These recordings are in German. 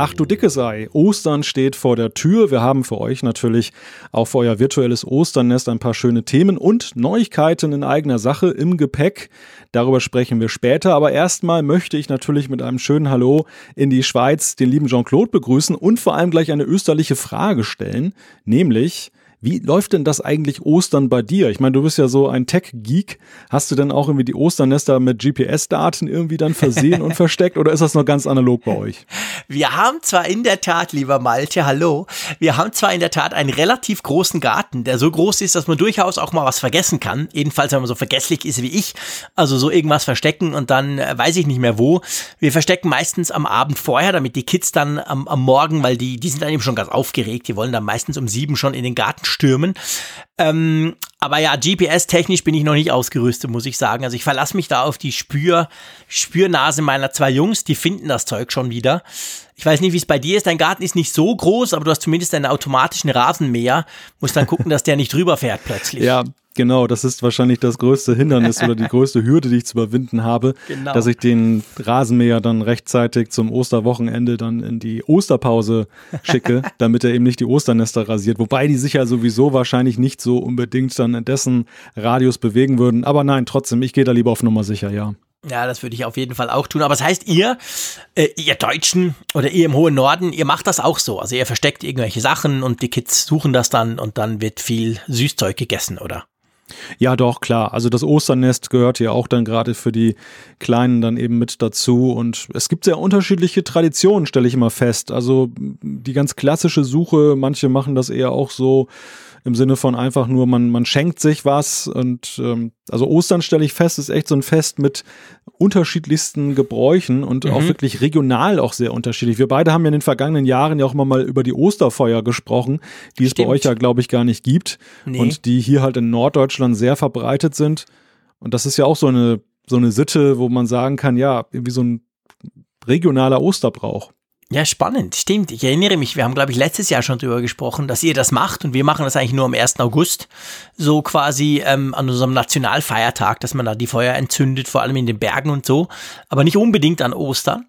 Ach du dicke sei, Ostern steht vor der Tür. Wir haben für euch natürlich auch für euer virtuelles Osternest ein paar schöne Themen und Neuigkeiten in eigener Sache im Gepäck. Darüber sprechen wir später. Aber erstmal möchte ich natürlich mit einem schönen Hallo in die Schweiz den lieben Jean-Claude begrüßen und vor allem gleich eine österliche Frage stellen, nämlich wie läuft denn das eigentlich Ostern bei dir? Ich meine, du bist ja so ein Tech-Geek. Hast du denn auch irgendwie die Osternester mit GPS-Daten irgendwie dann versehen und versteckt oder ist das noch ganz analog bei euch? Wir haben zwar in der Tat, lieber Malte, hallo, wir haben zwar in der Tat einen relativ großen Garten, der so groß ist, dass man durchaus auch mal was vergessen kann. Jedenfalls, wenn man so vergesslich ist wie ich. Also so irgendwas verstecken und dann äh, weiß ich nicht mehr wo. Wir verstecken meistens am Abend vorher, damit die Kids dann am, am Morgen, weil die, die sind dann eben schon ganz aufgeregt, die wollen dann meistens um sieben schon in den Garten stürmen. Ähm, aber ja, GPS-technisch bin ich noch nicht ausgerüstet, muss ich sagen. Also ich verlasse mich da auf die Spür, Spürnase meiner zwei Jungs, die finden das Zeug schon wieder. Ich weiß nicht, wie es bei dir ist. Dein Garten ist nicht so groß, aber du hast zumindest einen automatischen Rasenmäher. Musst dann gucken, dass der nicht drüber fährt plötzlich. Ja, Genau, das ist wahrscheinlich das größte Hindernis oder die größte Hürde, die ich zu überwinden habe, genau. dass ich den Rasenmäher dann rechtzeitig zum Osterwochenende dann in die Osterpause schicke, damit er eben nicht die Osternester rasiert. Wobei die sich ja sowieso wahrscheinlich nicht so unbedingt dann in dessen Radius bewegen würden. Aber nein, trotzdem, ich gehe da lieber auf Nummer sicher, ja. Ja, das würde ich auf jeden Fall auch tun. Aber das heißt, ihr, äh, ihr Deutschen oder ihr im hohen Norden, ihr macht das auch so. Also ihr versteckt irgendwelche Sachen und die Kids suchen das dann und dann wird viel Süßzeug gegessen, oder? Ja, doch, klar. Also das Osternest gehört ja auch dann gerade für die Kleinen dann eben mit dazu. Und es gibt sehr unterschiedliche Traditionen, stelle ich immer fest. Also die ganz klassische Suche, manche machen das eher auch so im Sinne von einfach nur, man, man schenkt sich was und ähm, also Ostern stelle ich fest, ist echt so ein Fest mit unterschiedlichsten Gebräuchen und mhm. auch wirklich regional auch sehr unterschiedlich. Wir beide haben ja in den vergangenen Jahren ja auch immer mal über die Osterfeuer gesprochen, die Stimmt. es bei euch ja, glaube ich, gar nicht gibt nee. und die hier halt in Norddeutschland sehr verbreitet sind. Und das ist ja auch so eine, so eine Sitte, wo man sagen kann, ja, irgendwie so ein regionaler Osterbrauch. Ja, spannend, stimmt. Ich erinnere mich, wir haben, glaube ich, letztes Jahr schon darüber gesprochen, dass ihr das macht und wir machen das eigentlich nur am 1. August, so quasi ähm, an unserem Nationalfeiertag, dass man da die Feuer entzündet, vor allem in den Bergen und so, aber nicht unbedingt an Ostern.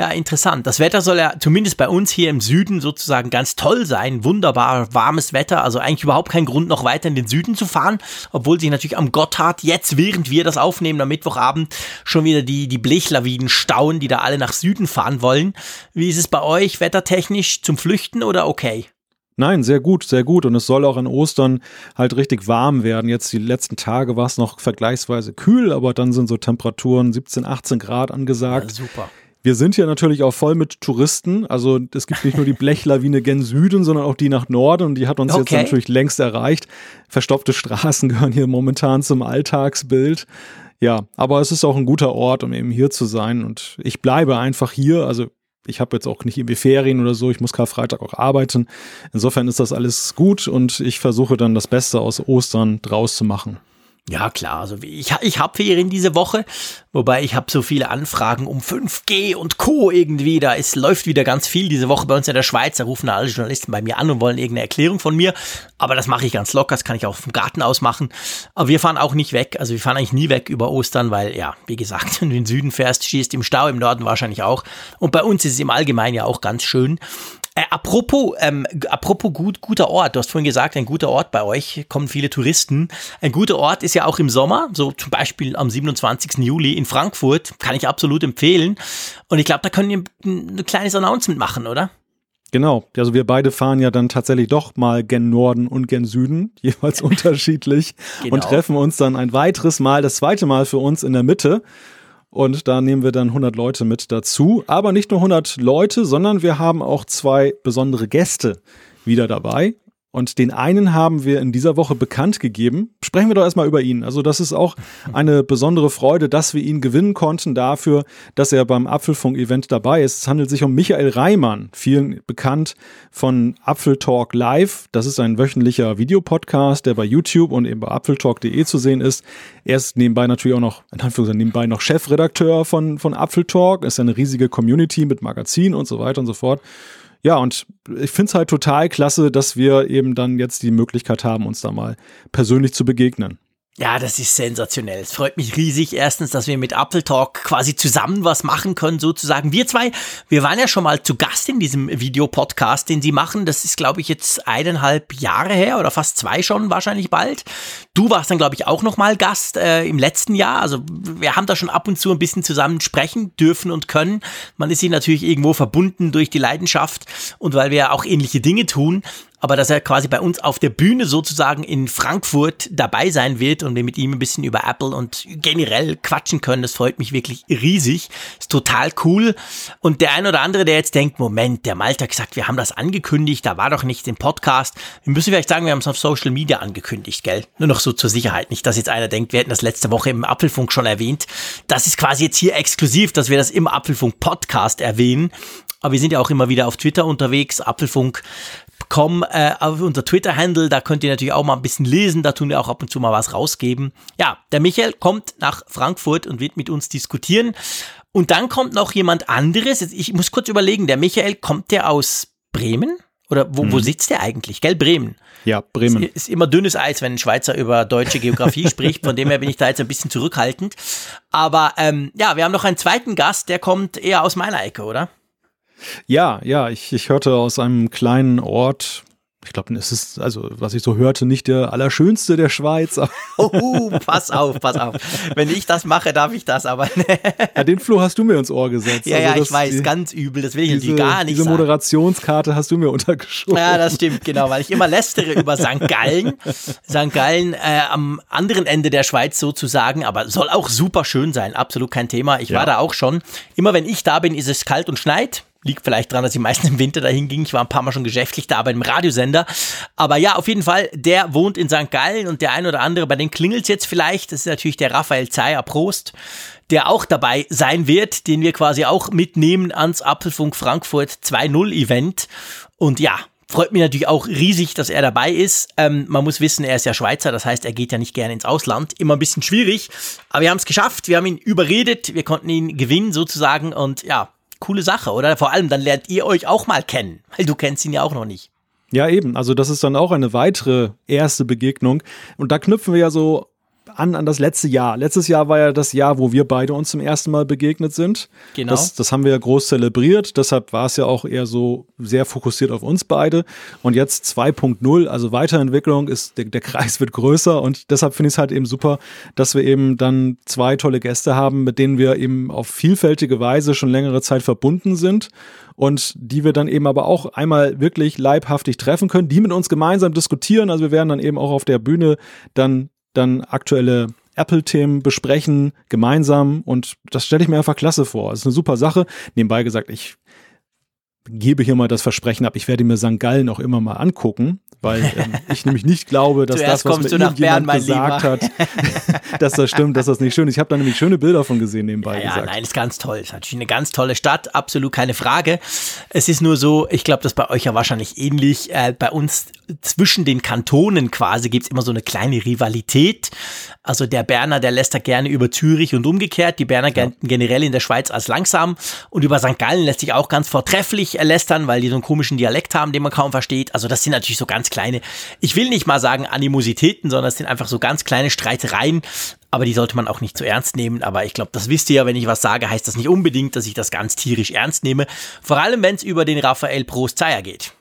Ja, interessant. Das Wetter soll ja zumindest bei uns hier im Süden sozusagen ganz toll sein. Wunderbar warmes Wetter. Also eigentlich überhaupt kein Grund, noch weiter in den Süden zu fahren. Obwohl sich natürlich am Gotthard jetzt, während wir das aufnehmen, am Mittwochabend, schon wieder die, die Blechlawinen stauen, die da alle nach Süden fahren wollen. Wie ist es bei euch wettertechnisch zum Flüchten oder okay? Nein, sehr gut, sehr gut. Und es soll auch an Ostern halt richtig warm werden. Jetzt die letzten Tage war es noch vergleichsweise kühl, aber dann sind so Temperaturen 17, 18 Grad angesagt. Ja, super. Wir sind hier natürlich auch voll mit Touristen. Also es gibt nicht nur die Blechlawine gen Süden, sondern auch die nach Norden und die hat uns okay. jetzt natürlich längst erreicht. Verstopfte Straßen gehören hier momentan zum Alltagsbild. Ja, aber es ist auch ein guter Ort, um eben hier zu sein und ich bleibe einfach hier. Also ich habe jetzt auch nicht irgendwie Ferien oder so, ich muss Karfreitag auch arbeiten. Insofern ist das alles gut und ich versuche dann das Beste aus Ostern draus zu machen. Ja, klar. Also ich, ich habe Ferien diese Woche, wobei ich habe so viele Anfragen um 5G und Co. irgendwie. Da ist, läuft wieder ganz viel diese Woche bei uns in der Schweiz. Da rufen alle Journalisten bei mir an und wollen irgendeine Erklärung von mir. Aber das mache ich ganz locker, das kann ich auch vom Garten aus machen. Aber wir fahren auch nicht weg. Also wir fahren eigentlich nie weg über Ostern, weil ja, wie gesagt, wenn du in den Süden fährst, schießt im Stau, im Norden wahrscheinlich auch. Und bei uns ist es im Allgemeinen ja auch ganz schön. Äh, apropos, ähm, apropos gut, guter Ort, du hast vorhin gesagt, ein guter Ort bei euch, kommen viele Touristen. Ein guter Ort ist ja auch im Sommer, so zum Beispiel am 27. Juli in Frankfurt, kann ich absolut empfehlen. Und ich glaube, da können wir ein kleines Announcement machen, oder? Genau, also wir beide fahren ja dann tatsächlich doch mal gen Norden und gen Süden, jeweils unterschiedlich, genau. und treffen uns dann ein weiteres Mal, das zweite Mal für uns in der Mitte. Und da nehmen wir dann 100 Leute mit dazu. Aber nicht nur 100 Leute, sondern wir haben auch zwei besondere Gäste wieder dabei. Und den einen haben wir in dieser Woche bekannt gegeben. Sprechen wir doch erstmal über ihn. Also das ist auch eine besondere Freude, dass wir ihn gewinnen konnten dafür, dass er beim Apfelfunk-Event dabei ist. Es handelt sich um Michael Reimann, vielen bekannt von Apfeltalk Live. Das ist ein wöchentlicher Videopodcast, der bei YouTube und eben bei apfeltalk.de zu sehen ist. Er ist nebenbei natürlich auch noch, in Anführungszeichen, nebenbei noch Chefredakteur von, von Apfeltalk. Ist eine riesige Community mit Magazin und so weiter und so fort. Ja, und ich finde es halt total klasse, dass wir eben dann jetzt die Möglichkeit haben, uns da mal persönlich zu begegnen. Ja, das ist sensationell. Es freut mich riesig. Erstens, dass wir mit Apple Talk quasi zusammen was machen können, sozusagen. Wir zwei, wir waren ja schon mal zu Gast in diesem Videopodcast, den Sie machen. Das ist, glaube ich, jetzt eineinhalb Jahre her oder fast zwei schon wahrscheinlich bald. Du warst dann, glaube ich, auch noch mal Gast äh, im letzten Jahr. Also wir haben da schon ab und zu ein bisschen zusammen sprechen dürfen und können. Man ist sich natürlich irgendwo verbunden durch die Leidenschaft und weil wir auch ähnliche Dinge tun aber dass er quasi bei uns auf der Bühne sozusagen in Frankfurt dabei sein wird und wir mit ihm ein bisschen über Apple und generell quatschen können, das freut mich wirklich riesig. Ist total cool. Und der ein oder andere, der jetzt denkt, Moment, der Malte hat gesagt, wir haben das angekündigt, da war doch nichts im Podcast. Wir müssen vielleicht sagen, wir haben es auf Social Media angekündigt, gell? Nur noch so zur Sicherheit. Nicht, dass jetzt einer denkt, wir hätten das letzte Woche im Apfelfunk schon erwähnt. Das ist quasi jetzt hier exklusiv, dass wir das im Apfelfunk Podcast erwähnen. Aber wir sind ja auch immer wieder auf Twitter unterwegs, Apfelfunk com, äh, auf unser Twitter-Handle, da könnt ihr natürlich auch mal ein bisschen lesen, da tun wir auch ab und zu mal was rausgeben. Ja, der Michael kommt nach Frankfurt und wird mit uns diskutieren. Und dann kommt noch jemand anderes. Ich muss kurz überlegen, der Michael, kommt der aus Bremen? Oder wo, hm. wo mhm. sitzt der eigentlich? Gell, Bremen. Ja, Bremen. Es ist immer dünnes Eis, wenn ein Schweizer über deutsche Geografie spricht. Von dem her bin ich da jetzt ein bisschen zurückhaltend. Aber ähm, ja, wir haben noch einen zweiten Gast, der kommt eher aus meiner Ecke, oder? Ja, ja, ich, ich hörte aus einem kleinen Ort, ich glaube, es ist, also was ich so hörte, nicht der allerschönste der Schweiz. Oh, pass auf, pass auf. Wenn ich das mache, darf ich das, aber. ja, den Floh hast du mir ins Ohr gesetzt. Ja, also ja, ich weiß, die, ganz übel, das will ich diese, gar nicht Diese sagen. Moderationskarte hast du mir untergeschoben. Ja, das stimmt, genau, weil ich immer lästere über St. Gallen. St. Gallen äh, am anderen Ende der Schweiz sozusagen, aber soll auch super schön sein, absolut kein Thema. Ich ja. war da auch schon. Immer wenn ich da bin, ist es kalt und schneit. Liegt vielleicht daran, dass ich meistens im Winter dahin ging. Ich war ein paar Mal schon geschäftlich da bei einem Radiosender. Aber ja, auf jeden Fall, der wohnt in St. Gallen und der ein oder andere, bei dem klingelt jetzt vielleicht. Das ist natürlich der Raphael Zeyer Prost, der auch dabei sein wird, den wir quasi auch mitnehmen ans Apfelfunk Frankfurt 2.0 Event. Und ja, Freut mich natürlich auch riesig, dass er dabei ist. Ähm, man muss wissen, er ist ja Schweizer, das heißt, er geht ja nicht gerne ins Ausland. Immer ein bisschen schwierig, aber wir haben es geschafft. Wir haben ihn überredet, wir konnten ihn gewinnen sozusagen und ja, coole Sache, oder? Vor allem, dann lernt ihr euch auch mal kennen, weil du kennst ihn ja auch noch nicht. Ja, eben. Also das ist dann auch eine weitere erste Begegnung. Und da knüpfen wir ja so an an das letzte Jahr. Letztes Jahr war ja das Jahr, wo wir beide uns zum ersten Mal begegnet sind. Genau. Das, das haben wir ja groß zelebriert. Deshalb war es ja auch eher so sehr fokussiert auf uns beide. Und jetzt 2.0, also Weiterentwicklung, ist der, der Kreis wird größer und deshalb finde ich es halt eben super, dass wir eben dann zwei tolle Gäste haben, mit denen wir eben auf vielfältige Weise schon längere Zeit verbunden sind und die wir dann eben aber auch einmal wirklich leibhaftig treffen können, die mit uns gemeinsam diskutieren. Also wir werden dann eben auch auf der Bühne dann dann aktuelle Apple-Themen besprechen, gemeinsam. Und das stelle ich mir einfach klasse vor. Das ist eine super Sache. Nebenbei gesagt, ich gebe hier mal das Versprechen ab, ich werde mir St. Gallen auch immer mal angucken, weil ähm, ich nämlich nicht glaube, dass das, was mir irgendjemand Bern, gesagt hat, dass das stimmt, dass das nicht schön ist. Ich habe da nämlich schöne Bilder von gesehen nebenbei ja, gesagt. Ja, nein, ist ganz toll. Ist natürlich eine ganz tolle Stadt, absolut keine Frage. Es ist nur so, ich glaube, das bei euch ja wahrscheinlich ähnlich. Äh, bei uns zwischen den Kantonen quasi gibt es immer so eine kleine Rivalität. Also der Berner, der lässt da gerne über Zürich und umgekehrt. Die Berner ja. generell in der Schweiz als langsam. Und über St. Gallen lässt sich auch ganz vortrefflich lästern, weil die so einen komischen Dialekt haben, den man kaum versteht. Also das sind natürlich so ganz kleine, ich will nicht mal sagen Animositäten, sondern es sind einfach so ganz kleine Streitereien. Aber die sollte man auch nicht zu so ernst nehmen. Aber ich glaube, das wisst ihr ja, wenn ich was sage, heißt das nicht unbedingt, dass ich das ganz tierisch ernst nehme. Vor allem, wenn es über den Raphael Prost Zeyer geht.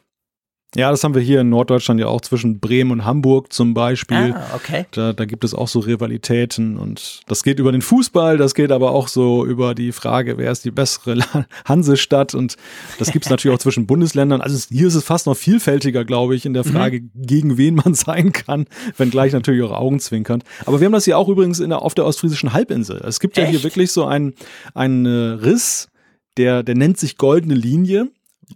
Ja, das haben wir hier in Norddeutschland ja auch zwischen Bremen und Hamburg zum Beispiel. Ah, okay. Da, da gibt es auch so Rivalitäten und das geht über den Fußball, das geht aber auch so über die Frage, wer ist die bessere Hansestadt und das gibt es natürlich auch zwischen Bundesländern. Also hier ist es fast noch vielfältiger, glaube ich, in der mhm. Frage, mhm. gegen wen man sein kann, wenngleich natürlich auch Augenzwinkern. Aber wir haben das hier auch übrigens in der, auf der ostfriesischen Halbinsel. Es gibt ja Echt? hier wirklich so einen, einen Riss, der, der nennt sich Goldene Linie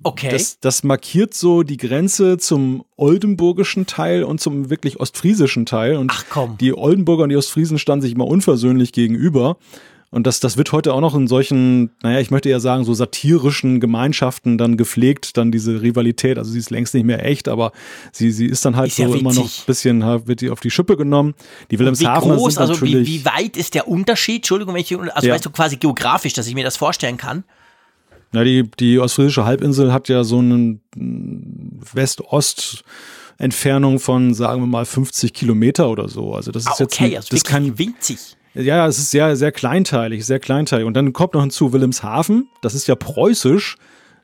Okay. Das, das markiert so die Grenze zum oldenburgischen Teil und zum wirklich ostfriesischen Teil. Und Ach komm. die Oldenburger und die Ostfriesen standen sich immer unversöhnlich gegenüber. Und das, das wird heute auch noch in solchen, naja, ich möchte ja sagen, so satirischen Gemeinschaften dann gepflegt, dann diese Rivalität. Also sie ist längst nicht mehr echt, aber sie, sie ist dann halt Ist ja so immer noch ein bisschen, wird die auf die Schippe genommen. Die Wie Wilhelmshavener groß, sind also wie, wie weit ist der Unterschied? Entschuldigung, wenn ich, also Ja. weißt du quasi geografisch, dass ich mir das vorstellen kann. Na, die, die ostfriesische Halbinsel hat ja so einen mm, West-Ost-Entfernung von, sagen wir mal, 50 Kilometer oder so. Also das ist Ah, jetzt okay, ein- also das kein, winzig. ja, es ist sehr, sehr kleinteilig, sehr kleinteilig. Und dann kommt noch hinzu Wilhelmshaven, das ist ja preußisch.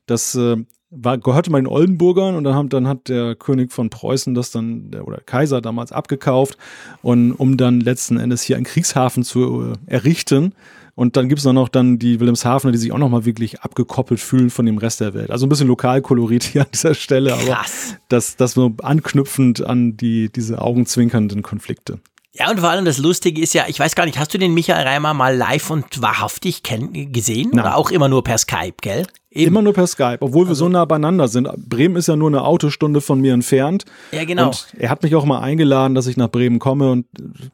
Das äh, war, gehörte mal den Oldenburgern und dann, haben, dann hat der König von Preußen das dann, der, oder Kaiser damals abgekauft, und, um dann letzten Endes hier einen Kriegshafen zu äh, errichten. Und dann gibt's dann noch dann die Wilhelmshavener, die sich auch nochmal wirklich abgekoppelt fühlen von dem Rest der Welt. Also ein bisschen Lokalkolorit hier an dieser Stelle, aber Krass. das, das so anknüpfend an die, diese augenzwinkernden Konflikte. Ja, und vor allem das Lustige ist ja, ich weiß gar nicht, hast du den Michael Reimer mal live und wahrhaftig gesehen? Nein. Oder auch immer nur per Skype, gell? Eben. Immer nur per Skype, obwohl wir Also so nah beieinander sind. Bremen ist ja nur eine Autostunde von mir entfernt. Ja, genau. Und er hat mich auch mal eingeladen, dass ich nach Bremen komme. Und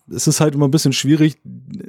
es ist halt immer ein bisschen schwierig.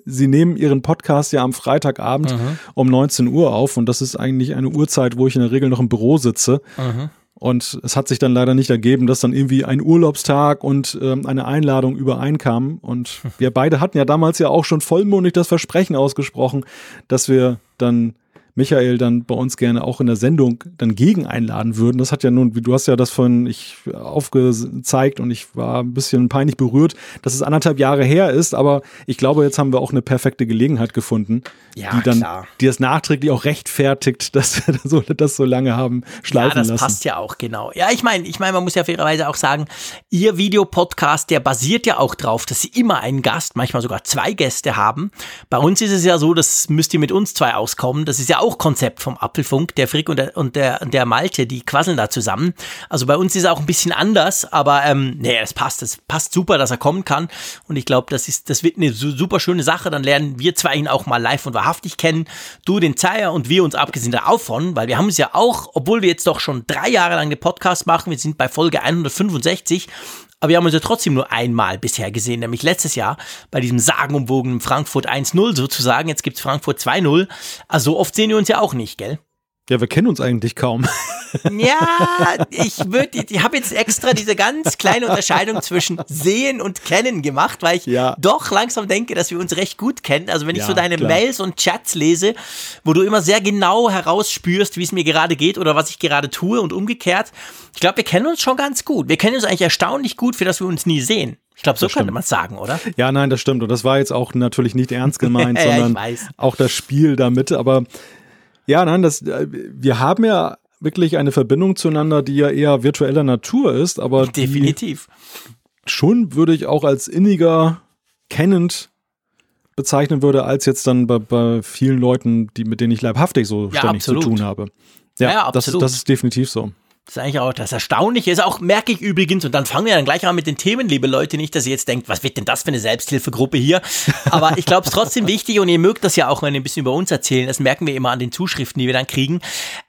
Sie nehmen ihren Podcast ja am Freitagabend Mhm. um 19 Uhr auf. Und das ist eigentlich eine Uhrzeit, wo ich in der Regel noch im Büro sitze. Mhm. Und es hat sich dann leider nicht ergeben, dass dann irgendwie ein Urlaubstag und ähm, eine Einladung übereinkamen. Und wir beide hatten ja damals ja auch schon vollmundig das Versprechen ausgesprochen, dass wir dann Michael dann bei uns gerne auch in der Sendung dann gegen einladen würden. Das hat ja nun, wie du hast ja das von ich aufgezeigt und ich war ein bisschen peinlich berührt, dass es anderthalb Jahre her ist, aber ich glaube, jetzt haben wir auch eine perfekte Gelegenheit gefunden, Ja, die dann, klar. die das nachträglich auch rechtfertigt, dass wir das so, das so lange haben Ja, schleifen das lassen. passt ja auch, genau. Ja, ich meine, ich meine, man muss ja fairerweise auch sagen, Ihr Videopodcast, der basiert ja auch drauf, dass Sie immer einen Gast, manchmal sogar zwei Gäste haben. Bei uns ist es ja so, das müsst ihr mit uns zwei auskommen. Das ist ja auch Konzept vom Apfelfunk. Der Frick und der, und der, und der Malte, die quasseln da zusammen. Also bei uns ist es auch ein bisschen anders, aber ähm, nee, es passt. Es passt super, dass er kommen kann. Und ich glaube, das das wird eine su- super schöne Sache. Dann lernen wir zwei ihn auch mal live und wahrhaftig kennen. Du den Zeier und wir uns abgesehen davon, weil wir haben es ja auch, obwohl wir jetzt doch schon drei Jahre lang den Podcast machen, wir sind bei Folge 165, aber wir haben uns ja trotzdem nur einmal bisher gesehen, nämlich letztes Jahr bei diesem sagenumwogenen Frankfurt 1-0 sozusagen. Jetzt gibt's Frankfurt 2-0. Also so oft sehen wir uns ja auch nicht, gell? Ja, wir kennen uns eigentlich kaum. Ja, ich würde, ich habe jetzt extra diese ganz kleine Unterscheidung zwischen sehen und kennen gemacht, weil ich Ja. doch langsam denke, dass wir uns recht gut kennen. Also wenn ich Ja, so deine klar. Mails und Chats lese, wo du immer sehr genau herausspürst, wie es mir gerade geht oder was ich gerade tue und umgekehrt. Ich glaube, wir kennen uns schon ganz gut. Wir kennen uns eigentlich erstaunlich gut, für das wir uns nie sehen. Ich glaube, so Das könnte man es sagen, oder? Ja, nein, das stimmt. Und das war jetzt auch natürlich nicht ernst gemeint, sondern auch das Spiel damit. Aber ja, nein, das, äh, wir haben ja wirklich eine Verbindung zueinander, die ja eher virtueller Natur ist, aber Definitiv. schon würde ich auch als inniger kennend bezeichnen würde, als jetzt dann bei, bei vielen Leuten, die, mit denen ich leibhaftig so Ja, ständig absolut. zu tun habe. Ja, Ja, ja, das, absolut. das ist definitiv so. Das ist eigentlich auch das Erstaunliche. Ist auch, merke ich übrigens, und dann fangen wir dann gleich an mit den Themen, liebe Leute, nicht, dass ihr jetzt denkt, was wird denn das für eine Selbsthilfegruppe hier? Aber ich glaube, es ist trotzdem wichtig und ihr mögt das ja auch, wenn ihr ein bisschen über uns erzählen. Das merken wir immer an den Zuschriften, die wir dann kriegen.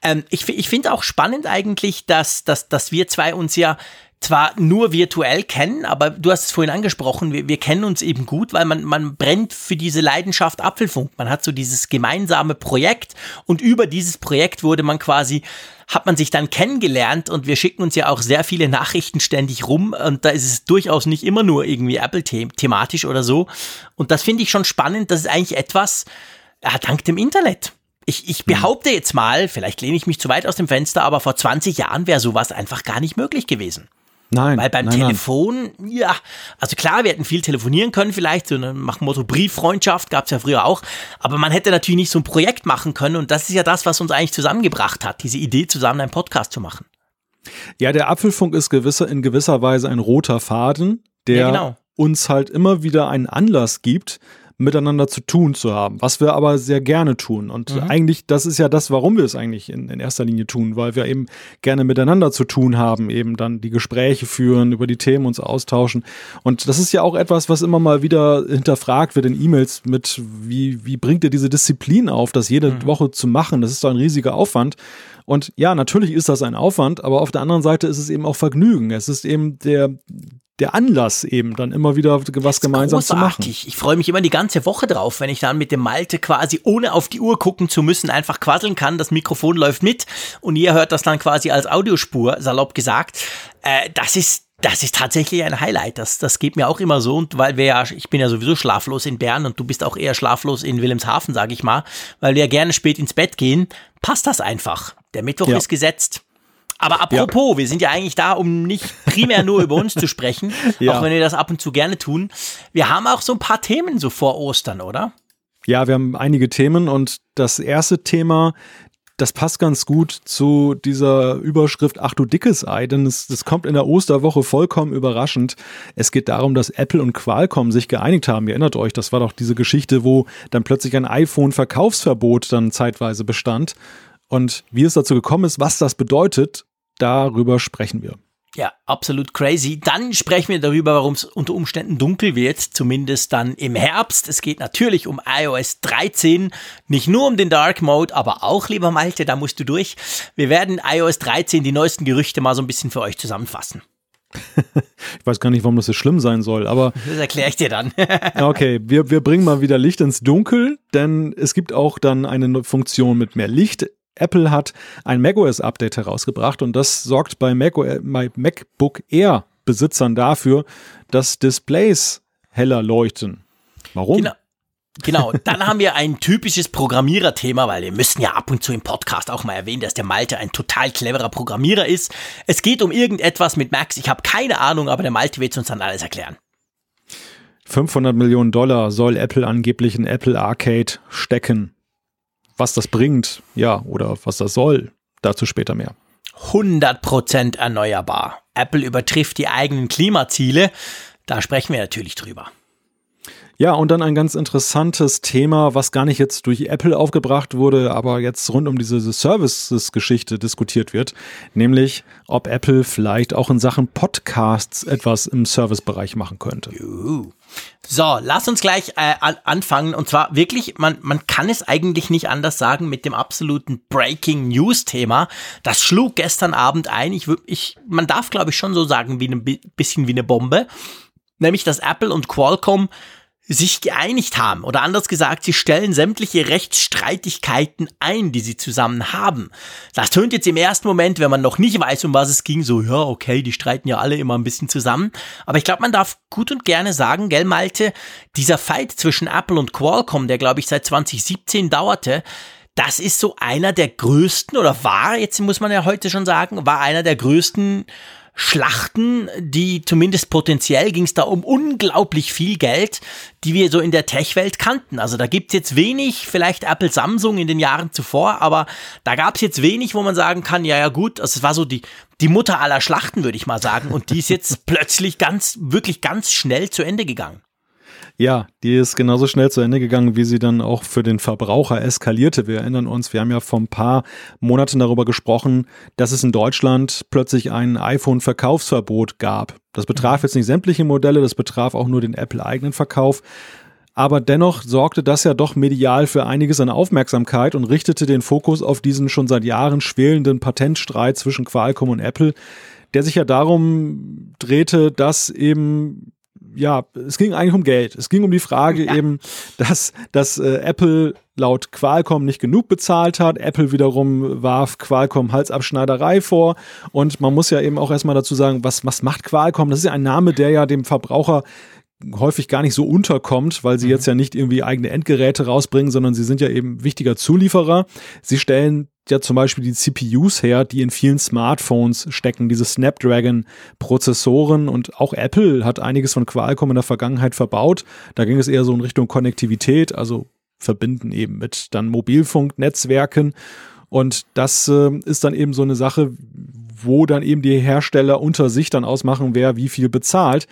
Ähm, ich ich finde auch spannend eigentlich, dass, dass, dass wir zwei uns ja zwar nur virtuell kennen, aber du hast es vorhin angesprochen, wir, wir kennen uns eben gut, weil man, man brennt für diese Leidenschaft Apfelfunk. Man hat so dieses gemeinsame Projekt und über dieses Projekt wurde man quasi, hat man sich dann kennengelernt und wir schicken uns ja auch sehr viele Nachrichten ständig rum und da ist es durchaus nicht immer nur irgendwie Apple-thematisch oder so. Und das finde ich schon spannend, das ist eigentlich etwas, ja, dank dem Internet. Ich, ich behaupte jetzt mal, vielleicht lehne ich mich zu weit aus dem Fenster, aber vor 20 Jahren wäre sowas einfach gar nicht möglich gewesen. Nein, Weil beim nein, nein. Telefon, ja, also klar, wir hätten viel telefonieren können, vielleicht, so nach dem Motto Brieffreundschaft gab es ja früher auch, aber man hätte natürlich nicht so ein Projekt machen können und das ist ja das, was uns eigentlich zusammengebracht hat, diese Idee, zusammen einen Podcast zu machen. Ja, der Apfelfunk ist gewisser, in gewisser Weise ein roter Faden, der Ja, genau. uns halt immer wieder einen Anlass gibt, miteinander zu tun zu haben, was wir aber sehr gerne tun. Und mhm. eigentlich, das ist ja das, warum wir es eigentlich in, in erster Linie tun, weil wir eben gerne miteinander zu tun haben, eben dann die Gespräche führen, über die Themen uns austauschen. Und das ist ja auch etwas, was immer mal wieder hinterfragt wird in E-Mails mit, wie, wie bringt ihr diese Disziplin auf, das jede mhm. Woche zu machen? Das ist doch ein riesiger Aufwand. Und ja, natürlich ist das ein Aufwand, aber auf der anderen Seite ist es eben auch Vergnügen. Es ist eben der, der Anlass eben dann immer wieder was gemeinsam großartig. zu machen. Ich freue mich immer die ganze Woche drauf, wenn ich dann mit dem Malte quasi ohne auf die Uhr gucken zu müssen einfach quasseln kann. Das Mikrofon läuft mit und ihr hört das dann quasi als Audiospur, salopp gesagt. Äh, das ist das ist tatsächlich ein Highlight. Das, das geht mir auch immer so. Und weil wir ja, ich bin ja sowieso schlaflos in Bern und du bist auch eher schlaflos in Wilhelmshaven, sage ich mal, weil wir ja gerne spät ins Bett gehen, passt das einfach. Der Mittwoch ja. ist gesetzt. Aber apropos, ja. wir sind ja eigentlich da, um nicht primär nur über uns zu sprechen, ja. auch wenn wir das ab und zu gerne tun. Wir haben auch so ein paar Themen so vor Ostern, oder? Ja, wir haben einige Themen und das erste Thema, das passt ganz gut zu dieser Überschrift Ach du dickes Ei, denn es, das kommt in der Osterwoche vollkommen überraschend. Es geht darum, dass Apple und Qualcomm sich geeinigt haben. Ihr erinnert euch, das war doch diese Geschichte, wo dann plötzlich ein iPhone-Verkaufsverbot dann zeitweise bestand. Und wie es dazu gekommen ist, was das bedeutet, darüber sprechen wir. Ja, absolut crazy. Dann sprechen wir darüber, warum es unter Umständen dunkel wird, zumindest dann im Herbst. Es geht natürlich um iOS 13, nicht nur um den Dark Mode, aber auch, lieber Malte, da musst du durch. Wir werden iOS 13, die neuesten Gerüchte mal so ein bisschen für euch zusammenfassen. ich weiß gar nicht, warum das so schlimm sein soll, aber. Das erkläre ich dir dann. okay, wir, wir bringen mal wieder Licht ins Dunkel, denn es gibt auch dann eine Funktion mit mehr Licht Apple hat ein macOS-Update herausgebracht und das sorgt bei, Mac bei MacBook Air Besitzern dafür, dass Displays heller leuchten. Warum? Genau. Genau, dann haben wir ein typisches Programmiererthema, weil wir müssen ja ab und zu im Podcast auch mal erwähnen, dass der Malte ein total cleverer Programmierer ist. Es geht um irgendetwas mit Max, ich habe keine Ahnung, aber der Malte wird uns dann alles erklären. 500 Millionen Dollar soll Apple angeblich in Apple Arcade stecken was das bringt, ja, oder was das soll, dazu später mehr. 100% erneuerbar. Apple übertrifft die eigenen Klimaziele. Da sprechen wir natürlich drüber. Ja, und dann ein ganz interessantes Thema, was gar nicht jetzt durch Apple aufgebracht wurde, aber jetzt rund um diese Services-Geschichte diskutiert wird, nämlich ob Apple vielleicht auch in Sachen Podcasts etwas im Servicebereich machen könnte. So, lass uns gleich äh, anfangen. Und zwar wirklich, man, man kann es eigentlich nicht anders sagen mit dem absoluten Breaking News-Thema. Das schlug gestern Abend ein. Ich, ich, man darf, glaube ich, schon so sagen, wie ein bisschen wie eine Bombe. Nämlich, dass Apple und Qualcomm sich geeinigt haben. Oder anders gesagt, sie stellen sämtliche Rechtsstreitigkeiten ein, die sie zusammen haben. Das tönt jetzt im ersten Moment, wenn man noch nicht weiß, um was es ging, so, ja, okay, die streiten ja alle immer ein bisschen zusammen. Aber ich glaube, man darf gut und gerne sagen, gell, Malte, dieser Fight zwischen Apple und Qualcomm, der, glaube ich, seit 2017 dauerte, das ist so einer der größten, oder war, jetzt muss man ja heute schon sagen, war einer der größten Schlachten, die zumindest potenziell ging es da um unglaublich viel Geld, die wir so in der Tech-Welt kannten. Also da gibt's jetzt wenig, vielleicht Apple Samsung in den Jahren zuvor, aber da gab's jetzt wenig, wo man sagen kann, ja, ja gut, also es war so die, die Mutter aller Schlachten, würde ich mal sagen. Und die ist jetzt plötzlich ganz, wirklich ganz schnell zu Ende gegangen. Ja, die ist genauso schnell zu Ende gegangen, wie sie dann auch für den Verbraucher eskalierte. Wir erinnern uns, wir haben ja vor ein paar Monaten darüber gesprochen, dass es in Deutschland plötzlich ein iPhone-Verkaufsverbot gab. Das betraf jetzt nicht sämtliche Modelle, das betraf auch nur den Apple-eigenen Verkauf. Aber dennoch sorgte das ja doch medial für einiges an Aufmerksamkeit und richtete den Fokus auf diesen schon seit Jahren schwelenden Patentstreit zwischen Qualcomm und Apple, der sich ja darum drehte, dass eben ja, es ging eigentlich um Geld. Es ging um die Frage ja. eben, dass, dass äh, Apple laut Qualcomm nicht genug bezahlt hat. Apple wiederum warf Qualcomm Halsabschneiderei vor. Und man muss ja eben auch erstmal dazu sagen, was, was macht Qualcomm? Das ist ja ein Name, der ja dem Verbraucher häufig gar nicht so unterkommt, weil sie mhm. jetzt ja nicht irgendwie eigene Endgeräte rausbringen, sondern sie sind ja eben wichtiger Zulieferer. Sie stellen ja zum Beispiel die CPUs her, die in vielen Smartphones stecken, diese Snapdragon-Prozessoren und auch Apple hat einiges von Qualcomm in der Vergangenheit verbaut. Da ging es eher so in Richtung Konnektivität, also verbinden eben mit dann Mobilfunknetzwerken. Und das äh, ist dann eben so eine Sache, wo dann eben die Hersteller unter sich dann ausmachen, wer wie viel bezahlt.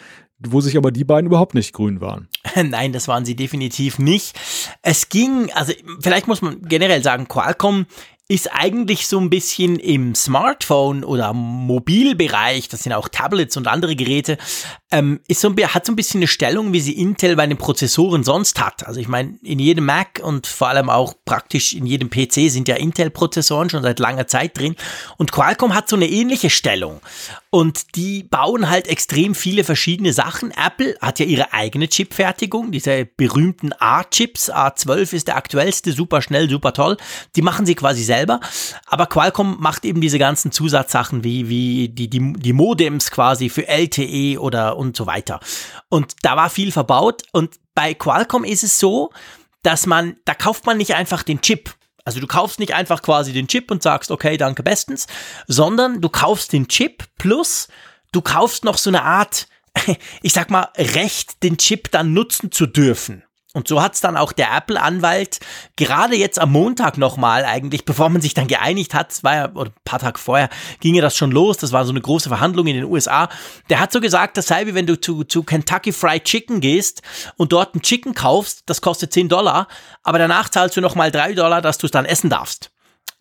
wo sich aber die beiden überhaupt nicht grün waren. Nein, das waren sie definitiv nicht. Es ging, also vielleicht muss man generell sagen, Qualcomm ist eigentlich so ein bisschen im Smartphone oder Mobilbereich, das sind auch Tablets und andere Geräte, ähm, ist so ein, hat so ein bisschen eine Stellung, wie sie Intel bei den Prozessoren sonst hat. Also ich meine, in jedem Mac und vor allem auch praktisch in jedem PC sind ja Intel-Prozessoren schon seit langer Zeit drin. Und Qualcomm hat so eine ähnliche Stellung. Und die bauen halt extrem viele verschiedene Sachen. Apple hat ja ihre eigene Chipfertigung, diese berühmten A-Chips. A12 ist der aktuellste, super schnell, super toll. Die machen sie quasi selber. Aber Qualcomm macht eben diese ganzen Zusatzsachen wie, wie die, die, die Modems quasi für LTE oder und so weiter. Und da war viel verbaut. Und bei Qualcomm ist es so, dass man, da kauft man nicht einfach den Chip. Also du kaufst nicht einfach quasi den Chip und sagst, okay, danke bestens, sondern du kaufst den Chip plus du kaufst noch so eine Art, ich sag mal, Recht, den Chip dann nutzen zu dürfen. Und so hat's dann auch der Apple-Anwalt gerade jetzt am Montag nochmal eigentlich, bevor man sich dann geeinigt hat, war ja, oder ein paar Tage vorher, ging ja das schon los, das war so eine große Verhandlung in den USA, der hat so gesagt, das sei wie wenn du zu, zu Kentucky Fried Chicken gehst und dort ein Chicken kaufst, das kostet 10 Dollar, aber danach zahlst du nochmal 3 Dollar, dass du es dann essen darfst.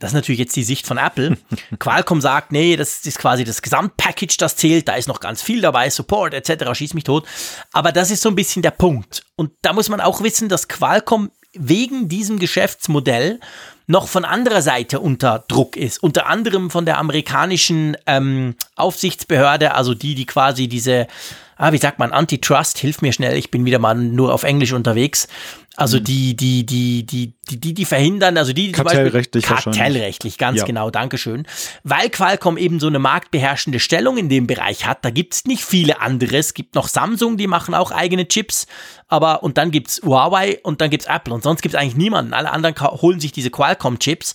Das ist natürlich jetzt die Sicht von Apple. Qualcomm sagt, nee, das ist quasi das Gesamtpackage, das zählt, da ist noch ganz viel dabei, Support etc., schieß mich tot. Aber das ist so ein bisschen der Punkt. Und da muss man auch wissen, dass Qualcomm wegen diesem Geschäftsmodell noch von anderer Seite unter Druck ist. Unter anderem von der amerikanischen ähm, Aufsichtsbehörde, also die, die quasi diese, ah, wie sagt man, Antitrust, hilf mir schnell, ich bin wieder mal nur auf Englisch unterwegs. Also mhm. die, die, die, die, die, die, die verhindern, also die, die kartellrechtlich, kartellrechtlich, ganz ja. genau, Dankeschön. Weil Qualcomm eben so eine marktbeherrschende Stellung in dem Bereich hat, da gibt's nicht viele andere. Es gibt noch Samsung, die machen auch eigene Chips, aber und dann gibt's Huawei und dann gibt's Apple und sonst gibt's eigentlich niemanden. Alle anderen holen sich diese Qualcomm-Chips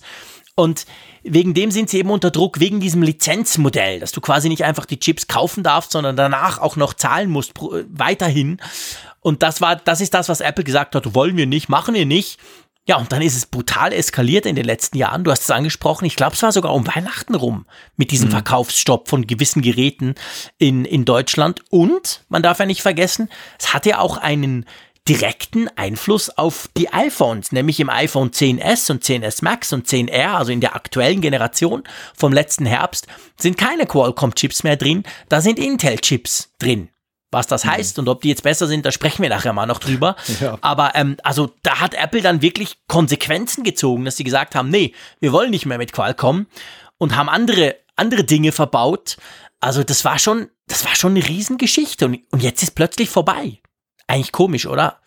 und wegen dem sind sie eben unter Druck, wegen diesem Lizenzmodell, dass du quasi nicht einfach die Chips kaufen darfst, sondern danach auch noch zahlen musst, weiterhin. Und das war, das ist das, was Apple gesagt hat, wollen wir nicht, machen wir nicht. Ja, und dann ist es brutal eskaliert in den letzten Jahren. Du hast es angesprochen. Ich glaube, es war sogar um Weihnachten rum mit diesem mhm. Verkaufsstopp von gewissen Geräten in, in Deutschland. Und man darf ja nicht vergessen, es hat ja auch einen direkten Einfluss auf die iPhones, nämlich im iPhone 10s und 10s Max und 10R, also in der aktuellen Generation vom letzten Herbst, sind keine Qualcomm-Chips mehr drin, da sind Intel-Chips drin. Was das mhm. heißt und ob die jetzt besser sind, da sprechen wir nachher mal noch drüber. Ja. Aber ähm, also da hat Apple dann wirklich Konsequenzen gezogen, dass sie gesagt haben, nee, wir wollen nicht mehr mit Qualcomm und haben andere andere Dinge verbaut. Also das war schon, das war schon eine Riesengeschichte und, und jetzt ist plötzlich vorbei. Eigentlich komisch, oder?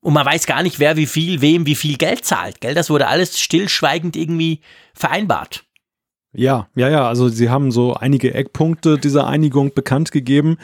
Und man weiß gar nicht, wer wie viel, wem wie viel Geld zahlt, gell? Das wurde alles stillschweigend irgendwie vereinbart. Ja, ja, ja. Also sie haben so einige Eckpunkte dieser Einigung bekannt gegeben.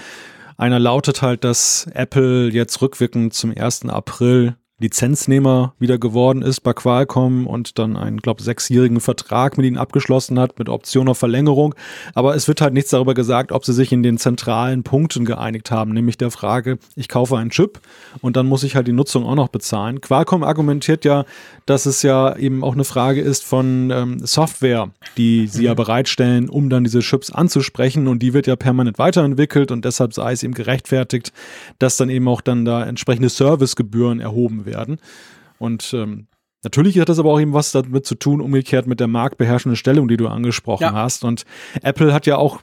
Einer lautet halt, dass Apple jetzt rückwirkend zum 1. April Lizenznehmer wieder geworden ist bei Qualcomm und dann einen, glaube sechsjährigen Vertrag mit ihnen abgeschlossen hat mit Option auf Verlängerung. Aber es wird halt nichts darüber gesagt, ob sie sich in den zentralen Punkten geeinigt haben, nämlich der Frage, ich kaufe einen Chip und dann muss ich halt die Nutzung auch noch bezahlen. Qualcomm argumentiert ja, dass es ja eben auch eine Frage ist von ähm, Software, die sie mhm. ja bereitstellen, um dann diese Chips anzusprechen und die wird ja permanent weiterentwickelt und deshalb sei es eben gerechtfertigt, dass dann eben auch dann da entsprechende Servicegebühren erhoben werden werden. Und ähm, Natürlich hat das aber auch eben was damit zu tun, umgekehrt mit der marktbeherrschenden Stellung, die du angesprochen ja. hast. Und Apple hat ja auch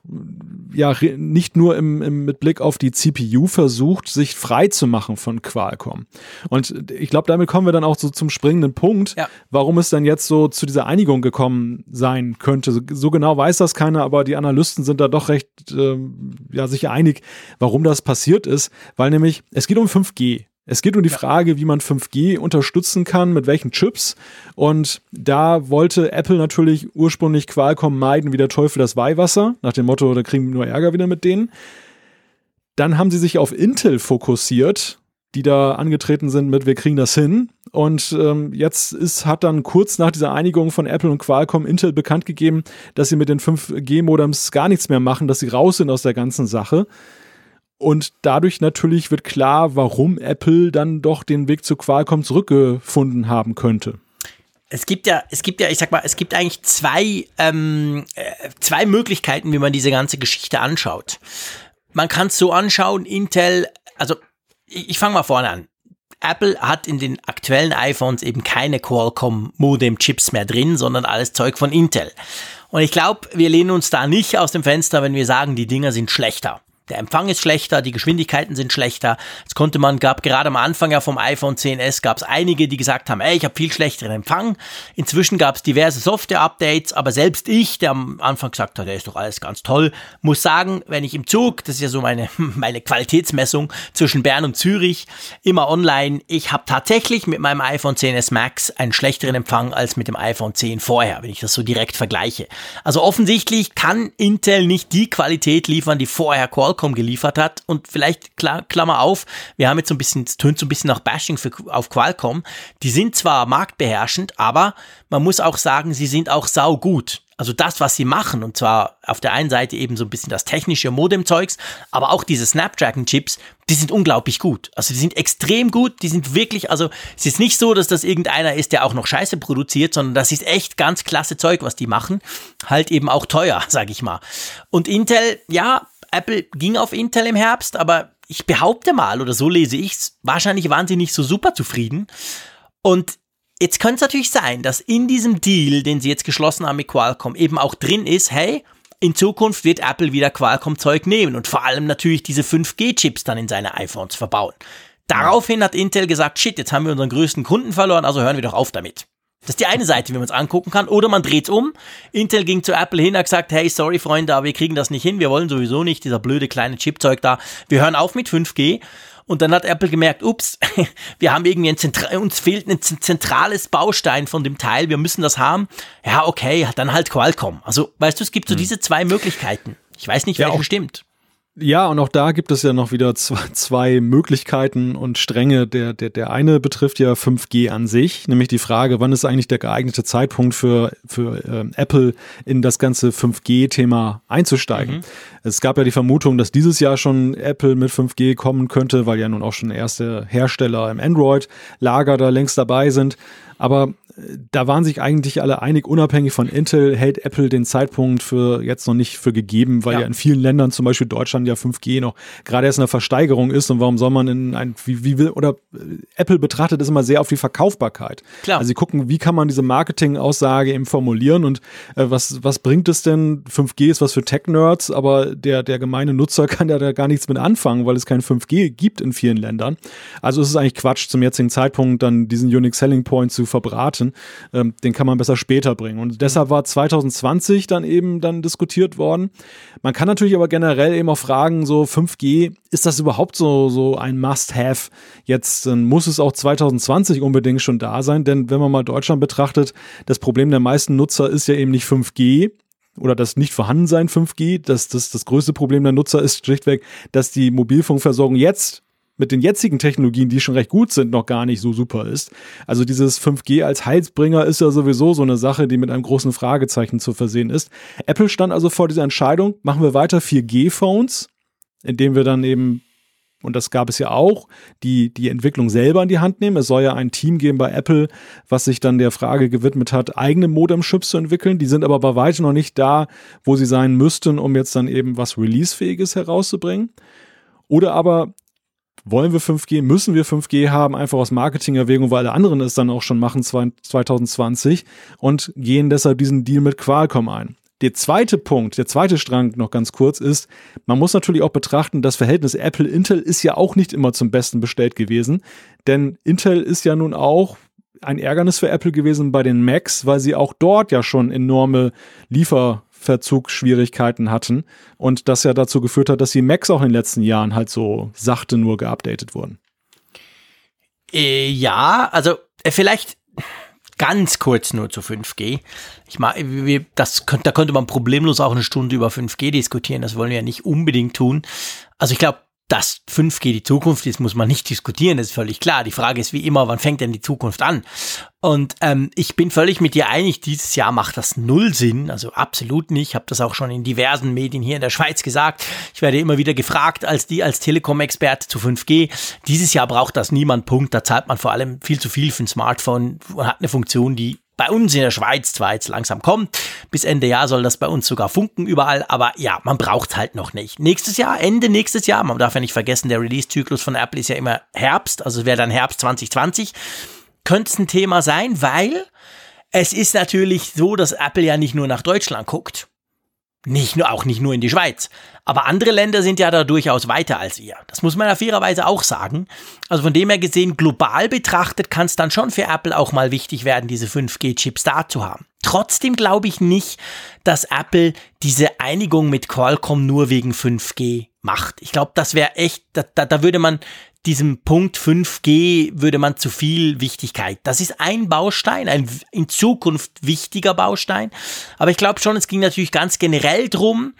ja nicht nur im, im, mit Blick auf die CPU versucht, sich frei zu machen von Qualcomm. Und ich glaube, damit kommen wir dann auch so zum springenden Punkt, ja. warum es dann jetzt so zu dieser Einigung gekommen sein könnte. So, so, genau weiß das keiner, aber die Analysten sind da doch recht äh, ja, sich einig, warum das passiert ist. Weil nämlich, es geht um 5G. Es geht um die Frage, wie man 5G unterstützen kann, mit welchen Chips. Und da wollte Apple natürlich ursprünglich Qualcomm meiden wie der Teufel das Weihwasser, nach dem Motto, da kriegen wir nur Ärger wieder mit denen. Dann haben sie sich auf Intel fokussiert, die da angetreten sind mit, wir kriegen das hin. Und ähm, jetzt ist, hat dann kurz nach dieser Einigung von Apple und Qualcomm Intel bekannt gegeben, dass sie mit den 5G-Modems gar nichts mehr machen, dass sie raus sind aus der ganzen Sache. Und dadurch natürlich wird klar, warum Apple dann doch den Weg zu Qualcomm zurückgefunden haben könnte. Es gibt ja, es gibt ja, ich sag mal, es gibt eigentlich zwei, ähm, äh, zwei Möglichkeiten, wie man diese ganze Geschichte anschaut. man kann es so anschauen, Intel, also ich, ich fange mal vorne an. Apple hat in den aktuellen iPhones eben keine Qualcomm Modem Chips mehr drin, sondern alles Zeug von Intel. Und ich glaube, wir lehnen uns da nicht aus dem Fenster, wenn wir sagen, die Dinger sind schlechter. Der Empfang ist schlechter, die Geschwindigkeiten sind schlechter. Das konnte man, gab gerade am Anfang ja vom iPhone 10s, gab es einige, die gesagt haben, ey, ich habe viel schlechteren Empfang. Inzwischen gab es diverse Software-Updates, aber selbst ich, der am Anfang gesagt hat, der ist doch alles ganz toll, muss sagen, wenn ich im Zug, das ist ja so meine, meine Qualitätsmessung zwischen Bern und Zürich, immer online, ich habe tatsächlich mit meinem iPhone 10s Max einen schlechteren Empfang als mit dem iPhone 10 vorher, wenn ich das so direkt vergleiche. Also offensichtlich kann Intel nicht die Qualität liefern, die vorher Qualcomm Qualcomm geliefert hat. Und vielleicht, Klammer auf, wir haben jetzt so ein bisschen, es tönt so ein bisschen nach Bashing für, auf Qualcomm. Die sind zwar marktbeherrschend, aber man muss auch sagen, sie sind auch saugut. Also das, was sie machen, und zwar auf der einen Seite eben so ein bisschen das technische Modem-Zeugs, aber auch diese Snapdragon-Chips, die sind unglaublich gut. Also die sind extrem gut, die sind wirklich, also es ist nicht so, dass das irgendeiner ist, der auch noch Scheiße produziert, sondern das ist echt ganz klasse Zeug, was die machen. Halt eben auch teuer, sag ich mal. Und Intel, ja, Apple ging auf Intel im Herbst, aber ich behaupte mal, oder so lese ich's, wahrscheinlich waren sie nicht so super zufrieden. Und jetzt könnte es natürlich sein, dass in diesem Deal, den sie jetzt geschlossen haben mit Qualcomm, eben auch drin ist, hey, in Zukunft wird Apple wieder Qualcomm-Zeug nehmen und vor allem natürlich diese 5G-Chips dann in seine iPhones verbauen. Daraufhin hat Intel gesagt, shit, jetzt haben wir unseren größten Kunden verloren, also hören wir doch auf damit. Das ist die eine Seite, wie man es angucken kann. Oder man dreht um. Intel ging zu Apple hin, hat gesagt, hey, sorry Freunde, aber wir kriegen das nicht hin. Wir wollen sowieso nicht dieser blöde kleine Chipzeug da. Wir hören auf mit 5G. Und dann hat Apple gemerkt, ups, wir haben irgendwie ein Zentra uns fehlt ein zentrales Baustein von dem Teil, wir müssen das haben. Ja, okay, dann halt Qualcomm. Also, weißt du, es gibt so hm. diese zwei Möglichkeiten. Ich weiß nicht, welche ja, stimmt. Ja, und auch da gibt es ja noch wieder zwei, zwei Möglichkeiten und Stränge. Der, der, der eine betrifft ja 5G an sich, nämlich die Frage, wann ist eigentlich der geeignete Zeitpunkt für, für äh, Apple in das ganze 5G-Thema einzusteigen. Mhm. Es gab ja die Vermutung, dass dieses Jahr schon Apple mit 5G kommen könnte, weil ja nun auch schon erste Hersteller im Android-Lager da längst dabei sind. Aber da waren sich eigentlich alle einig, unabhängig von Intel hält Apple den Zeitpunkt für jetzt noch nicht für gegeben, weil ja, ja in vielen Ländern, zum Beispiel Deutschland, ja 5G noch gerade erst in der Versteigerung ist und warum soll man in ein, wie, wie will, oder äh, Apple betrachtet es immer sehr auf die Verkaufbarkeit. Klar. Also sie gucken, wie kann man diese Marketing-Aussage eben formulieren und äh, was, was bringt es denn? 5G ist was für Tech-Nerds, aber der, der gemeine Nutzer kann ja da gar nichts mit anfangen, weil es kein 5G gibt in vielen Ländern. Also es ist eigentlich Quatsch, zum jetzigen Zeitpunkt dann diesen Unique Selling Point zu verbraten ähm, den kann man besser später bringen. Und deshalb war 2020 dann eben dann diskutiert worden. Man kann natürlich aber generell eben auch fragen, so 5G, ist das überhaupt so, so ein Must-Have? Jetzt dann muss es auch 2020 unbedingt schon da sein, denn wenn man mal Deutschland betrachtet, das Problem der meisten Nutzer ist ja eben nicht 5G, oder das nicht vorhandensein 5G. Das, das, das größte Problem der Nutzer ist schlichtweg, dass die Mobilfunkversorgung jetzt mit den jetzigen Technologien, die schon recht gut sind, noch gar nicht so super ist. Also dieses 5G als Heizbringer ist ja sowieso so eine Sache, die mit einem großen Fragezeichen zu versehen ist. Apple stand also vor dieser Entscheidung, machen wir weiter 4G-Phones, indem wir dann eben und das gab es ja auch, die die Entwicklung selber in die Hand nehmen. Es soll ja ein Team geben bei Apple, was sich dann der Frage gewidmet hat, eigene Modem-Chips zu entwickeln. Die sind aber bei weitem noch nicht da, wo sie sein müssten, um jetzt dann eben was Release-fähiges herauszubringen. Oder aber wollen wir 5G, müssen wir 5G haben, einfach aus Marketingerwägung, weil alle anderen es dann auch schon machen 2020 und gehen deshalb diesen Deal mit Qualcomm ein. Der zweite Punkt, der zweite Strang noch ganz kurz ist, man muss natürlich auch betrachten, das Verhältnis Apple-Intel ist ja auch nicht immer zum Besten bestellt gewesen, denn Intel ist ja nun auch ein Ärgernis für Apple gewesen bei den Macs, weil sie auch dort ja schon enorme Liefer Verzugsschwierigkeiten hatten und das ja dazu geführt hat, dass die Macs auch in den letzten Jahren halt so sachte nur geupdatet wurden. Äh, ja, also äh, vielleicht ganz kurz nur zu 5G. Ich meine, das, da könnte man problemlos auch eine Stunde über 5G diskutieren. Das wollen wir ja nicht unbedingt tun. Also ich glaube, dass 5G die Zukunft ist, muss man nicht diskutieren, das ist völlig klar. Die Frage ist wie immer, wann fängt denn die Zukunft an? Und ähm, ich bin völlig mit dir einig, dieses Jahr macht das null Sinn, also absolut nicht. Ich habe das auch schon in diversen Medien hier in der Schweiz gesagt. Ich werde immer wieder gefragt, als die als Telekom-Experte zu 5G. Dieses Jahr braucht das niemand, Punkt. Da zahlt man vor allem viel zu viel für ein Smartphone und hat eine Funktion, die bei uns in der Schweiz zwar jetzt langsam kommt. Bis Ende Jahr soll das bei uns sogar funken überall, aber ja, man braucht halt noch nicht. Nächstes Jahr, Ende nächstes Jahr, man darf ja nicht vergessen, der Release-Zyklus von Apple ist ja immer Herbst, also wäre dann Herbst 2020, könnte es ein Thema sein, weil es ist natürlich so, dass Apple ja nicht nur nach Deutschland guckt. Nicht nur, auch nicht nur in die Schweiz. Aber andere Länder sind ja da durchaus weiter als wir. Das muss man ja fairerweise auch sagen. Also von dem her gesehen, global betrachtet, kann es dann schon für Apple auch mal wichtig werden, diese 5G-Chips da zu haben. Trotzdem glaube ich nicht, dass Apple diese Einigung mit Qualcomm nur wegen 5G macht. Ich glaube, das wäre echt, da, da, da würde man diesem Punkt 5G würde man zu viel Wichtigkeit. Das ist ein Baustein, ein in Zukunft wichtiger Baustein. Aber ich glaube schon, es ging natürlich ganz generell drum,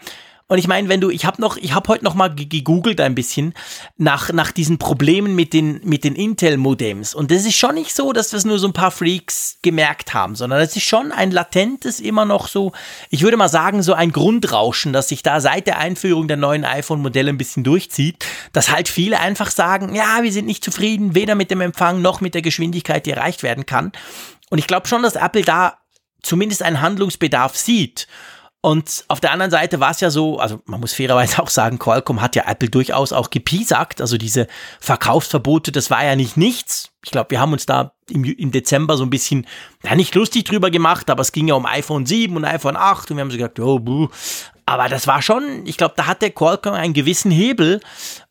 und ich meine, wenn du, ich habe noch, ich habe heute noch mal gegoogelt ein bisschen nach nach diesen Problemen mit den mit den Intel Modems und das ist schon nicht so, dass das nur so ein paar Freaks gemerkt haben, sondern es ist schon ein latentes immer noch so, ich würde mal sagen so ein Grundrauschen, das sich da seit der Einführung der neuen iPhone Modelle ein bisschen durchzieht, dass halt viele einfach sagen, ja, wir sind nicht zufrieden, weder mit dem Empfang noch mit der Geschwindigkeit, die erreicht werden kann. Und ich glaube schon, dass Apple da zumindest einen Handlungsbedarf sieht. Und auf der anderen Seite war es ja so, also man muss fairerweise auch sagen, Qualcomm hat ja Apple durchaus auch gepiesackt. Also diese Verkaufsverbote, das war ja nicht nichts. Ich glaube, wir haben uns da im, im, Dezember so ein bisschen, ja nicht lustig drüber gemacht, aber es ging ja um iPhone 7 und iPhone 8 und wir haben so gesagt, oh, buh. Aber das war schon, ich glaube, da hat der Qualcomm einen gewissen Hebel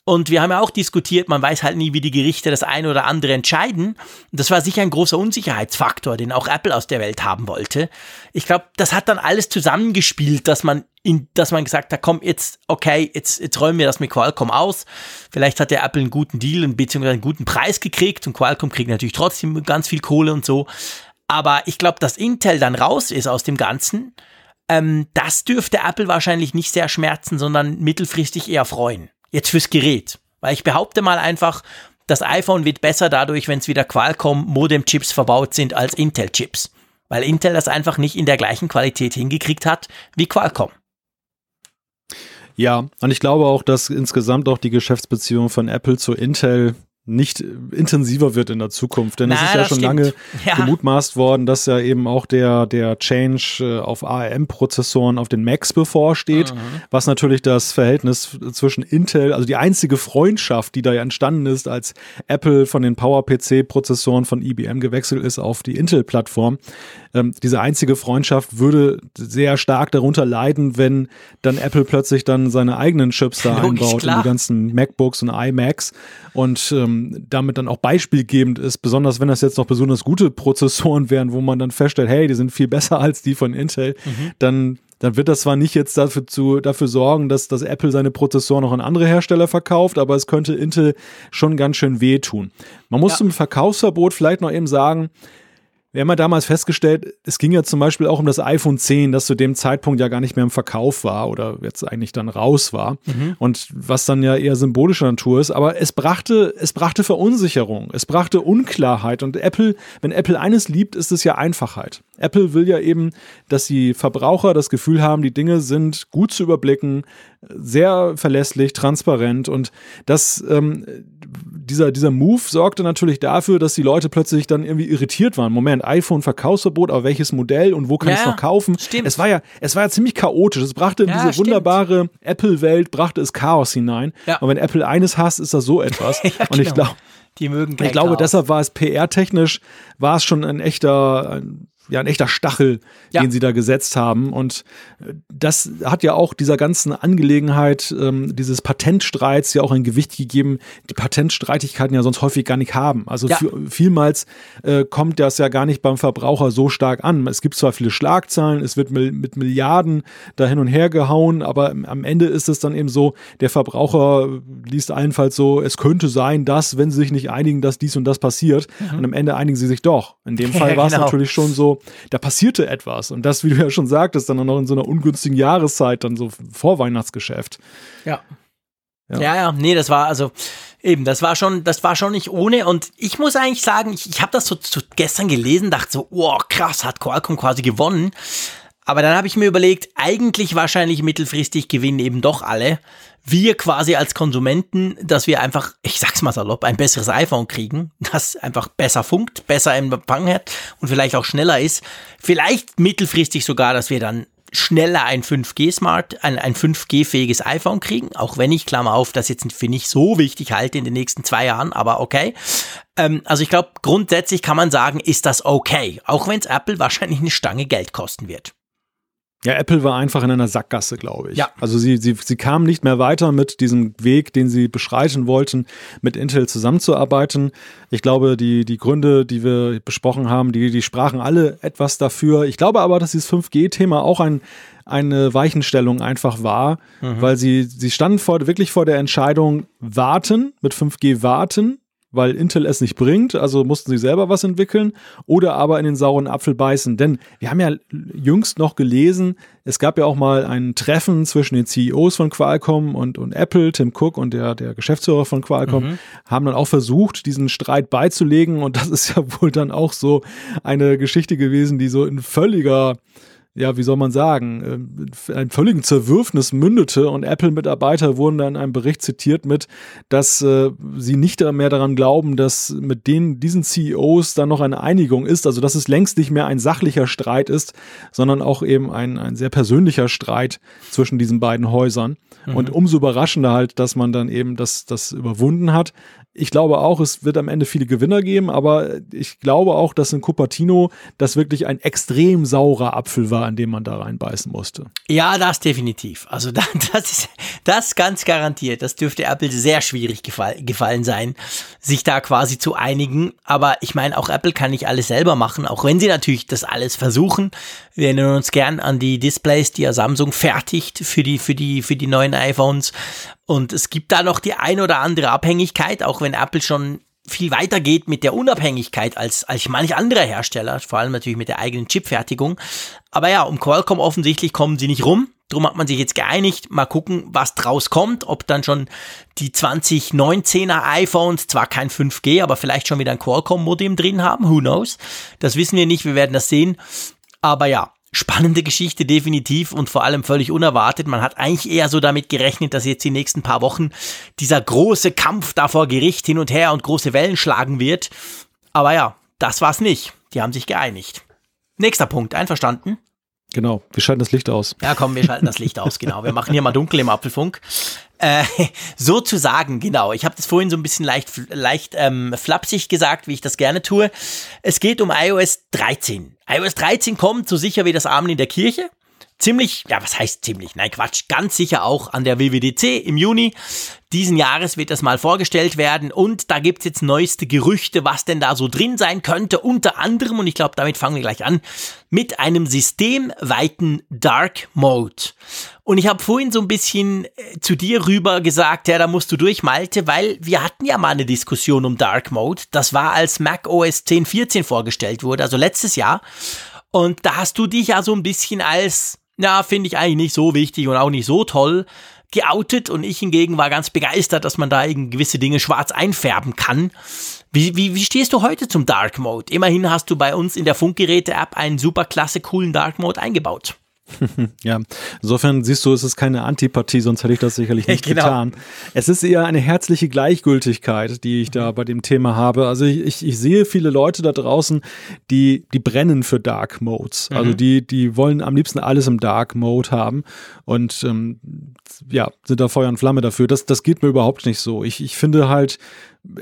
und wir haben ja auch diskutiert, man weiß halt nie, wie die Gerichte das eine oder andere entscheiden. Und das war sicher ein großer Unsicherheitsfaktor, den auch Apple aus der Welt haben wollte. Ich glaube, das hat dann alles zusammengespielt, dass man in, dass man gesagt hat, komm, jetzt, okay, jetzt, jetzt räumen wir das mit Qualcomm aus. Vielleicht hat der Apple einen guten Deal und beziehungsweise einen guten Preis gekriegt und Qualcomm kriegt natürlich trotzdem ganz viel Kohle und so. Aber ich glaube, dass Intel dann raus ist aus dem Ganzen, ähm, das dürfte Apple wahrscheinlich nicht sehr schmerzen, sondern mittelfristig eher freuen. Jetzt fürs Gerät. Weil ich behaupte mal einfach, das iPhone wird besser dadurch, wenn es wieder Qualcomm Modem-Chips verbaut sind als Intel-Chips. Weil Intel das einfach nicht in der gleichen Qualität hingekriegt hat wie Qualcomm. Ja, und ich glaube auch, dass insgesamt auch die Geschäftsbeziehung von Apple zu Intel nicht intensiver wird in der Zukunft. Denn Na, es ist ja schon stimmt. lange ja. gemutmaßt worden, dass ja eben auch der, der Change äh, auf ARM-Prozessoren auf den Macs bevorsteht, mhm. was natürlich das Verhältnis zwischen Intel, also die einzige Freundschaft, die da ja entstanden ist, als Apple von den PowerPC-Prozessoren von IBM gewechselt ist auf die Intel-Plattform. Ähm, diese einzige Freundschaft würde sehr stark darunter leiden, wenn dann Apple plötzlich dann seine eigenen Chips da Logisch, einbaut klar. in die ganzen MacBooks und iMacs und ähm, damit dann auch beispielgebend ist, besonders wenn das jetzt noch besonders gute Prozessoren wären, wo man dann feststellt, hey, die sind viel besser als die von Intel, mhm. dann dann wird das zwar nicht jetzt dafür, zu, dafür sorgen, dass, dass Apple seine Prozessoren noch an andere Hersteller verkauft, aber es könnte Intel schon ganz schön wehtun. Man muss ja. zum Verkaufsverbot vielleicht noch eben sagen, wir haben ja damals festgestellt, es ging ja zum Beispiel auch um das iPhone 10, das zu dem Zeitpunkt ja gar nicht mehr im Verkauf war oder jetzt eigentlich dann raus war mhm. und was dann ja eher symbolischer Natur ist. Aber es brachte, es brachte Verunsicherung, es brachte Unklarheit und Apple, wenn Apple eines liebt, ist es ja Einfachheit. Apple will ja eben, dass die Verbraucher das Gefühl haben, die Dinge sind gut zu überblicken, sehr verlässlich, transparent und das, ähm, dieser, dieser Move sorgte natürlich dafür, dass die Leute plötzlich dann irgendwie irritiert waren. Moment, iPhone Verkaufsverbot, aber welches Modell und wo kann ja, ich es noch kaufen? Stimmt. Es war ja, es war ja ziemlich chaotisch. Es brachte in ja, diese stimmt. wunderbare Apple-Welt, brachte es Chaos hinein. Ja. Und wenn Apple eines hasst, ist das so etwas. ja, und ich genau. glaube, die mögen Ich glaube, Chaos. deshalb war es PR-technisch, war es schon ein echter, ein ja ein echter Stachel, ja. den sie da gesetzt haben. Und äh, das hat ja auch dieser ganzen Angelegenheit, ähm, dieses Patentstreits ja auch ein Gewicht gegeben, die Patentstreitigkeiten ja sonst häufig gar nicht haben. Also ja. vielmals äh, kommt das ja gar nicht beim Verbraucher so stark an. Es gibt zwar viele Schlagzeilen, es wird mit Milliarden da hin und her gehauen, aber am Ende ist es dann eben so, der Verbraucher liest allenfalls so, es könnte sein, dass, wenn sie sich nicht einigen, dass dies und das passiert. Mhm. Und am Ende einigen sie sich doch. In dem Fall war es genau. natürlich schon so, da passierte etwas. Und das, wie du ja schon sagtest, dann auch noch in so einer ungünstigen Jahreszeit, dann so vor Weihnachtsgeschäft. Ja. Ja. ja, ja, nee, das war also eben, das war schon, das war schon nicht ohne. Und ich muss eigentlich sagen, ich, ich habe das so, so, gestern gelesen, dachte so, oh krass, hat Qualcomm quasi gewonnen. Aber dann habe ich mir überlegt, eigentlich wahrscheinlich mittelfristig gewinnen eben doch alle. Wir quasi als Konsumenten, dass wir einfach, ich sag's mal salopp, ein besseres iPhone kriegen, das einfach besser funkt, besser Empfang hat und vielleicht auch schneller ist. Vielleicht mittelfristig sogar, dass wir dann schneller ein 5G-Smart, ein, ein 5G-fähiges iPhone kriegen, auch wenn ich, Klammer auf, das jetzt für nicht so wichtig halte in den nächsten zwei Jahren, aber okay. Ähm, also ich glaube, grundsätzlich kann man sagen, ist das okay, auch wenn es Apple wahrscheinlich eine Stange Geld kosten wird. Ja, Apple war einfach in einer Sackgasse, glaube ich. Ja. Also sie, sie, sie kamen nicht mehr weiter mit diesem Weg, den sie beschreiten wollten, mit Intel zusammenzuarbeiten. Ich glaube, die, die Gründe, die wir besprochen haben, die, die sprachen alle etwas dafür. Ich glaube aber, dass dieses 5G-Thema auch ein, eine Weichenstellung einfach war, mhm. weil sie, sie standen vor, wirklich vor der Entscheidung, warten, mit 5G warten weil Intel es nicht bringt, also mussten sie selber was entwickeln oder aber in den sauren Apfel beißen. Denn wir haben ja jüngst noch gelesen, es gab ja auch mal ein Treffen zwischen den CEOs von Qualcomm und, und Apple, Tim Cook und der, der Geschäftsführer von Qualcomm, mhm. haben dann auch versucht, diesen Streit beizulegen und das ist ja wohl dann auch so eine Geschichte gewesen, die so in völliger ja, wie soll man sagen, äh, einem völligen Zerwürfnis mündete und Apple-Mitarbeiter wurden dann in einem Bericht zitiert mit, dass äh, sie nicht mehr daran glauben, dass mit den, diesen CEOs dann noch eine Einigung ist, also dass es längst nicht mehr ein sachlicher Streit ist, sondern auch eben ein, ein sehr persönlicher Streit zwischen diesen beiden Häusern. Mhm. Und umso überraschender halt, dass man dann eben das, das überwunden hat. Ich glaube auch, es wird am Ende viele Gewinner geben, aber ich glaube auch, dass in Cupertino das wirklich ein extrem saurer Apfel war, an dem man da reinbeißen musste. Ja, das definitiv. Also das ist das ganz garantiert. Das dürfte Apple sehr schwierig gefallen sein, sich da quasi zu einigen. Aber ich meine, auch Apple kann nicht alles selber machen, auch wenn sie natürlich das alles versuchen. Wir erinnern uns gern an die Displays, die ja Samsung fertigt für die, für die, für die neuen iPhones. Und es gibt da noch die ein oder andere Abhängigkeit, auch wenn Apple schon viel weiter geht mit der Unabhängigkeit als, als manch anderer Hersteller, vor allem natürlich mit der eigenen Chipfertigung. Aber ja, um Qualcomm offensichtlich kommen sie nicht rum. Drum hat man sich jetzt geeinigt. Mal gucken, was draus kommt. Ob dann schon die 2019er iPhones, zwar kein 5G, aber vielleicht schon wieder ein Qualcomm-Modem drin haben. Who knows? Das wissen wir nicht. Wir werden das sehen. Aber ja, spannende Geschichte definitiv und vor allem völlig unerwartet. Man hat eigentlich eher so damit gerechnet, dass jetzt die nächsten paar Wochen dieser große Kampf da vor Gericht hin und her und große Wellen schlagen wird. Aber ja, das war's nicht. Die haben sich geeinigt. Nächster Punkt, einverstanden? Genau, wir schalten das Licht aus. Ja, komm, wir schalten das Licht aus, genau. Wir machen hier mal dunkel im Apfelfunk. Äh, sozusagen, genau. Ich habe das vorhin so ein bisschen leicht, leicht ähm, flapsig gesagt, wie ich das gerne tue. Es geht um iOS 13. iOS 13 kommt so sicher wie das Abend in der Kirche ziemlich, ja, was heißt ziemlich? Nein, Quatsch, ganz sicher auch an der WWDC im Juni diesen Jahres wird das mal vorgestellt werden und da gibt's jetzt neueste Gerüchte, was denn da so drin sein könnte. Unter anderem, und ich glaube, damit fangen wir gleich an, mit einem systemweiten Dark Mode. Und ich habe vorhin so ein bisschen äh, zu dir rüber gesagt, ja, da musst du durch, Malte, weil wir hatten ja mal eine Diskussion um Dark Mode. Das war, als Mac OS 10.14 vorgestellt wurde, also letztes Jahr. Und da hast du dich ja so ein bisschen als ja, finde ich eigentlich nicht so wichtig und auch nicht so toll geoutet und ich hingegen war ganz begeistert, dass man da eben gewisse Dinge schwarz einfärben kann. Wie, wie, wie stehst du heute zum Dark Mode? Immerhin hast du bei uns in der Funkgeräte-App einen super klasse coolen Dark Mode eingebaut. Ja, insofern siehst du, es ist keine Antipathie, sonst hätte ich das sicherlich nicht genau. getan. Es ist eher eine herzliche Gleichgültigkeit, die ich da bei dem Thema habe. Also ich, ich, ich sehe viele Leute da draußen, die, die brennen für Dark Modes. Also mhm. die, die wollen am liebsten alles im Dark Mode haben und ähm, ja, sind da Feuer und Flamme dafür. Das, das geht mir überhaupt nicht so. Ich, ich finde halt,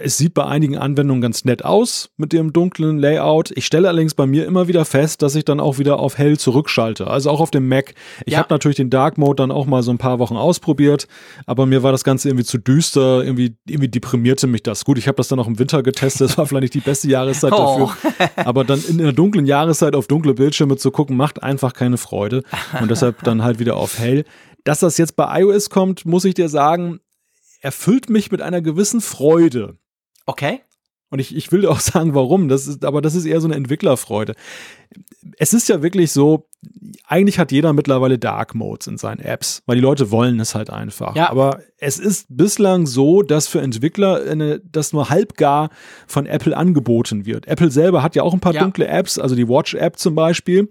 es sieht bei einigen Anwendungen ganz nett aus mit dem dunklen Layout. Ich stelle allerdings bei mir immer wieder fest, dass ich dann auch wieder auf hell zurückschalte. Also auch auf dem Mac. Ich ja. habe natürlich den Dark Mode dann auch mal so ein paar Wochen ausprobiert, aber mir war das Ganze irgendwie zu düster. Irgendwie, irgendwie deprimierte mich das. Gut, ich habe das dann auch im Winter getestet. Das war vielleicht nicht die beste Jahreszeit oh. dafür. Aber dann in der dunklen Jahreszeit auf dunkle Bildschirme zu gucken, macht einfach keine Freude. Und deshalb dann halt wieder auf hell. Dass das jetzt bei iOS kommt, muss ich dir sagen, erfüllt mich mit einer gewissen Freude. Okay. Und ich, ich will auch sagen, warum. Das ist, aber das ist eher so eine Entwicklerfreude. Es ist ja wirklich so, eigentlich hat jeder mittlerweile Dark Modes in seinen Apps, weil die Leute wollen es halt einfach. Ja. Aber es ist bislang so, dass für Entwickler eine, das nur halbgar von Apple angeboten wird. Apple selber hat ja auch ein paar ja. dunkle Apps, also die Watch-App zum Beispiel,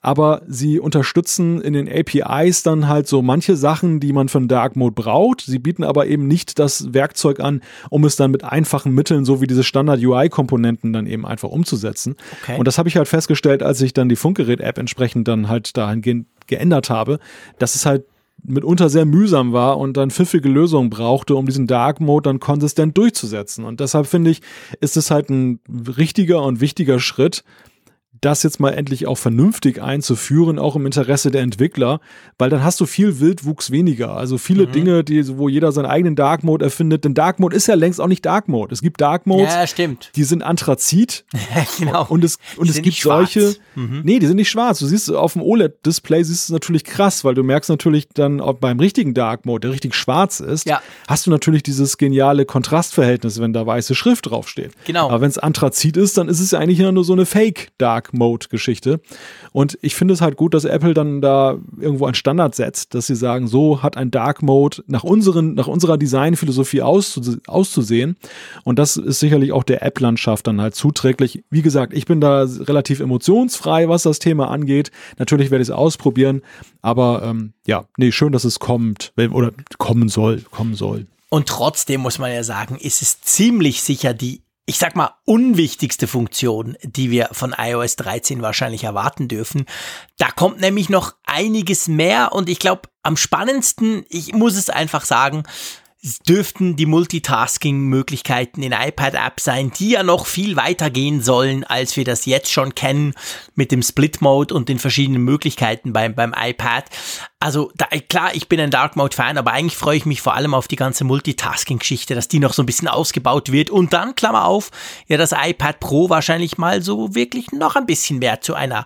aber sie unterstützen in den APIs dann halt so manche Sachen, die man von Dark Mode braucht. Sie bieten aber eben nicht das Werkzeug an, um es dann mit einfachen Mitteln, so wie diese Standard-UI-Komponenten, dann eben einfach umzusetzen. Okay. Und das habe ich halt festgestellt, als ich dann die Funkgerät-App entsprechend dann halt dahingehend geändert habe, dass es halt mitunter sehr mühsam war und dann pfiffige Lösungen brauchte, um diesen Dark Mode dann konsistent durchzusetzen. Und deshalb finde ich, ist es halt ein richtiger und wichtiger Schritt, das jetzt mal endlich auch vernünftig einzuführen, auch im Interesse der Entwickler, weil dann hast du viel Wildwuchs weniger. Also viele mhm. Dinge, die, wo jeder seinen eigenen Dark Mode erfindet. Denn Dark Mode ist ja längst auch nicht Dark Mode. Es gibt Dark Modes, ja, stimmt. die sind Anthrazit. genau. Und es, und es gibt solche, mhm. nee, die sind nicht schwarz. Du siehst auf dem OLED-Display siehst du natürlich krass, weil du merkst natürlich dann auch beim richtigen Dark Mode, der richtig schwarz ist, ja. hast du natürlich dieses geniale Kontrastverhältnis, wenn da weiße Schrift draufsteht. Genau. Aber wenn es Anthrazit ist, dann ist es ja eigentlich nur so eine Fake Dark Mode-Geschichte. Und ich finde es halt gut, dass Apple dann da irgendwo einen Standard setzt, dass sie sagen, so hat ein Dark Mode nach, unseren, nach unserer Designphilosophie auszusehen. Und das ist sicherlich auch der App-Landschaft dann halt zuträglich. Wie gesagt, ich bin da relativ emotionsfrei, was das Thema angeht. Natürlich werde ich es ausprobieren, aber ähm, ja, nee, schön, dass es kommt oder kommen soll, kommen soll. Und trotzdem muss man ja sagen, ist es ziemlich sicher die ich sag mal, unwichtigste Funktion, die wir von iOS 13 wahrscheinlich erwarten dürfen. Da kommt nämlich noch einiges mehr und ich glaube, am spannendsten, ich muss es einfach sagen, dürften die Multitasking-Möglichkeiten in iPad-App sein, die ja noch viel weiter gehen sollen, als wir das jetzt schon kennen mit dem Split-Mode und den verschiedenen Möglichkeiten beim, beim iPad. Also da, klar, ich bin ein Dark Mode-Fan, aber eigentlich freue ich mich vor allem auf die ganze Multitasking-Geschichte, dass die noch so ein bisschen ausgebaut wird und dann, Klammer auf, ja das iPad Pro wahrscheinlich mal so wirklich noch ein bisschen mehr zu einer,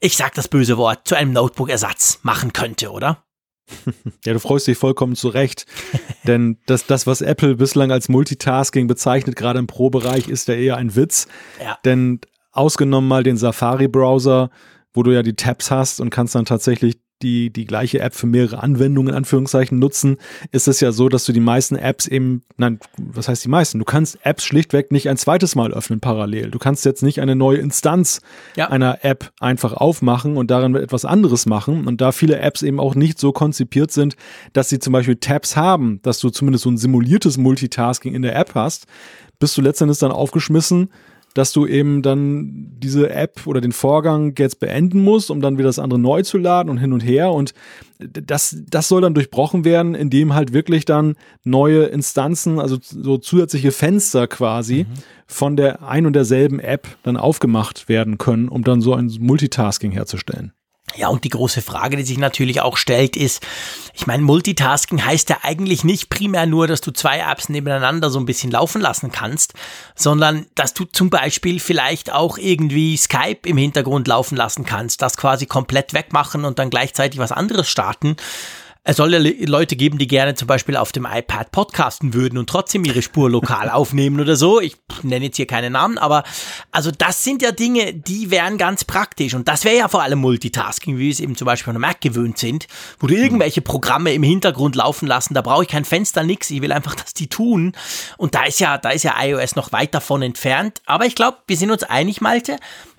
ich sag das böse Wort, zu einem Notebook-Ersatz machen könnte, oder? Ja, du freust dich vollkommen zurecht. Denn das, das, was Apple bislang als Multitasking bezeichnet, gerade im Pro-Bereich, ist ja eher ein Witz. Ja. Denn ausgenommen mal den Safari-Browser, wo du ja die Tabs hast und kannst dann tatsächlich die, die gleiche App für mehrere Anwendungen in Anführungszeichen nutzen, ist es ja so, dass du die meisten Apps eben, nein, was heißt die meisten? Du kannst Apps schlichtweg nicht ein zweites Mal öffnen parallel. Du kannst jetzt nicht eine neue Instanz ja. einer App einfach aufmachen und darin etwas anderes machen. Und da viele Apps eben auch nicht so konzipiert sind, dass sie zum Beispiel Tabs haben, dass du zumindest so ein simuliertes Multitasking in der App hast, bist du letztendlich dann aufgeschmissen, dass du eben dann diese App oder den Vorgang jetzt beenden musst, um dann wieder das andere neu zu laden und hin und her. Und das, das soll dann durchbrochen werden, indem halt wirklich dann neue Instanzen, also so zusätzliche Fenster quasi mhm. von der ein und derselben App dann aufgemacht werden können, um dann so ein Multitasking herzustellen. Ja, und die große Frage, die sich natürlich auch stellt, ist, ich meine, Multitasking heißt ja eigentlich nicht primär nur, dass du zwei Apps nebeneinander so ein bisschen laufen lassen kannst, sondern dass du zum Beispiel vielleicht auch irgendwie Skype im Hintergrund laufen lassen kannst, das quasi komplett wegmachen und dann gleichzeitig was anderes starten. Es soll ja Leute geben, die gerne zum Beispiel auf dem iPad podcasten würden und trotzdem ihre Spur lokal aufnehmen oder so. Ich nenne jetzt hier keine Namen, aber also das sind ja Dinge, die wären ganz praktisch. Und das wäre ja vor allem Multitasking, wie wir es eben zum Beispiel von Mac gewöhnt sind, wo du irgendwelche Programme im Hintergrund laufen lassen. Da brauche ich kein Fenster, nix. Ich will einfach, dass die tun. Und da ist ja, da ist ja iOS noch weit davon entfernt. Aber ich glaube, wir sind uns einig, Malte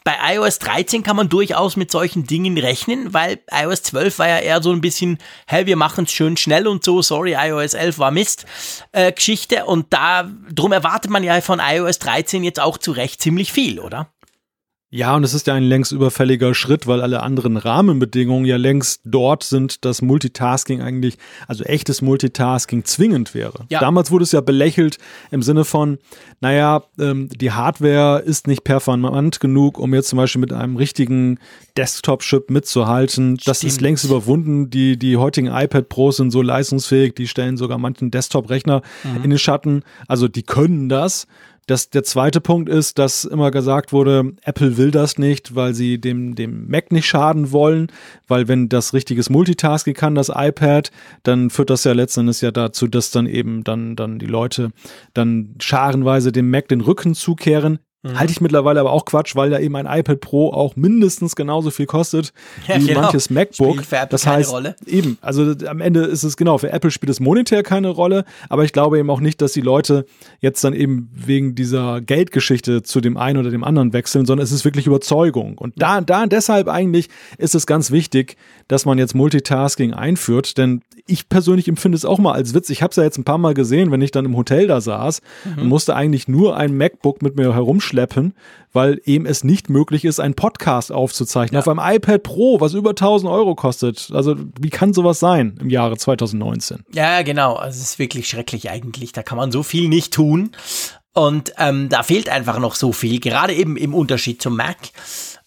bei iOS 13 kann man durchaus mit solchen Dingen rechnen, weil iOS 12 war ja eher so ein bisschen, hey, wir machen es schön schnell und so, sorry, iOS 11 war Mist, äh, Geschichte. Und da, drum erwartet man ja von iOS 13 jetzt auch zu Recht ziemlich viel, oder? Ja, und es ist ja ein längst überfälliger Schritt, weil alle anderen Rahmenbedingungen ja längst dort sind, dass Multitasking eigentlich, also echtes Multitasking zwingend wäre. Ja. Damals wurde es ja belächelt im Sinne von, naja, ähm, die Hardware ist nicht performant genug, um jetzt zum Beispiel mit einem richtigen Desktop-Chip mitzuhalten. Stimmt. Das ist längst überwunden. Die, die heutigen iPad Pros sind so leistungsfähig, die stellen sogar manchen Desktop-Rechner mhm. in den Schatten. Also die können das. Das, der zweite Punkt ist, dass immer gesagt wurde, Apple will das nicht, weil sie dem, dem Mac nicht schaden wollen, weil wenn das richtiges Multitasking kann, das iPad, dann führt das ja letztendlich ja dazu, dass dann eben dann, dann die Leute dann scharenweise dem Mac den Rücken zukehren. Mhm. Halte ich mittlerweile aber auch Quatsch, weil ja eben ein iPad Pro auch mindestens genauso viel kostet ja, wie genau. manches MacBook. das heißt, Rolle. eben, also am Ende ist es genau, für Apple spielt es monetär keine Rolle, aber ich glaube eben auch nicht, dass die Leute jetzt dann eben wegen dieser Geldgeschichte zu dem einen oder dem anderen wechseln, sondern es ist wirklich Überzeugung. Und da, da deshalb eigentlich ist es ganz wichtig, dass man jetzt Multitasking einführt, denn ich persönlich empfinde es auch mal als Witz. Ich habe es ja jetzt ein paar Mal gesehen, wenn ich dann im Hotel da saß mhm. und musste eigentlich nur ein MacBook mit mir herumschleppen, weil eben es nicht möglich ist, einen Podcast aufzuzeichnen ja. auf einem iPad Pro, was über 1000 Euro kostet. Also wie kann sowas sein im Jahre 2019? Ja, genau. Also es ist wirklich schrecklich eigentlich. Da kann man so viel nicht tun. Und ähm, da fehlt einfach noch so viel, gerade eben im Unterschied zum Mac.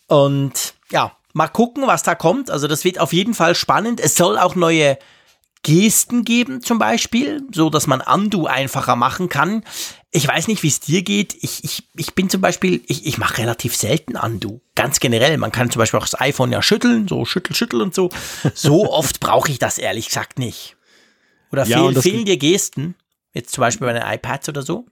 Und ja, mal gucken, was da kommt. Also das wird auf jeden Fall spannend. Es soll auch neue Gesten geben zum Beispiel, so dass man Undo einfacher machen kann. Ich weiß nicht, wie es dir geht. Ich, ich, ich bin zum Beispiel, ich, ich mache relativ selten Undo. Ganz generell. Man kann zum Beispiel auch das iPhone ja schütteln, so schüttel, schüttel und so. So oft brauche ich das ehrlich gesagt nicht. Oder ja, fehl, fehlen dir Gesten? Jetzt zum Beispiel bei den iPads oder so?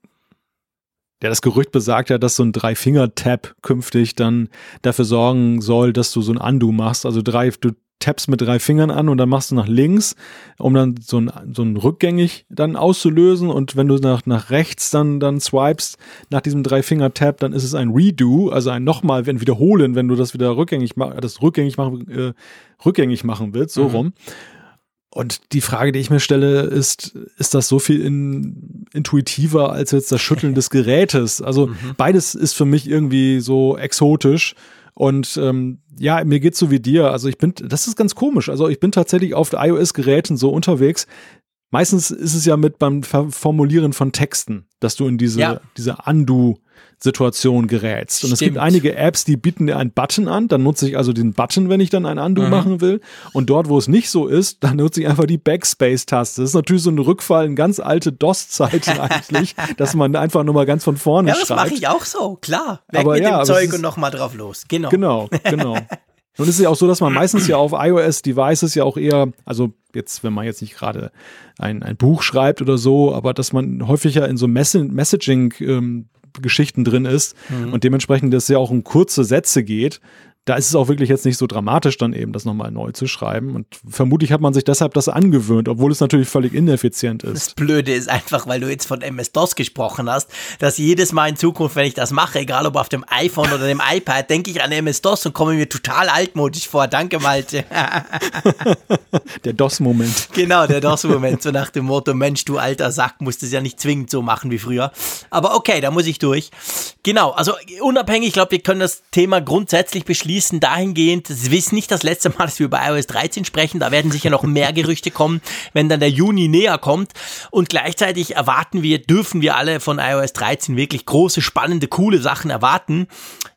Ja, das Gerücht besagt ja, dass so ein Drei-Finger-Tab künftig dann dafür sorgen soll, dass du so ein Undo machst. Also drei, du tappst mit drei Fingern an und dann machst du nach links, um dann so ein, so ein rückgängig dann auszulösen. Und wenn du nach, nach rechts dann, dann swipest nach diesem Drei-Finger-Tab, dann ist es ein Redo, also ein nochmal, wenn wiederholen, wenn du das wieder rückgängig, das rückgängig machen, äh, rückgängig machen willst, so mhm. rum. Und die Frage, die ich mir stelle, ist, ist das so viel in, intuitiver als jetzt das Schütteln des Gerätes? Also mhm. beides ist für mich irgendwie so exotisch. Und ähm, ja, mir geht's so wie dir. Also ich bin, das ist ganz komisch. Also ich bin tatsächlich auf iOS-Geräten so unterwegs. Meistens ist es ja mit beim Formulieren von Texten, dass du in diese, ja. diese Undo Situation gerätst. Und Stimmt. es gibt einige Apps, die bieten dir einen Button an. Dann nutze ich also den Button, wenn ich dann ein Undo mhm. machen will. Und dort, wo es nicht so ist, dann nutze ich einfach die Backspace-Taste. Das ist natürlich so ein Rückfall in ganz alte DOS-Zeiten eigentlich, dass man einfach nur mal ganz von vorne schreibt. Ja, das mache ich auch so, klar. Weg aber mit ja, dem Zeug und nochmal drauf los. Genau. Genau, genau. Nun ist es ja auch so, dass man meistens ja auf iOS-Devices ja auch eher, also jetzt, wenn man jetzt nicht gerade ein, ein Buch schreibt oder so, aber dass man häufiger in so Messaging ähm, Geschichten drin ist mhm. und dementsprechend das ja auch um kurze Sätze geht, da ist es auch wirklich jetzt nicht so dramatisch, dann eben das nochmal neu zu schreiben. Und vermutlich hat man sich deshalb das angewöhnt, obwohl es natürlich völlig ineffizient ist. Das Blöde ist einfach, weil du jetzt von MS-DOS gesprochen hast, dass jedes Mal in Zukunft, wenn ich das mache, egal ob auf dem iPhone oder dem iPad, denke ich an MS-DOS und komme mir total altmodisch vor. Danke, Malte. der DOS-Moment. Genau, der DOS-Moment. So nach dem Motto, Mensch, du alter Sack, musst es ja nicht zwingend so machen wie früher. Aber okay, da muss ich durch. Genau, also unabhängig, ich glaube, wir können das Thema grundsätzlich beschließen schließen dahingehend, es ist nicht das letzte Mal, dass wir über iOS 13 sprechen, da werden sicher noch mehr Gerüchte kommen, wenn dann der Juni näher kommt und gleichzeitig erwarten wir, dürfen wir alle von iOS 13 wirklich große, spannende, coole Sachen erwarten.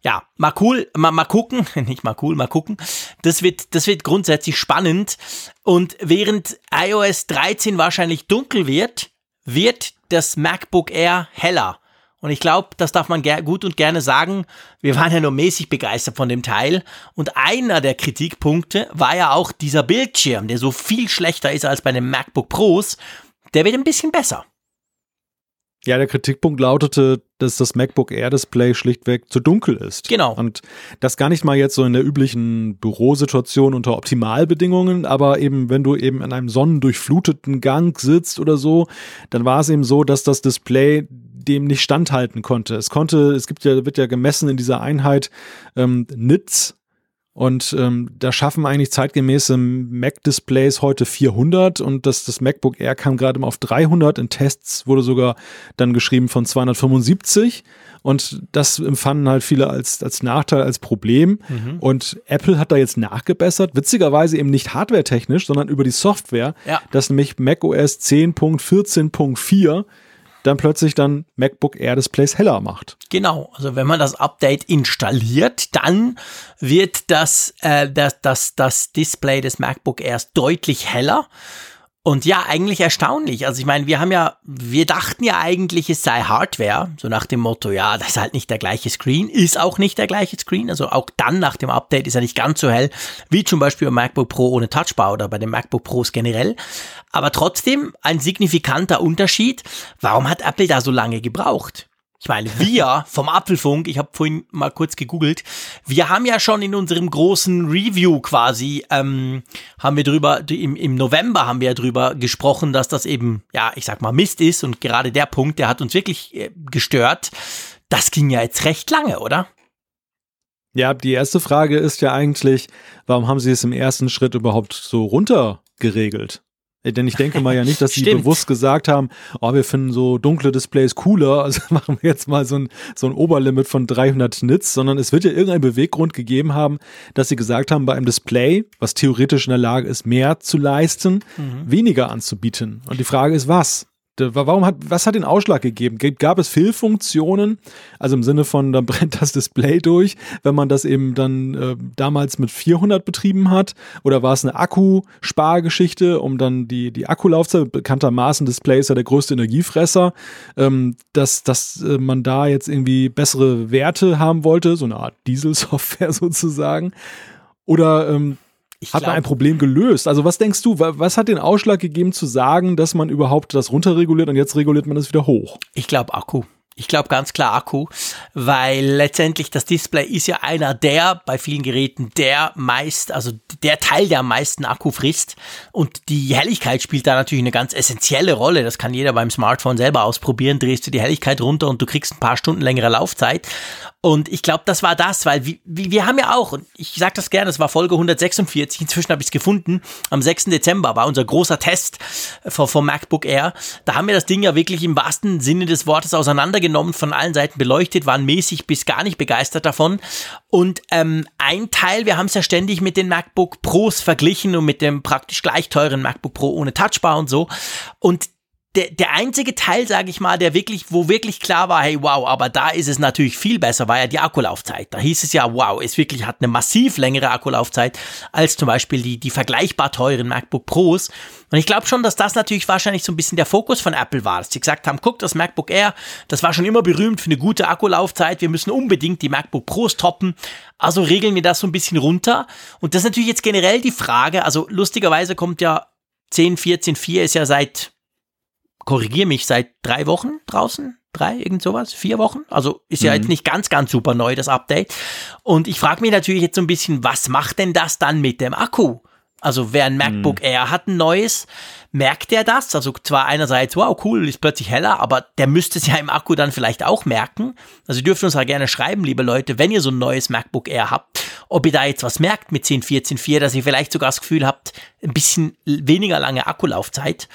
Ja, mal cool, mal, mal gucken, nicht mal cool, mal gucken. Das wird, das wird grundsätzlich spannend und während iOS 13 wahrscheinlich dunkel wird, wird das MacBook Air heller. Und ich glaube, das darf man gut und gerne sagen. Wir waren ja nur mäßig begeistert von dem Teil. Und einer der Kritikpunkte war ja auch dieser Bildschirm, der so viel schlechter ist als bei den MacBook Pros. Der wird ein bisschen besser. Ja, der Kritikpunkt lautete, dass das MacBook Air Display schlichtweg zu dunkel ist. Genau. Und das gar nicht mal jetzt so in der üblichen Bürosituation unter Optimalbedingungen, aber eben, wenn du eben in einem sonnendurchfluteten Gang sitzt oder so, dann war es eben so, dass das Display dem nicht standhalten konnte. Es konnte, es gibt ja, wird ja gemessen in dieser Einheit ähm, Nits, und ähm, da schaffen eigentlich zeitgemäße Mac-Displays heute 400 und das, das MacBook Air kam gerade mal auf 300. In Tests wurde sogar dann geschrieben von 275. Und das empfanden halt viele als, als Nachteil, als Problem. Mhm. Und Apple hat da jetzt nachgebessert, witzigerweise eben nicht hardware-technisch, sondern über die Software, ja. dass nämlich macOS 10.14.4 dann plötzlich dann MacBook Air Displays heller macht. Genau, also wenn man das Update installiert, dann wird das, äh, das, das, das Display des MacBook Airs deutlich heller. Und ja, eigentlich erstaunlich. Also ich meine, wir haben ja, wir dachten ja eigentlich, es sei Hardware, so nach dem Motto, ja, das ist halt nicht der gleiche Screen, ist auch nicht der gleiche Screen. Also auch dann nach dem Update ist er nicht ganz so hell wie zum Beispiel beim MacBook Pro ohne Touchbar oder bei den MacBook Pros generell. Aber trotzdem ein signifikanter Unterschied. Warum hat Apple da so lange gebraucht? Ich meine, wir vom Apfelfunk, ich habe vorhin mal kurz gegoogelt, wir haben ja schon in unserem großen Review quasi, ähm, haben wir drüber, im, im November haben wir ja drüber gesprochen, dass das eben, ja, ich sag mal, Mist ist und gerade der Punkt, der hat uns wirklich äh, gestört. Das ging ja jetzt recht lange, oder? Ja, die erste Frage ist ja eigentlich, warum haben sie es im ersten Schritt überhaupt so runtergeregelt? Äh, denn ich denke mal ja nicht, dass sie bewusst gesagt haben, oh, wir finden so dunkle Displays cooler, also machen wir jetzt mal so ein, so ein Oberlimit von 300 Nits, sondern es wird ja irgendeinen Beweggrund gegeben haben, dass sie gesagt haben, bei einem Display, was theoretisch in der Lage ist, mehr zu leisten, mhm. weniger anzubieten. Und die Frage ist, was? Warum hat, was hat den Ausschlag gegeben? Gab es Fehlfunktionen? Also im Sinne von, dann brennt das Display durch, wenn man das eben dann äh, damals mit 400 betrieben hat? Oder war es eine Akkuspargeschichte, um dann die, die Akkulaufzeit, bekanntermaßen Display ist ja der größte Energiefresser, ähm, dass, dass äh, man da jetzt irgendwie bessere Werte haben wollte, so eine Art Dieselsoftware sozusagen? Oder ähm, ich hat man ein Problem gelöst? Also was denkst du, was hat den Ausschlag gegeben zu sagen, dass man überhaupt das runterreguliert und jetzt reguliert man das wieder hoch? Ich glaube Akku. Ich glaube ganz klar Akku, weil letztendlich das Display ist ja einer der bei vielen Geräten der meist, also der Teil, der am meisten Akku frisst. Und die Helligkeit spielt da natürlich eine ganz essentielle Rolle. Das kann jeder beim Smartphone selber ausprobieren. Drehst du die Helligkeit runter und du kriegst ein paar Stunden längere Laufzeit. Und ich glaube, das war das, weil wir, wir haben ja auch, und ich sage das gerne, es war Folge 146, inzwischen habe ich es gefunden, am 6. Dezember war unser großer Test vom MacBook Air. Da haben wir das Ding ja wirklich im wahrsten Sinne des Wortes auseinandergenommen, von allen Seiten beleuchtet, waren mäßig bis gar nicht begeistert davon. Und ähm, ein Teil, wir haben es ja ständig mit den MacBook Pros verglichen und mit dem praktisch gleich teuren MacBook Pro ohne Touchbar und so. Und der, der einzige Teil, sage ich mal, der wirklich, wo wirklich klar war, hey, wow, aber da ist es natürlich viel besser, war ja die Akkulaufzeit. Da hieß es ja, wow, es wirklich hat eine massiv längere Akkulaufzeit als zum Beispiel die, die vergleichbar teuren MacBook Pros. Und ich glaube schon, dass das natürlich wahrscheinlich so ein bisschen der Fokus von Apple war, dass sie gesagt haben, guck, das MacBook Air, das war schon immer berühmt für eine gute Akkulaufzeit, wir müssen unbedingt die MacBook Pros toppen, also regeln wir das so ein bisschen runter. Und das ist natürlich jetzt generell die Frage, also lustigerweise kommt ja 10, 14, 4 ist ja seit korrigiere mich, seit drei Wochen draußen. Drei, irgend sowas, vier Wochen. Also ist ja mhm. jetzt nicht ganz, ganz super neu, das Update. Und ich frage mich natürlich jetzt so ein bisschen, was macht denn das dann mit dem Akku? Also wer ein MacBook mhm. Air hat, ein neues, merkt er das? Also zwar einerseits, wow, cool, ist plötzlich heller, aber der müsste es ja im Akku dann vielleicht auch merken. Also ihr dürft uns ja gerne schreiben, liebe Leute, wenn ihr so ein neues MacBook Air habt, ob ihr da jetzt was merkt mit 10, 14, 4, dass ihr vielleicht sogar das Gefühl habt, ein bisschen weniger lange Akkulaufzeit.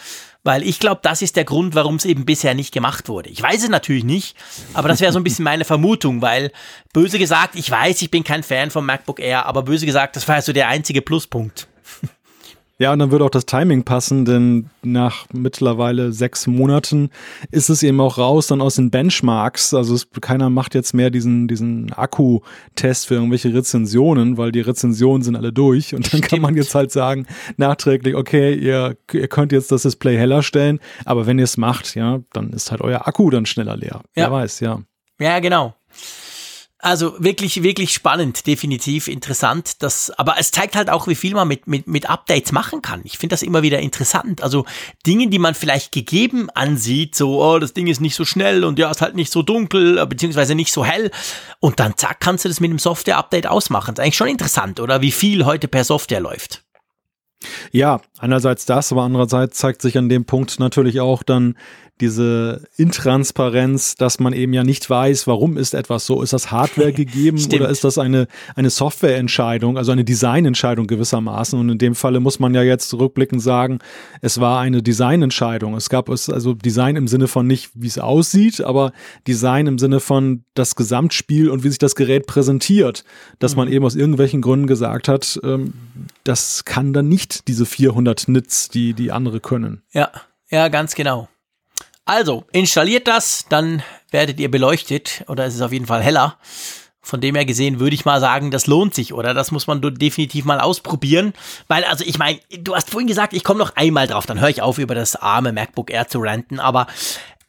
Weil ich glaube, das ist der Grund, warum es eben bisher nicht gemacht wurde. Ich weiß es natürlich nicht, aber das wäre so ein bisschen meine Vermutung, weil böse gesagt, ich weiß, ich bin kein Fan vom MacBook Air, aber böse gesagt, das war ja so der einzige Pluspunkt. Ja, und dann würde auch das Timing passen, denn nach mittlerweile sechs Monaten ist es eben auch raus dann aus den Benchmarks. Also es, keiner macht jetzt mehr diesen, diesen Akku-Test für irgendwelche Rezensionen, weil die Rezensionen sind alle durch. Und dann Stimmt. kann man jetzt halt sagen, nachträglich, okay, ihr, ihr könnt jetzt das Display heller stellen, aber wenn ihr es macht, ja, dann ist halt euer Akku dann schneller leer. Ja. Wer weiß, ja. Ja, genau. Also wirklich, wirklich spannend, definitiv interessant. Das, aber es zeigt halt auch, wie viel man mit, mit, mit Updates machen kann. Ich finde das immer wieder interessant. Also Dinge, die man vielleicht gegeben ansieht, so, oh, das Ding ist nicht so schnell und ja, ist halt nicht so dunkel, beziehungsweise nicht so hell. Und dann zack, kannst du das mit einem Software-Update ausmachen. Ist eigentlich schon interessant, oder? Wie viel heute per Software läuft. Ja, einerseits das, aber andererseits zeigt sich an dem Punkt natürlich auch dann diese Intransparenz, dass man eben ja nicht weiß, warum ist etwas so. Ist das Hardware gegeben oder ist das eine, eine Softwareentscheidung, also eine Designentscheidung gewissermaßen? Und in dem Falle muss man ja jetzt rückblickend sagen, es war eine Designentscheidung. Es gab es also Design im Sinne von nicht, wie es aussieht, aber Design im Sinne von das Gesamtspiel und wie sich das Gerät präsentiert, dass mhm. man eben aus irgendwelchen Gründen gesagt hat, ähm, das kann dann nicht diese 400 Nits, die die andere können. Ja, ja, ganz genau. Also, installiert das, dann werdet ihr beleuchtet oder es ist auf jeden Fall heller. Von dem her gesehen würde ich mal sagen, das lohnt sich, oder? Das muss man definitiv mal ausprobieren. Weil, also ich meine, du hast vorhin gesagt, ich komme noch einmal drauf, dann höre ich auf, über das arme MacBook Air zu ranten, aber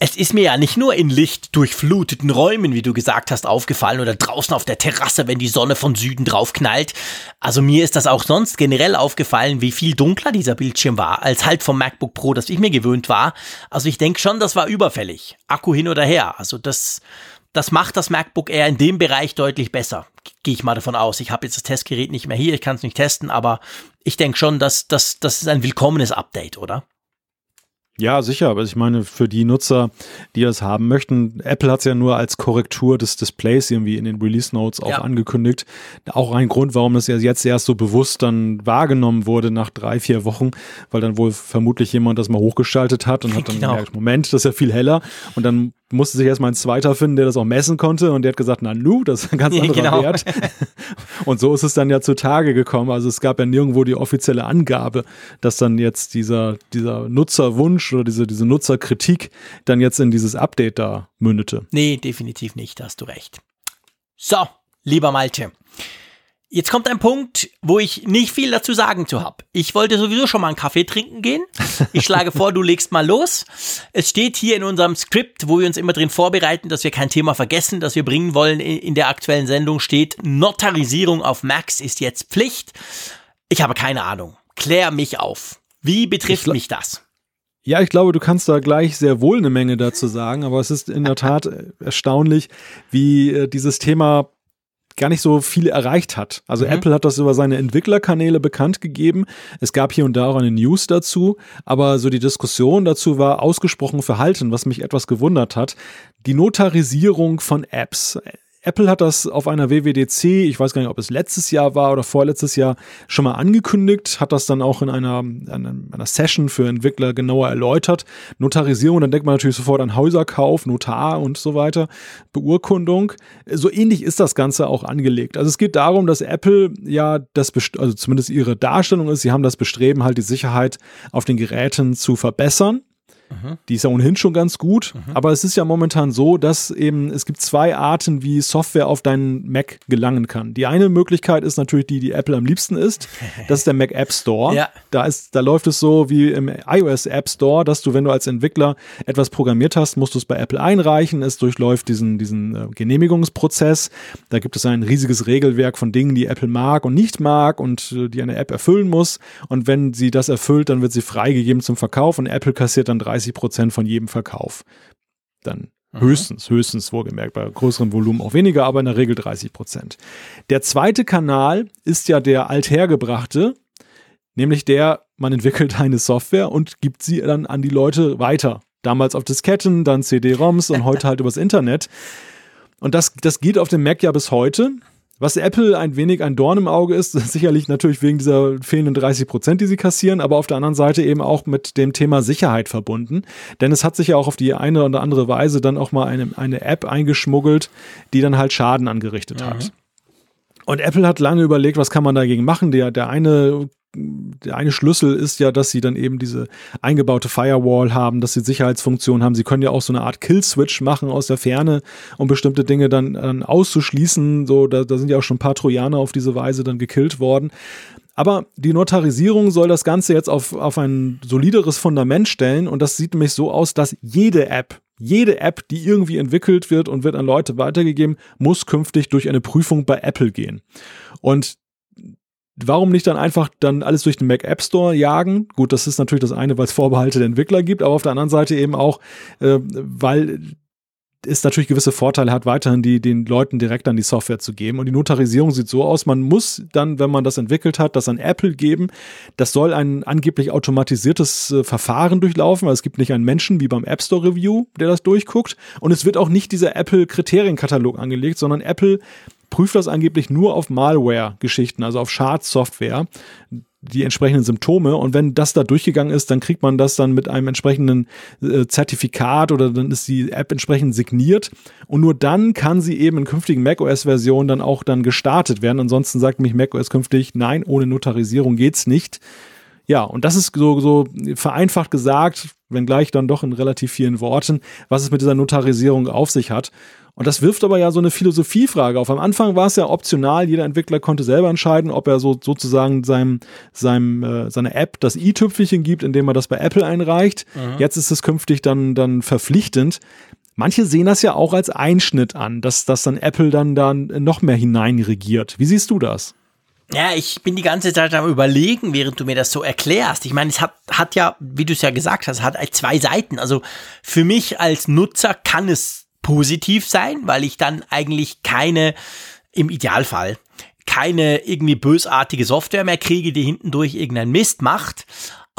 Es ist mir ja nicht nur in lichtdurchfluteten Räumen, wie du gesagt hast, aufgefallen oder draußen auf der Terrasse, wenn die Sonne von Süden drauf knallt. Also mir ist das auch sonst generell aufgefallen, wie viel dunkler dieser Bildschirm war, als halt vom MacBook Pro, das ich mir gewöhnt war. Also ich denke schon, das war überfällig. Akku hin oder her. Also das, das macht das MacBook Air in dem Bereich deutlich besser. Gehe ich mal davon aus. Ich habe jetzt das Testgerät nicht mehr hier, ich kann es nicht testen, aber ich denke schon, dass, dass das ist ein willkommenes Update, oder? Ja, sicher, aber ich meine, für die Nutzer, die das haben möchten, Apple hat es ja nur als Korrektur des Displays irgendwie in den Release Notes auch ja. angekündigt. Auch ein Grund, warum das ja jetzt erst so bewusst dann wahrgenommen wurde nach drei, vier Wochen, weil dann wohl vermutlich jemand das mal hochgeschaltet hat und hat dann genau. gemerkt, Moment, das ist ja viel heller und dann musste sich erstmal ein zweiter finden, der das auch messen konnte und der hat gesagt, na nu, das ist ein ganz anderer genau. Wert. Und so ist es dann ja zutage gekommen. Also es gab ja nirgendwo die offizielle Angabe, dass dann jetzt dieser, dieser Nutzerwunsch oder diese, diese Nutzerkritik dann jetzt in dieses Update da mündete. Nee, definitiv nicht, da hast du recht. So, lieber Malte. Jetzt kommt ein Punkt, wo ich nicht viel dazu sagen zu habe. Ich wollte sowieso schon mal einen Kaffee trinken gehen. Ich schlage vor, du legst mal los. Es steht hier in unserem Skript, wo wir uns immer drin vorbereiten, dass wir kein Thema vergessen, das wir bringen wollen. In der aktuellen Sendung steht, Notarisierung auf Max ist jetzt Pflicht. Ich habe keine Ahnung. Klär mich auf. Wie betrifft mich das? Ja, ich glaube, du kannst da gleich sehr wohl eine Menge dazu sagen, aber es ist in der Tat erstaunlich, wie äh, dieses Thema gar nicht so viele erreicht hat. Also mhm. Apple hat das über seine Entwicklerkanäle bekannt gegeben. Es gab hier und da auch eine News dazu, aber so die Diskussion dazu war ausgesprochen verhalten, was mich etwas gewundert hat. Die Notarisierung von Apps. Apple hat das auf einer WWDC, ich weiß gar nicht, ob es letztes Jahr war oder vorletztes Jahr, schon mal angekündigt, hat das dann auch in einer, einer, Session für Entwickler genauer erläutert. Notarisierung, dann denkt man natürlich sofort an Häuserkauf, Notar und so weiter, Beurkundung. So ähnlich ist das Ganze auch angelegt. Also es geht darum, dass Apple ja das, also zumindest ihre Darstellung ist, sie haben das Bestreben, halt die Sicherheit auf den Geräten zu verbessern. Die ist ja ohnehin schon ganz gut, mhm. aber es ist ja momentan so, dass eben es gibt zwei Arten, wie Software auf deinen Mac gelangen kann. Die eine Möglichkeit ist natürlich die, die Apple am liebsten ist. Das ist der Mac App Store. Ja. Da ist, da läuft es so wie im iOS App Store, dass du, wenn du als Entwickler etwas programmiert hast, musst du es bei Apple einreichen. Es durchläuft diesen, diesen äh, Genehmigungsprozess. Da gibt es ein riesiges Regelwerk von Dingen, die Apple mag und nicht mag und äh, die eine App erfüllen muss. Und wenn sie das erfüllt, dann wird sie freigegeben zum Verkauf und Apple kassiert dann 30 30 Prozent von jedem Verkauf. Dann mhm. höchstens, höchstens wohlgemerkt, bei größerem Volumen auch weniger, aber in der Regel 30 Prozent. Der zweite Kanal ist ja der althergebrachte, nämlich der, man entwickelt eine Software und gibt sie dann an die Leute weiter. Damals auf Disketten, dann CD-ROMs und heute halt übers Internet. Und das, das geht auf dem Mac ja bis heute. Was Apple ein wenig ein Dorn im Auge ist, sicherlich natürlich wegen dieser fehlenden 30 Prozent, die sie kassieren, aber auf der anderen Seite eben auch mit dem Thema Sicherheit verbunden. Denn es hat sich ja auch auf die eine oder andere Weise dann auch mal eine, eine App eingeschmuggelt, die dann halt Schaden angerichtet hat. Mhm. Und Apple hat lange überlegt, was kann man dagegen machen. Der, der eine der eine Schlüssel ist ja, dass sie dann eben diese eingebaute Firewall haben, dass sie Sicherheitsfunktionen haben. Sie können ja auch so eine Art Kill-Switch machen aus der Ferne, um bestimmte Dinge dann, dann auszuschließen. So, da, da sind ja auch schon ein paar Trojaner auf diese Weise dann gekillt worden. Aber die Notarisierung soll das Ganze jetzt auf, auf ein solideres Fundament stellen und das sieht nämlich so aus, dass jede App, jede App, die irgendwie entwickelt wird und wird an Leute weitergegeben, muss künftig durch eine Prüfung bei Apple gehen. Und warum nicht dann einfach dann alles durch den Mac App Store jagen? Gut, das ist natürlich das eine, weil es Vorbehalte der Entwickler gibt, aber auf der anderen Seite eben auch, äh, weil es natürlich gewisse Vorteile hat, weiterhin die, den Leuten direkt an die Software zu geben. Und die Notarisierung sieht so aus, man muss dann, wenn man das entwickelt hat, das an Apple geben. Das soll ein angeblich automatisiertes äh, Verfahren durchlaufen, weil es gibt nicht einen Menschen wie beim App Store Review, der das durchguckt. Und es wird auch nicht dieser Apple-Kriterienkatalog angelegt, sondern Apple prüft das angeblich nur auf Malware-Geschichten, also auf Schadsoftware, die entsprechenden Symptome. Und wenn das da durchgegangen ist, dann kriegt man das dann mit einem entsprechenden äh, Zertifikat oder dann ist die App entsprechend signiert. Und nur dann kann sie eben in künftigen macOS-Versionen dann auch dann gestartet werden. Ansonsten sagt mich macOS künftig, nein, ohne Notarisierung geht's nicht. Ja, und das ist so, so vereinfacht gesagt, wenngleich dann doch in relativ vielen Worten, was es mit dieser Notarisierung auf sich hat. Und das wirft aber ja so eine Philosophiefrage auf. Am Anfang war es ja optional, jeder Entwickler konnte selber entscheiden, ob er so sozusagen seinem, seinem, äh, seiner App das i-Tüpfelchen gibt, indem er das bei Apple einreicht. Mhm. Jetzt ist es künftig dann, dann verpflichtend. Manche sehen das ja auch als Einschnitt an, dass, dass dann Apple dann, dann noch mehr hineinregiert. Wie siehst du das? Ja, ich bin die ganze Zeit am überlegen, während du mir das so erklärst. Ich meine, es hat, hat ja, wie du es ja gesagt hast, hat zwei Seiten. Also für mich als Nutzer kann es positiv sein, weil ich dann eigentlich keine, im Idealfall, keine irgendwie bösartige Software mehr kriege, die hinten durch irgendeinen Mist macht.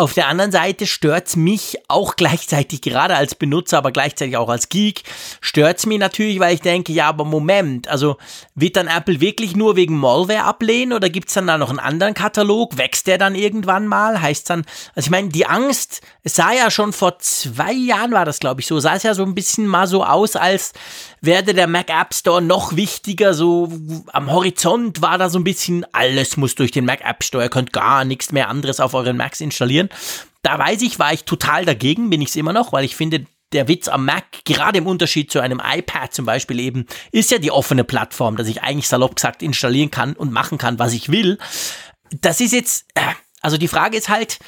Auf der anderen Seite stört's mich auch gleichzeitig, gerade als Benutzer, aber gleichzeitig auch als Geek, stört's mich natürlich, weil ich denke, ja, aber Moment, also wird dann Apple wirklich nur wegen Malware ablehnen oder gibt's dann da noch einen anderen Katalog? Wächst der dann irgendwann mal? Heißt dann, also ich meine, die Angst, es sah ja schon vor zwei Jahren war das, glaube ich, so, sah es ja so ein bisschen mal so aus, als werde der Mac App Store noch wichtiger, so am Horizont war da so ein bisschen, alles muss durch den Mac App Store, ihr könnt gar nichts mehr anderes auf euren Macs installieren. Da weiß ich, war ich total dagegen, bin ich es immer noch, weil ich finde, der Witz am Mac, gerade im Unterschied zu einem iPad zum Beispiel eben, ist ja die offene Plattform, dass ich eigentlich salopp gesagt installieren kann und machen kann, was ich will. Das ist jetzt, äh, also die Frage ist halt,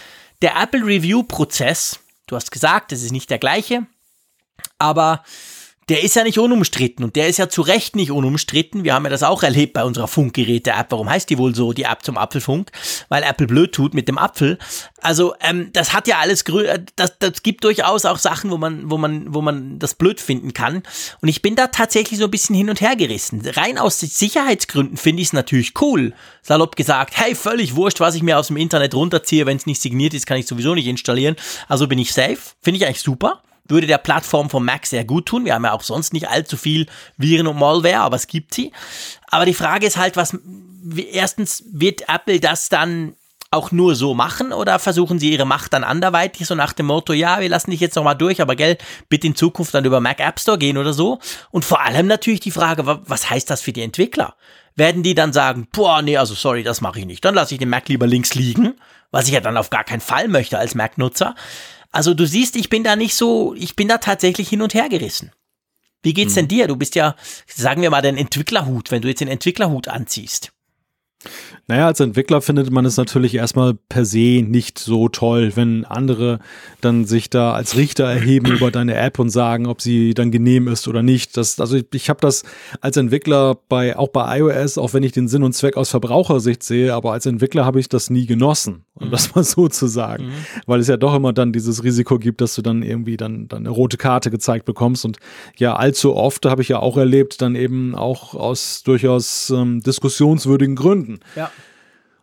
der Apple Review Prozess, du hast gesagt, das ist nicht der gleiche, aber der ist ja nicht unumstritten und der ist ja zu Recht nicht unumstritten. Wir haben ja das auch erlebt bei unserer Funkgeräte-App. Warum heißt die wohl so, die App zum Apfelfunk? Weil Apple blöd tut mit dem Apfel. Also ähm, das hat ja alles, äh, das, das gibt durchaus auch Sachen, wo man, wo man, wo man das blöd finden kann. Und ich bin da tatsächlich so ein bisschen hin und her gerissen. Rein aus Sicherheitsgründen finde ich es natürlich cool. Salopp gesagt, hey, völlig wurscht, was ich mir aus dem Internet runterziehe. Wenn es nicht signiert ist, kann ich sowieso nicht installieren. Also bin ich safe. Finde ich eigentlich super würde der Plattform von Mac sehr gut tun. Wir haben ja auch sonst nicht allzu viel Viren und Malware, aber es gibt sie. Aber die Frage ist halt, was, erstens, wird Apple das dann auch nur so machen oder versuchen sie ihre Macht dann anderweitig, so nach dem Motto, ja, wir lassen dich jetzt nochmal durch, aber gell, bitte in Zukunft dann über Mac App Store gehen oder so. Und vor allem natürlich die Frage, was heißt das für die Entwickler? Werden die dann sagen, boah, nee, also sorry, das mache ich nicht. Dann lasse ich den Mac lieber links liegen, was ich ja dann auf gar keinen Fall möchte als Mac-Nutzer. Also du siehst, ich bin da nicht so, ich bin da tatsächlich hin und her gerissen. Wie geht's hm. denn dir? Du bist ja, sagen wir mal, den Entwicklerhut, wenn du jetzt den Entwicklerhut anziehst. Naja, als Entwickler findet man es natürlich erstmal per se nicht so toll, wenn andere dann sich da als Richter erheben über deine App und sagen, ob sie dann genehm ist oder nicht. Das, also ich, ich habe das als Entwickler bei auch bei iOS, auch wenn ich den Sinn und Zweck aus Verbrauchersicht sehe, aber als Entwickler habe ich das nie genossen, um mhm. das mal so zu sagen, mhm. weil es ja doch immer dann dieses Risiko gibt, dass du dann irgendwie dann, dann eine rote Karte gezeigt bekommst und ja allzu oft habe ich ja auch erlebt, dann eben auch aus durchaus ähm, diskussionswürdigen Gründen. Ja.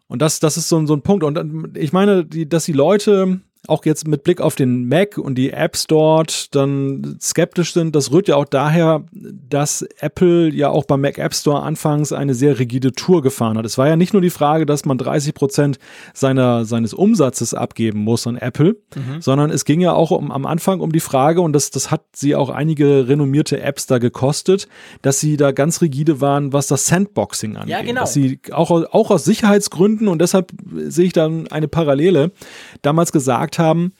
Und das, das ist so, so ein Punkt. Und ich meine, die, dass die Leute auch jetzt mit Blick auf den Mac und die Apps dort dann skeptisch sind, das rührt ja auch daher, dass Apple ja auch beim Mac App Store anfangs eine sehr rigide Tour gefahren hat. Es war ja nicht nur die Frage, dass man 30 Prozent seiner, seines Umsatzes abgeben muss an Apple, mhm. sondern es ging ja auch um, am Anfang um die Frage, und das, das hat sie auch einige renommierte Apps da gekostet, dass sie da ganz rigide waren, was das Sandboxing angeht. Ja, genau. Dass sie auch, auch aus Sicherheitsgründen, und deshalb sehe ich dann eine Parallele, damals gesagt gesagt haben,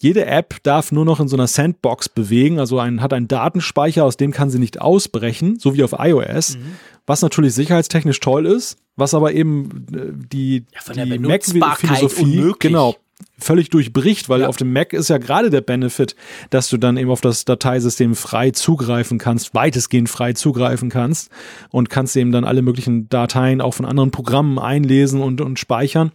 jede App darf nur noch in so einer Sandbox bewegen, also ein, hat einen Datenspeicher, aus dem kann sie nicht ausbrechen, so wie auf iOS, mhm. was natürlich sicherheitstechnisch toll ist, was aber eben äh, die, ja, die Mac-Philosophie genau völlig durchbricht, weil ja. auf dem Mac ist ja gerade der Benefit, dass du dann eben auf das Dateisystem frei zugreifen kannst, weitestgehend frei zugreifen kannst und kannst eben dann alle möglichen Dateien auch von anderen Programmen einlesen und, und speichern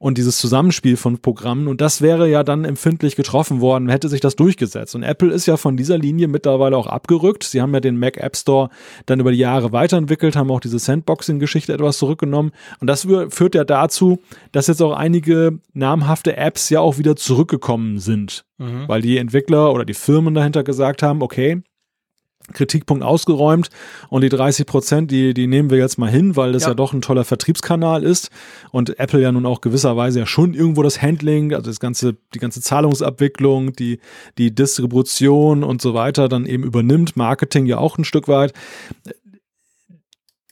und dieses Zusammenspiel von Programmen. Und das wäre ja dann empfindlich getroffen worden, hätte sich das durchgesetzt. Und Apple ist ja von dieser Linie mittlerweile auch abgerückt. Sie haben ja den Mac App Store dann über die Jahre weiterentwickelt, haben auch diese Sandboxing-Geschichte etwas zurückgenommen. Und das führt ja dazu, dass jetzt auch einige namhafte Apps ja auch wieder zurückgekommen sind. Mhm. Weil die Entwickler oder die Firmen dahinter gesagt haben, okay, Kritikpunkt ausgeräumt und die 30 Prozent, die, die nehmen wir jetzt mal hin, weil das ja. ja. doch ein toller Vertriebskanal ist und Apple ja nun auch gewisserweise ja schon irgendwo das Handling, also das ganze, die ganze Zahlungsabwicklung, die, die Distribution und so weiter dann eben übernimmt, Marketing ja auch ein Stück weit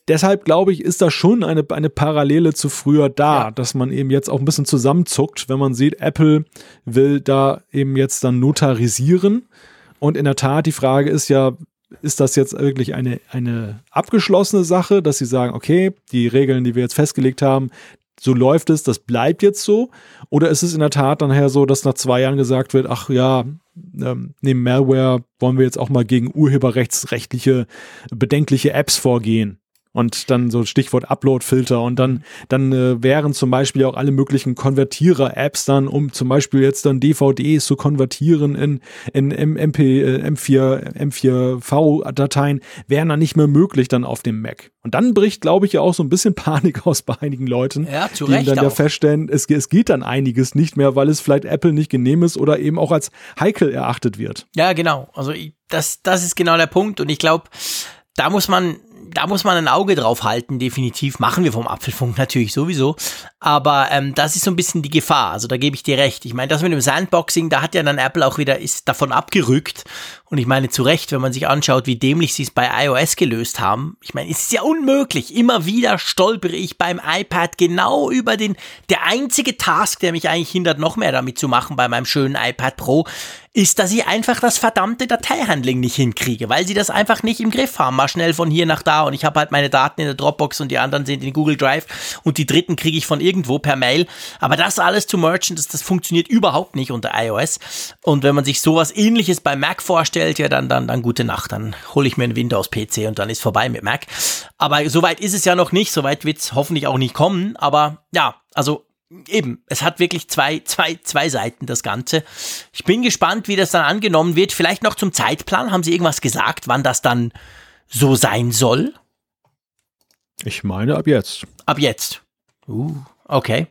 deshalb glaube ich, ist da schon eine, eine Parallele zu früher da, ja. dass man eben jetzt auch ein bisschen zusammenzuckt, wenn man sieht, Apple will da eben jetzt dann notarisieren. Und in der Tat, die Frage ist ja, ist das jetzt wirklich eine, eine abgeschlossene Sache, dass sie sagen, okay, die Regeln, die wir jetzt festgelegt haben, so läuft es, das bleibt jetzt so? Oder ist es in der Tat dann her so, dass nach zwei Jahren gesagt wird, ach ja, ähm, neben Malware wollen wir jetzt auch mal gegen urheberrechtsrechtliche bedenkliche Apps vorgehen? Und dann so Stichwort Upload-Filter und dann, dann äh, wären zum Beispiel auch alle möglichen Konvertierer-Apps dann, um zum Beispiel jetzt dann DVDs zu konvertieren in, in MP, äh, M4, M4V-Dateien, wären dann nicht mehr möglich dann auf dem Mac. Und dann bricht, glaube ich, ja auch so ein bisschen Panik aus bei einigen Leuten, ja, zu die dann ja feststellen, es, es geht dann einiges nicht mehr, weil es vielleicht Apple nicht genehm ist oder eben auch als heikel erachtet wird. Ja, genau. Also das, das ist genau der Punkt und ich glaube, da muss man da muss man ein Auge drauf halten, definitiv. Machen wir vom Apfelfunk natürlich sowieso. Aber ähm, das ist so ein bisschen die Gefahr. Also da gebe ich dir recht. Ich meine, das mit dem Sandboxing, da hat ja dann Apple auch wieder, ist davon abgerückt. Und ich meine zu Recht, wenn man sich anschaut, wie dämlich sie es bei iOS gelöst haben. Ich meine, es ist ja unmöglich. Immer wieder stolpere ich beim iPad genau über den, der einzige Task, der mich eigentlich hindert, noch mehr damit zu machen bei meinem schönen iPad Pro, ist, dass ich einfach das verdammte Dateihandling nicht hinkriege, weil sie das einfach nicht im Griff haben. Mal schnell von hier nach da und ich habe halt meine Daten in der Dropbox und die anderen sind in Google Drive und die dritten kriege ich von irgendwo per Mail. Aber das alles zu merchen, das, das funktioniert überhaupt nicht unter iOS. Und wenn man sich sowas ähnliches bei Mac vorstellt, ja, dann, dann, dann gute Nacht. Dann hole ich mir einen Windows-PC und dann ist vorbei mit Mac. Aber soweit ist es ja noch nicht. Soweit wird es hoffentlich auch nicht kommen. Aber ja, also eben, es hat wirklich zwei, zwei, zwei Seiten, das Ganze. Ich bin gespannt, wie das dann angenommen wird. Vielleicht noch zum Zeitplan. Haben Sie irgendwas gesagt, wann das dann so sein soll? Ich meine ab jetzt. Ab jetzt. Uh, okay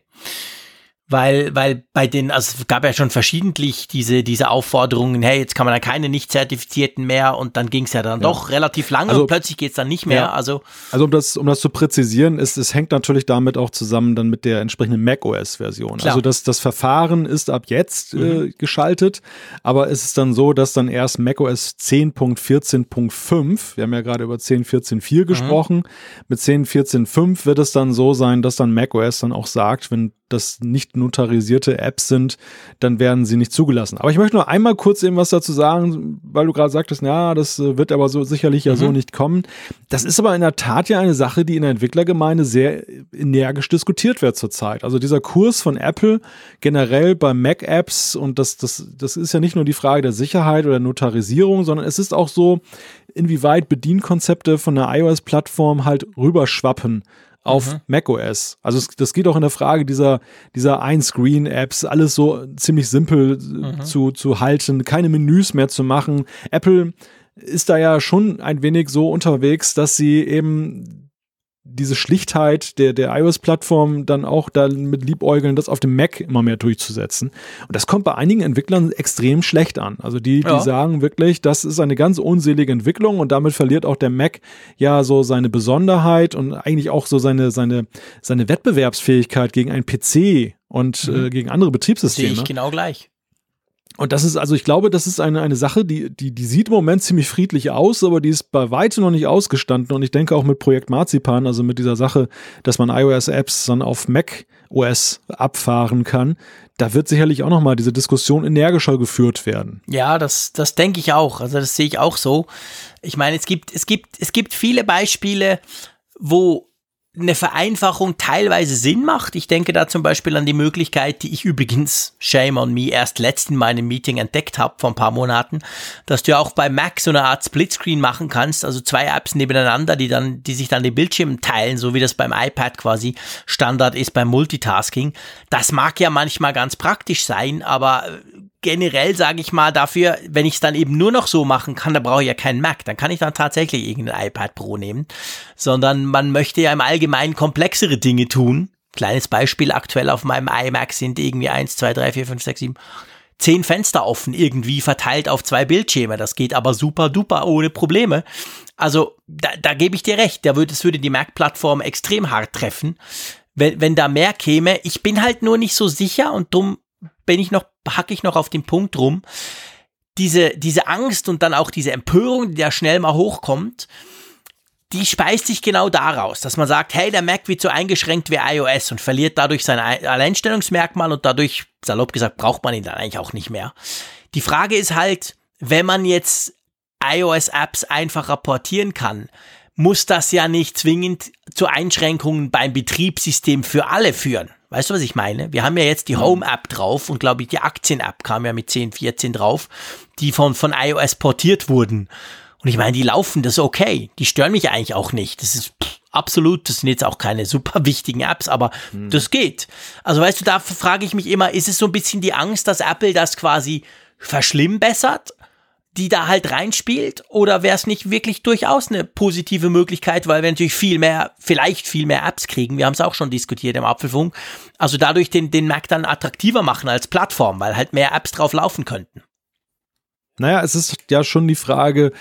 weil, weil bei den, also es gab ja schon verschiedentlich diese, diese Aufforderungen, hey, jetzt kann man dann keine Nicht-Zertifizierten mehr und dann ging es ja dann ja. doch relativ lange also, und plötzlich geht es dann nicht mehr. Ja. Also, also um das, um das zu präzisieren, ist, es hängt natürlich damit auch zusammen dann mit der entsprechenden macOS-Version. Also das, das Verfahren ist ab jetzt äh, mhm. äh, geschaltet, aber es ist dann so, dass dann erst macOS 10.14.5, wir haben ja gerade über 10.14.4 mhm. gesprochen, mit 10.14.5 wird es dann so sein, dass dann macOS dann auch sagt, wenn das nicht notarisierte Apps sind, dann werden sie nicht zugelassen. Aber ich möchte nur einmal kurz eben was dazu sagen, weil du gerade sagtest, ja, das äh, wird aber so sicherlich ja mhm. so nicht kommen. Das ist aber in der Tat ja eine Sache, die in der Entwicklergemeinde sehr energisch diskutiert wird zurzeit. Also dieser Kurs von Apple generell bei Mac-Apps und das, das, das ist ja nicht nur die Frage der Sicherheit oder Notarisierung, sondern es ist auch so, inwieweit Bedienkonzepte von der iOS-Plattform halt rüberschwappen auf mhm. macOS. Also es, das geht auch in der Frage dieser, dieser Ein-Screen-Apps, alles so ziemlich simpel mhm. zu, zu halten, keine Menüs mehr zu machen. Apple ist da ja schon ein wenig so unterwegs, dass sie eben diese Schlichtheit der, der iOS-Plattform dann auch da mit Liebäugeln, das auf dem Mac immer mehr durchzusetzen. Und das kommt bei einigen Entwicklern extrem schlecht an. Also die, die ja. sagen wirklich, das ist eine ganz unselige Entwicklung und damit verliert auch der Mac ja so seine Besonderheit und eigentlich auch so seine, seine, seine Wettbewerbsfähigkeit gegen einen PC und mhm. äh, gegen andere Betriebssysteme. Sehe ich genau gleich. Und das ist, also ich glaube, das ist eine, eine Sache, die, die, die sieht im Moment ziemlich friedlich aus, aber die ist bei weitem noch nicht ausgestanden. Und ich denke auch mit Projekt Marzipan, also mit dieser Sache, dass man iOS-Apps dann auf Mac OS abfahren kann, da wird sicherlich auch nochmal diese Diskussion energischer geführt werden. Ja, das, das denke ich auch. Also das sehe ich auch so. Ich meine, es gibt, es gibt, es gibt viele Beispiele, wo eine Vereinfachung teilweise Sinn macht. Ich denke da zum Beispiel an die Möglichkeit, die ich übrigens, shame on me, erst letzt in meinem Meeting entdeckt habe vor ein paar Monaten, dass du auch bei Mac so eine Art Splitscreen machen kannst, also zwei Apps nebeneinander, die dann, die sich dann den Bildschirm teilen, so wie das beim iPad quasi Standard ist beim Multitasking. Das mag ja manchmal ganz praktisch sein, aber generell sage ich mal dafür, wenn ich es dann eben nur noch so machen kann, da brauche ich ja keinen Mac, dann kann ich dann tatsächlich irgendein iPad Pro nehmen, sondern man möchte ja im Allgemeinen komplexere Dinge tun. Kleines Beispiel aktuell auf meinem iMac sind irgendwie 1, 2, 3, 4, 5, 6, 7, 10 Fenster offen, irgendwie verteilt auf zwei Bildschirme. Das geht aber super duper ohne Probleme. Also da, da gebe ich dir recht, da würde, es würde die Mac-Plattform extrem hart treffen, wenn, wenn da mehr käme. Ich bin halt nur nicht so sicher und drum bin ich noch, hacke ich noch auf den Punkt rum. Diese, diese Angst und dann auch diese Empörung, die da schnell mal hochkommt, die speist sich genau daraus, dass man sagt, hey, der Mac wird so eingeschränkt wie iOS und verliert dadurch sein Alleinstellungsmerkmal und dadurch, salopp gesagt, braucht man ihn dann eigentlich auch nicht mehr. Die Frage ist halt, wenn man jetzt iOS-Apps einfacher portieren kann, muss das ja nicht zwingend zu Einschränkungen beim Betriebssystem für alle führen. Weißt du, was ich meine? Wir haben ja jetzt die mhm. Home-App drauf und glaube ich, die Aktien-App kam ja mit 10, 14 drauf, die von, von iOS portiert wurden. Und ich meine, die laufen, das ist okay. Die stören mich eigentlich auch nicht. Das ist pff, absolut, das sind jetzt auch keine super wichtigen Apps, aber mhm. das geht. Also weißt du, da frage ich mich immer, ist es so ein bisschen die Angst, dass Apple das quasi verschlimmbessert die da halt reinspielt? Oder wäre es nicht wirklich durchaus eine positive Möglichkeit, weil wir natürlich viel mehr, vielleicht viel mehr Apps kriegen. Wir haben es auch schon diskutiert im Apfelfunk. Also dadurch den, den Mac dann attraktiver machen als Plattform, weil halt mehr Apps drauf laufen könnten. Naja, es ist ja schon die Frage,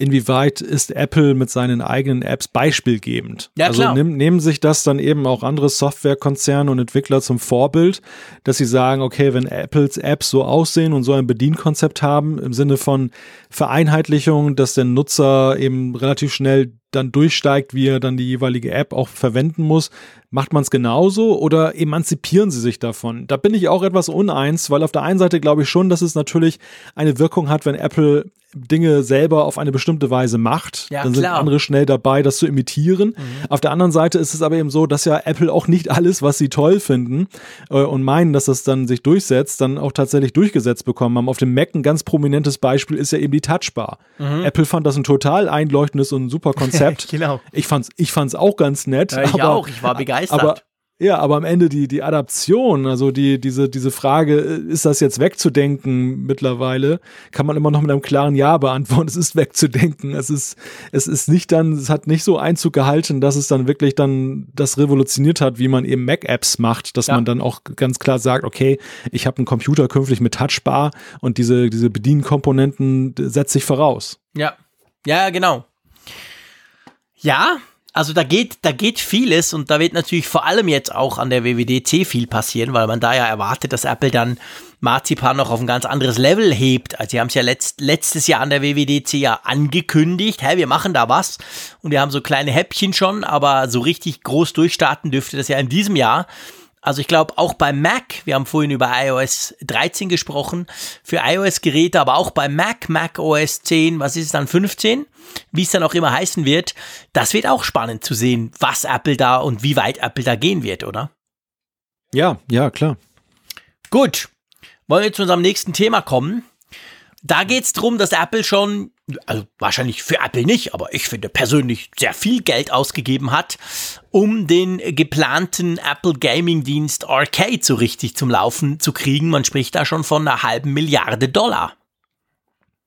inwieweit ist Apple mit seinen eigenen Apps beispielgebend? Ja, also nehm, nehmen sich das dann eben auch andere Softwarekonzerne und Entwickler zum Vorbild, dass sie sagen, okay, wenn Apples Apps so aussehen und so ein Bedienkonzept haben, im Sinne von Vereinheitlichung, dass der Nutzer eben relativ schnell dann durchsteigt, wie er dann die jeweilige App auch verwenden muss. Macht man es genauso oder emanzipieren sie sich davon? Da bin ich auch etwas uneins, weil auf der einen Seite glaube ich schon, dass es natürlich eine Wirkung hat, wenn Apple Dinge selber auf eine bestimmte Weise macht, ja, dann sind klar. andere schnell dabei, das zu imitieren. Mhm. Auf der anderen Seite ist es aber eben so, dass ja Apple auch nicht alles, was sie toll finden äh, und meinen, dass das dann sich durchsetzt, dann auch tatsächlich durchgesetzt bekommen haben. Auf dem Mac ein ganz prominentes Beispiel ist ja eben die Touchbar. Mhm. Apple fand das ein total einleuchtendes und super Konzept. genau. Ich fand's, ich fand's auch ganz nett. Ja, ich aber, auch, ich war begeistert. Aber ja, aber am Ende die, die Adaption, also die, diese, diese Frage, äh, ist das jetzt wegzudenken mittlerweile, kann man immer noch mit einem klaren Ja beantworten. Es ist wegzudenken. Es ist, es ist nicht dann, es hat nicht so Einzug gehalten, dass es dann wirklich dann das revolutioniert hat, wie man eben Mac-Apps macht, dass Ja. man dann auch ganz klar sagt, okay, ich habe einen Computer künftig mit Touchbar und diese, diese Bedienkomponenten setze ich voraus. Ja. Ja, genau. Ja, also da geht, da geht vieles und da wird natürlich vor allem jetzt auch an der WWDC viel passieren, weil man da ja erwartet, dass Apple dann Marzipan noch auf ein ganz anderes Level hebt. Also sie haben es ja letzt, letztes Jahr an der WWDC ja angekündigt, hey, wir machen da was und wir haben so kleine Häppchen schon, aber so richtig groß durchstarten dürfte das ja in diesem Jahr. Also ich glaube auch beim Mac, wir haben vorhin über iOS 13 gesprochen, für iOS-Geräte, aber auch beim Mac, Mac OS 10, was ist es dann, 15, wie es dann auch immer heißen wird, das wird auch spannend zu sehen, was Apple da und wie weit Apple da gehen wird, oder? Ja, ja, klar. Gut, wollen wir zu unserem nächsten Thema kommen. Da geht es darum, dass Apple schon, also wahrscheinlich für Apple nicht, aber ich finde persönlich sehr viel Geld ausgegeben hat, um den geplanten Apple Gaming Dienst Arcade so richtig zum Laufen zu kriegen. Man spricht da schon von einer halben Milliarde Dollar.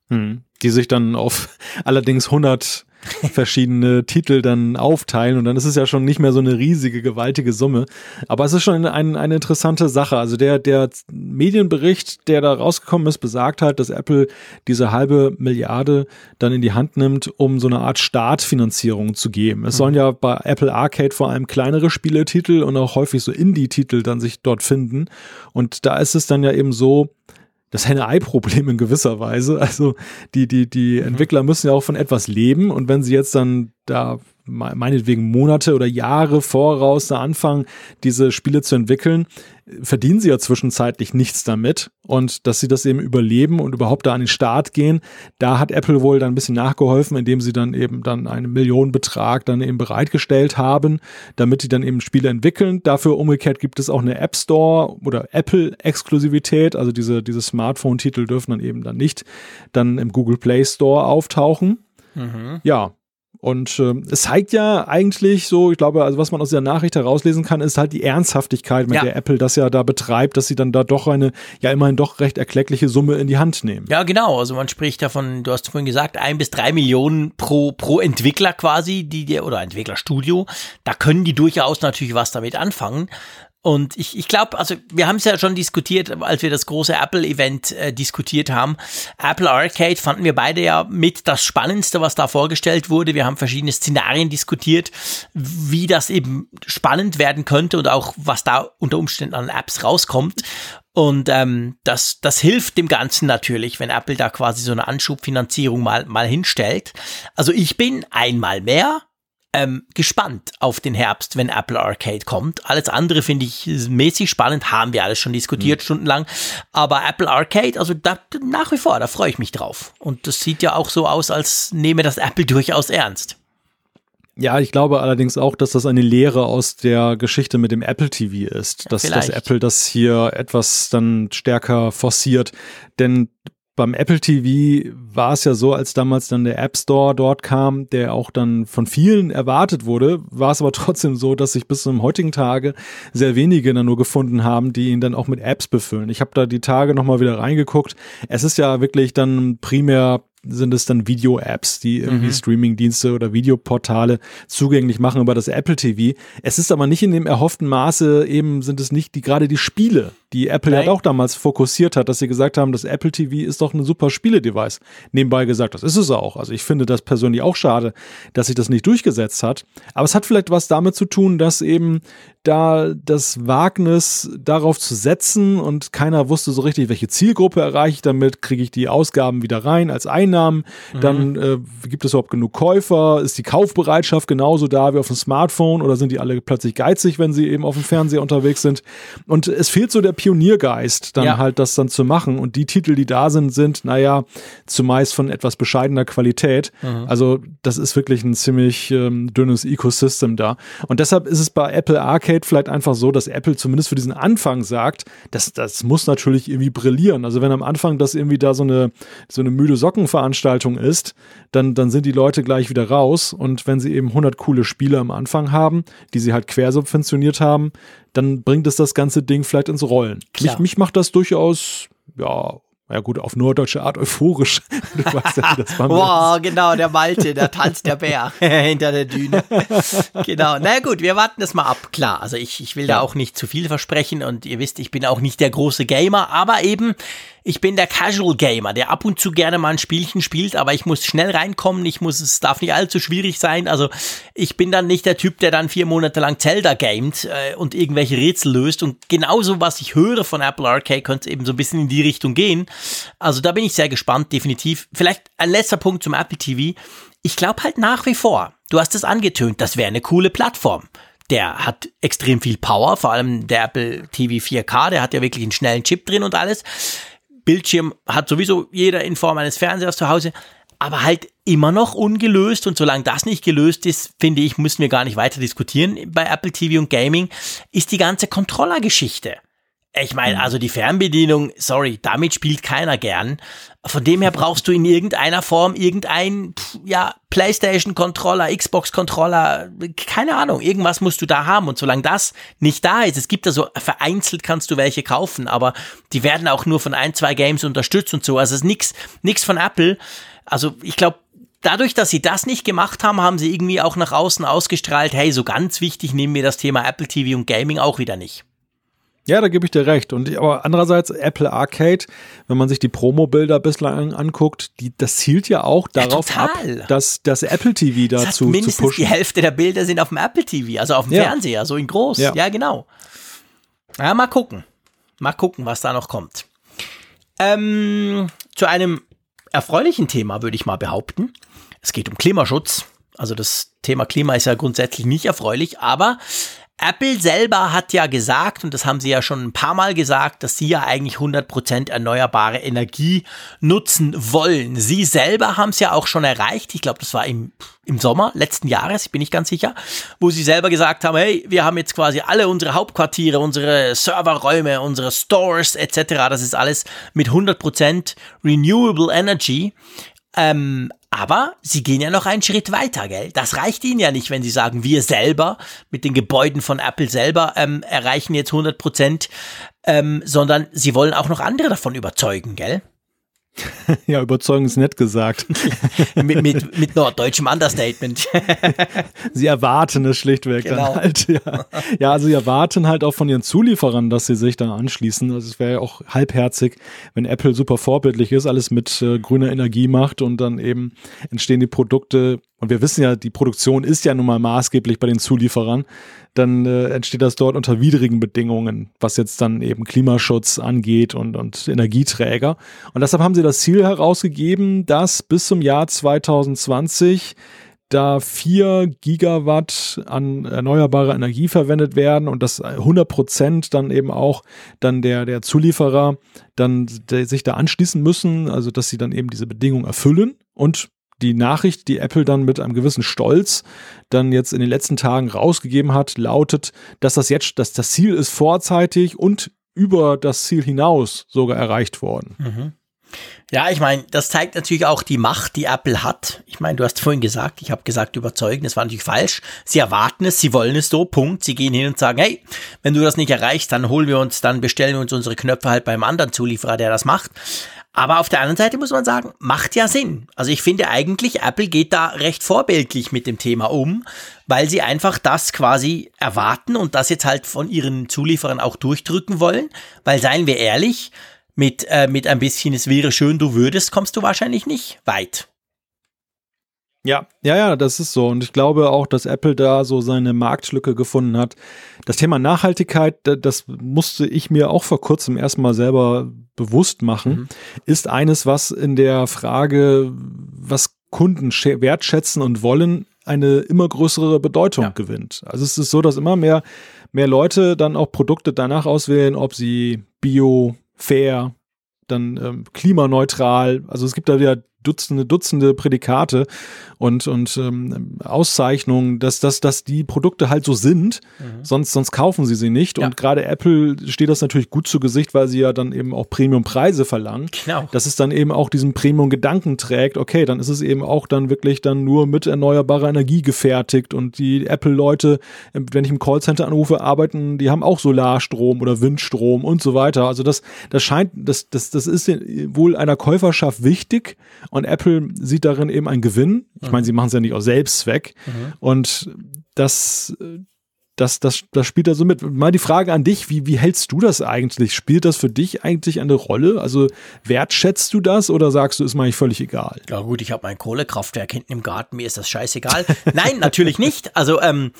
Hm. Die sich dann auf allerdings 100 verschiedene Titel dann aufteilen und dann ist es ja schon nicht mehr so eine riesige, gewaltige Summe. Aber es ist schon eine, eine interessante Sache. Also der, der Medienbericht, der da rausgekommen ist, besagt halt, dass Apple diese halbe Milliarde dann in die Hand nimmt, um so eine Art Startfinanzierung zu geben. Es sollen ja bei Apple Arcade vor allem kleinere Spieletitel und auch häufig so Indie-Titel dann sich dort finden. Und da ist es dann ja eben so, das Henne-Ei-Problem in gewisser Weise. Also die, die, die Entwickler müssen ja auch von etwas leben und wenn sie jetzt dann da meinetwegen Monate oder Jahre voraus da anfangen, diese Spiele zu entwickeln, verdienen sie ja zwischenzeitlich nichts damit. Und dass sie das eben überleben und überhaupt da an den Start gehen, da hat Apple wohl dann ein bisschen nachgeholfen, indem sie dann eben dann einen Millionenbetrag dann eben bereitgestellt haben, damit die dann eben Spiele entwickeln. Dafür umgekehrt gibt es auch eine App Store oder Apple-Exklusivität, also diese, diese Smartphone-Titel dürfen dann eben dann nicht dann im Google Play Store auftauchen. Ja, und ähm, es zeigt ja eigentlich so, ich glaube, also was man aus dieser Nachricht herauslesen kann, ist halt die Ernsthaftigkeit, mit Ja. der Apple das ja da betreibt, dass sie dann da doch eine, ja immerhin doch recht erkleckliche Summe in die Hand nehmen. Ja, genau. Also man spricht davon, du hast vorhin gesagt, ein bis drei Millionen pro, pro Entwickler quasi, die dir, oder Entwicklerstudio. Da können die durchaus natürlich was damit anfangen. Und ich, ich glaube, also wir haben es ja schon diskutiert, als wir das große Apple-Event äh, diskutiert haben. Apple Arcade fanden wir beide ja mit das Spannendste, was da vorgestellt wurde. Wir haben verschiedene Szenarien diskutiert, wie das eben spannend werden könnte und auch was da unter Umständen an Apps rauskommt. Und ähm, das, das hilft dem Ganzen natürlich, wenn Apple da quasi so eine Anschubfinanzierung mal, mal hinstellt. Also ich bin einmal mehr ähm, gespannt auf den Herbst, wenn Apple Arcade kommt. Alles andere finde ich mäßig spannend, haben wir alles schon diskutiert mhm. stundenlang. Aber Apple Arcade, also da, nach wie vor, da freue ich mich drauf. Und das sieht ja auch so aus, als nehme das Apple durchaus ernst. Ja, ich glaube allerdings auch, dass das eine Lehre aus der Geschichte mit dem Apple TV ist, dass, dass Apple das hier etwas dann stärker forciert. Denn beim Apple TV war es ja so, als damals dann der App Store dort kam, der auch dann von vielen erwartet wurde, war es aber trotzdem so, dass sich bis zum heutigen Tage sehr wenige dann nur gefunden haben, die ihn dann auch mit Apps befüllen. Ich habe da die Tage nochmal wieder reingeguckt. Es ist ja wirklich dann primär sind es dann Video-Apps, die irgendwie mhm. Streaming-Dienste oder Videoportale zugänglich machen über das Apple TV. Es ist aber nicht in dem erhofften Maße, eben sind es nicht die gerade die Spiele, die Apple Nein. ja auch damals fokussiert hat, dass sie gesagt haben, das Apple TV ist doch ein super Spiele-Device. Nebenbei gesagt, das ist es auch. Also ich finde das persönlich auch schade, dass sich das nicht durchgesetzt hat. Aber es hat vielleicht was damit zu tun, dass eben da das Wagnis darauf zu setzen und keiner wusste so richtig, welche Zielgruppe erreiche ich damit, kriege ich die Ausgaben wieder rein als Einnahmen, mhm. dann äh, gibt es überhaupt genug Käufer, ist die Kaufbereitschaft genauso da wie auf dem Smartphone oder sind die alle plötzlich geizig, wenn sie eben auf dem Fernseher unterwegs sind und es fehlt so der Pioniergeist, dann ja. halt das dann zu machen und die Titel, die da sind, sind, naja, zumeist von etwas bescheidener Qualität, mhm. also das ist wirklich ein ziemlich ähm, dünnes Ecosystem da und deshalb ist es bei Apple Arcade vielleicht einfach so, dass Apple zumindest für diesen Anfang sagt, das, das muss natürlich irgendwie brillieren. Also wenn am Anfang das irgendwie da so eine, so eine müde Sockenveranstaltung ist, dann, dann sind die Leute gleich wieder raus. Und wenn sie eben 100 coole Spiele am Anfang haben, die sie halt quersubventioniert haben, dann bringt es das ganze Ding vielleicht ins Rollen. Mich, mich macht das durchaus, ja, ja gut, auf norddeutsche Art euphorisch. Du weißt ja, das war Wow, genau, der Malte, da tanzt der Bär hinter der Düne. genau, na gut, wir warten das mal ab. Klar, also ich, ich will ja. da auch nicht zu viel versprechen und ihr wisst, ich bin auch nicht der große Gamer, aber eben ich bin der Casual Gamer, der ab und zu gerne mal ein Spielchen spielt, aber ich muss schnell reinkommen, ich muss, es darf nicht allzu schwierig sein. Also ich bin dann nicht der Typ, der dann vier Monate lang Zelda gamet äh, und irgendwelche Rätsel löst. Und genauso, was ich höre von Apple Arcade, könnte eben so ein bisschen in die Richtung gehen. Also da bin ich sehr gespannt, definitiv. Vielleicht ein letzter Punkt zum Apple TV. Ich glaube halt nach wie vor, du hast es angetönt, das wäre eine coole Plattform der hat extrem viel Power, vor allem der Apple TV 4K, der hat ja wirklich einen schnellen Chip drin und alles. Bildschirm hat sowieso jeder in Form eines Fernsehers zu Hause, aber halt immer noch ungelöst und solange das nicht gelöst ist, finde ich, müssen wir gar nicht weiter diskutieren bei Apple TV und Gaming, ist die ganze Controller-Geschichte. Ich meine, mhm. also die Fernbedienung, sorry, damit spielt keiner gern. Von dem her brauchst du in irgendeiner Form irgendein, ja, PlayStation-Controller, Xbox-Controller, keine Ahnung, irgendwas musst du da haben. Und solange das nicht da ist, es gibt da so, vereinzelt kannst du welche kaufen, aber die werden auch nur von ein, zwei Games unterstützt und so. Also es ist nix, nix von Apple. Also ich glaube, dadurch, dass sie das nicht gemacht haben, haben sie irgendwie auch nach außen ausgestrahlt, hey, so ganz wichtig nehmen wir das Thema Apple TV und Gaming auch wieder nicht. Ja, da gebe ich dir recht. Und aber andererseits Apple Arcade, wenn man sich die Promo-Bilder bislang anguckt, die, das zielt ja auch darauf ja, ab, dass das Apple TV dazu das mindestens zu pushen. Die Hälfte der Bilder sind auf dem Apple TV, also auf dem ja. Fernseher, so in groß. Ja. ja, genau. Ja, mal gucken. Mal gucken, was da noch kommt. Ähm, zu einem erfreulichen Thema würde ich mal behaupten. Es geht um Klimaschutz. Also das Thema Klima ist ja grundsätzlich nicht erfreulich, aber Apple selber hat ja gesagt, und das haben sie ja schon ein paar Mal gesagt, dass sie ja eigentlich 100% erneuerbare Energie nutzen wollen. Sie selber haben es ja auch schon erreicht. Ich glaube, das war im, im Sommer letzten Jahres, ich bin nicht ganz sicher, wo sie selber gesagt haben, hey, wir haben jetzt quasi alle unsere Hauptquartiere, unsere Serverräume, unsere Stores etc. Das ist alles mit 100% Renewable Energy. Ähm, aber sie gehen ja noch einen Schritt weiter, gell? Das reicht ihnen ja nicht, wenn sie sagen, wir selber mit den Gebäuden von Apple selber ähm, erreichen jetzt 100 Prozent, ähm, sondern sie wollen auch noch andere davon überzeugen, gell? ja, überzeugend ist nett gesagt. mit, mit, mit norddeutschem Understatement. sie erwarten es schlichtweg genau. dann halt. Ja. ja, also sie erwarten halt auch von ihren Zulieferern, dass sie sich da anschließen. Also es wäre ja auch halbherzig, wenn Apple super vorbildlich ist, alles mit äh, grüner Energie macht und dann eben entstehen die Produkte. Und wir wissen ja, die Produktion ist ja nun mal maßgeblich bei den Zulieferern dann äh, entsteht das dort unter widrigen Bedingungen, was jetzt dann eben Klimaschutz angeht und, und Energieträger. Und deshalb haben sie das Ziel herausgegeben, dass bis zum Jahr 2020 da vier Gigawatt an erneuerbarer Energie verwendet werden und dass 100 Prozent dann eben auch dann der, der Zulieferer dann der, sich da anschließen müssen, also dass sie dann eben diese Bedingungen erfüllen und die Nachricht, die Apple dann mit einem gewissen Stolz dann jetzt in den letzten Tagen rausgegeben hat, lautet, dass das jetzt, dass das Ziel ist vorzeitig und über das Ziel hinaus sogar erreicht worden. Mhm. Ja, ich meine, das zeigt natürlich auch die Macht, die Apple hat. Ich meine, du hast vorhin gesagt, ich habe gesagt, überzeugen, das war natürlich falsch. Sie erwarten es, sie wollen es so, Punkt. Sie gehen hin und sagen, hey, wenn du das nicht erreichst, dann holen wir uns, dann bestellen wir uns unsere Knöpfe halt beim anderen Zulieferer, der das macht. Aber auf der anderen Seite muss man sagen, macht ja Sinn. Also ich finde eigentlich, Apple geht da recht vorbildlich mit dem Thema um, weil sie einfach das quasi erwarten und das jetzt halt von ihren Zulieferern auch durchdrücken wollen. Weil seien wir ehrlich, mit, äh, mit ein bisschen, es wäre schön, du würdest, kommst du wahrscheinlich nicht weit. Ja, ja, ja, das ist so. Und ich glaube auch, dass Apple da so seine Marktlücke gefunden hat. Das Thema Nachhaltigkeit, das musste ich mir auch vor kurzem erstmal selber bewusst machen, mhm. ist eines, was in der Frage, was Kunden wertschätzen und wollen, eine immer größere Bedeutung ja. gewinnt. Also es ist so, dass immer mehr, mehr Leute dann auch Produkte danach auswählen, ob sie bio, fair, dann ähm, klimaneutral. Also es gibt da ja Dutzende, Dutzende Prädikate und, und ähm, Auszeichnungen, dass, dass, dass die Produkte halt so sind, mhm. sonst, sonst kaufen sie sie nicht. Ja. Und gerade Apple steht das natürlich gut zu Gesicht, weil sie ja dann eben auch Premium-Preise verlangen. Genau. Dass es dann eben auch diesen Premium-Gedanken trägt, okay, dann ist es eben auch dann wirklich dann nur mit erneuerbarer Energie gefertigt und die Apple-Leute, wenn ich im Callcenter anrufe, arbeiten, die haben auch Solarstrom oder Windstrom und so weiter. Also das, das scheint, das, das, das ist wohl einer Käuferschaft wichtig und Apple sieht darin eben einen Gewinn. Ich meine, sie machen es ja nicht aus Selbstzweck. Mhm. Und das, das, das, das spielt da so mit. Mal die Frage an dich, wie, wie hältst du das eigentlich? Spielt das für dich eigentlich eine Rolle? Also wertschätzt du das oder sagst du, ist mir eigentlich völlig egal? Ja gut, ich habe mein Kohlekraftwerk hinten im Garten, mir ist das scheißegal. Nein, natürlich nicht. Also ähm,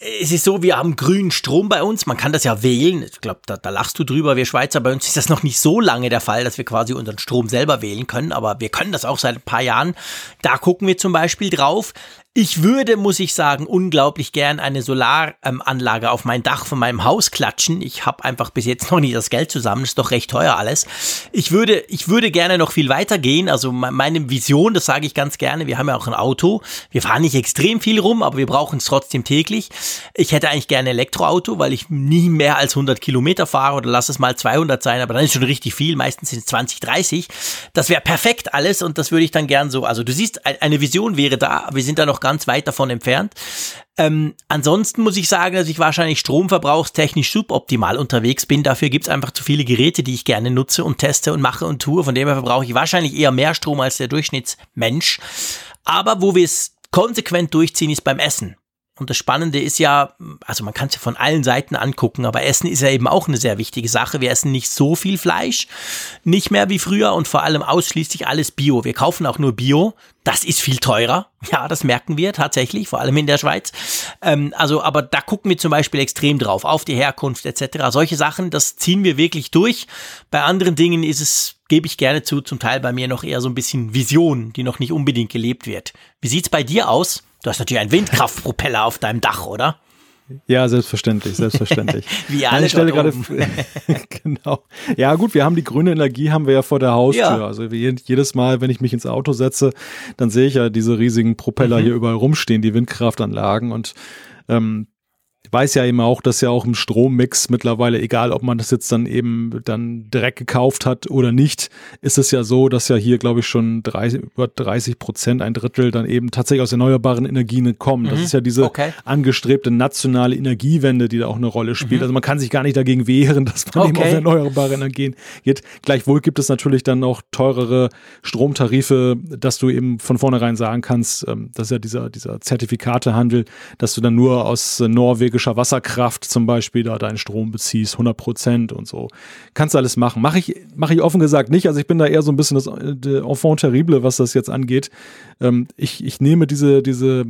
es ist so, wir haben grünen Strom bei uns. Man kann das ja wählen. Ich glaube, da, da lachst du drüber. Wir Schweizer, bei uns ist das noch nicht so lange der Fall, dass wir quasi unseren Strom selber wählen können. Aber wir können das auch seit ein paar Jahren. Da gucken wir zum Beispiel drauf. Ich würde, muss ich sagen, unglaublich gern eine Solaranlage ähm, auf mein Dach von meinem Haus klatschen. Ich habe einfach bis jetzt noch nicht das Geld zusammen, ist doch recht teuer alles. Ich würde, ich würde gerne noch viel weiter gehen. Also meine Vision, das sage ich ganz gerne, wir haben ja auch ein Auto. Wir fahren nicht extrem viel rum, aber wir brauchen es trotzdem täglich. Ich hätte eigentlich gerne ein Elektroauto, weil ich nie mehr als 100 Kilometer fahre oder lass es mal 200 sein, aber dann ist schon richtig viel. Meistens sind es 20, 30. Das wäre perfekt alles und das würde ich dann gern so. Also du siehst, eine Vision wäre da, wir sind da noch ganz weit davon entfernt. Ähm, ansonsten muss ich sagen, dass ich wahrscheinlich stromverbrauchstechnisch suboptimal unterwegs bin. Dafür gibt es einfach zu viele Geräte, die ich gerne nutze und teste und mache und tue. Von dem her verbrauche ich wahrscheinlich eher mehr Strom als der Durchschnittsmensch. Aber wo wir es konsequent durchziehen, ist beim Essen. Und das Spannende ist ja, also man kann es ja von allen Seiten angucken, aber Essen ist ja eben auch eine sehr wichtige Sache. Wir essen nicht so viel Fleisch, nicht mehr wie früher und vor allem ausschließlich alles Bio. Wir kaufen auch nur Bio. Das ist viel teurer. Ja, das merken wir tatsächlich, vor allem in der Schweiz. Ähm, also, aber da gucken wir zum Beispiel extrem drauf, auf die Herkunft etc. Solche Sachen, das ziehen wir wirklich durch. Bei anderen Dingen ist es, gebe ich gerne zu, zum Teil bei mir noch eher so ein bisschen Vision, die noch nicht unbedingt gelebt wird. Wie sieht's bei dir aus? Du hast natürlich einen Windkraftpropeller auf deinem Dach, oder? Ja, selbstverständlich, selbstverständlich. Wie alle ich stelle gerade genau. Ja, gut, wir haben die grüne Energie haben wir ja vor der Haustür. Ja. Also jedes Mal, wenn ich mich ins Auto setze, dann sehe ich ja diese riesigen Propeller mhm. hier überall rumstehen, die Windkraftanlagen und ähm, weiß ja eben auch, dass ja auch im Strommix mittlerweile, egal ob man das jetzt dann eben dann direkt gekauft hat oder nicht, ist es ja so, dass ja hier, glaube ich, schon 30, über 30 Prozent, ein Drittel dann eben tatsächlich aus erneuerbaren Energien kommen. Das mhm. ist ja diese okay. angestrebte nationale Energiewende, die da auch eine Rolle spielt. Mhm. Also man kann sich gar nicht dagegen wehren, dass man okay. eben auf erneuerbare Energien geht. Gleichwohl gibt es natürlich dann auch teurere Stromtarife, dass du eben von vornherein sagen kannst, ähm, das ist ja dieser, dieser Zertifikatehandel, dass du dann nur aus Norwegen norwegischer Wasserkraft zum Beispiel da deinen Strom beziehst, 100 Prozent und so. Kannst du alles machen. Mache ich, mache ich offen gesagt nicht. Also ich bin da eher so ein bisschen das äh, Enfant terrible, was das jetzt angeht. Ähm, ich, ich nehme diese, diese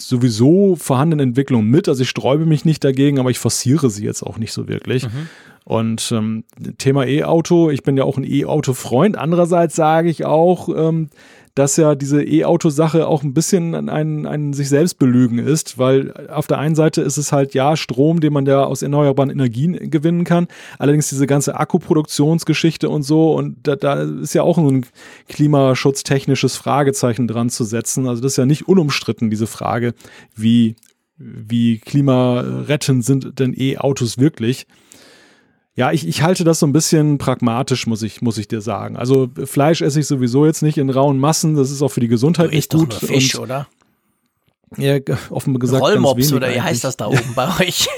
sowieso vorhandenen Entwicklungen mit. Also ich sträube mich nicht dagegen, aber ich forciere sie jetzt auch nicht so wirklich. Mhm. Und ähm, Thema E-Auto, ich bin ja auch ein E-Auto-Freund. Andererseits sage ich auch, ähm, dass ja diese E-Auto-Sache auch ein bisschen ein, ein sich selbst belügen ist, weil auf der einen Seite ist es halt ja Strom, den man ja aus erneuerbaren Energien gewinnen kann. Allerdings diese ganze Akkuproduktionsgeschichte und so und da, da ist ja auch ein klimaschutztechnisches Fragezeichen dran zu setzen. Also das ist ja nicht unumstritten, diese Frage, wie, wie klimarettend sind denn E-Autos wirklich? Ja, ich, ich halte das so ein bisschen pragmatisch, muss ich, muss ich dir sagen. Also Fleisch esse ich sowieso jetzt nicht in rauen Massen, das ist auch für die Gesundheit du nicht gut. Doch nur Fisch, oder? Ja, offen gesagt. Rollmops oder wie heißt das da oben bei euch?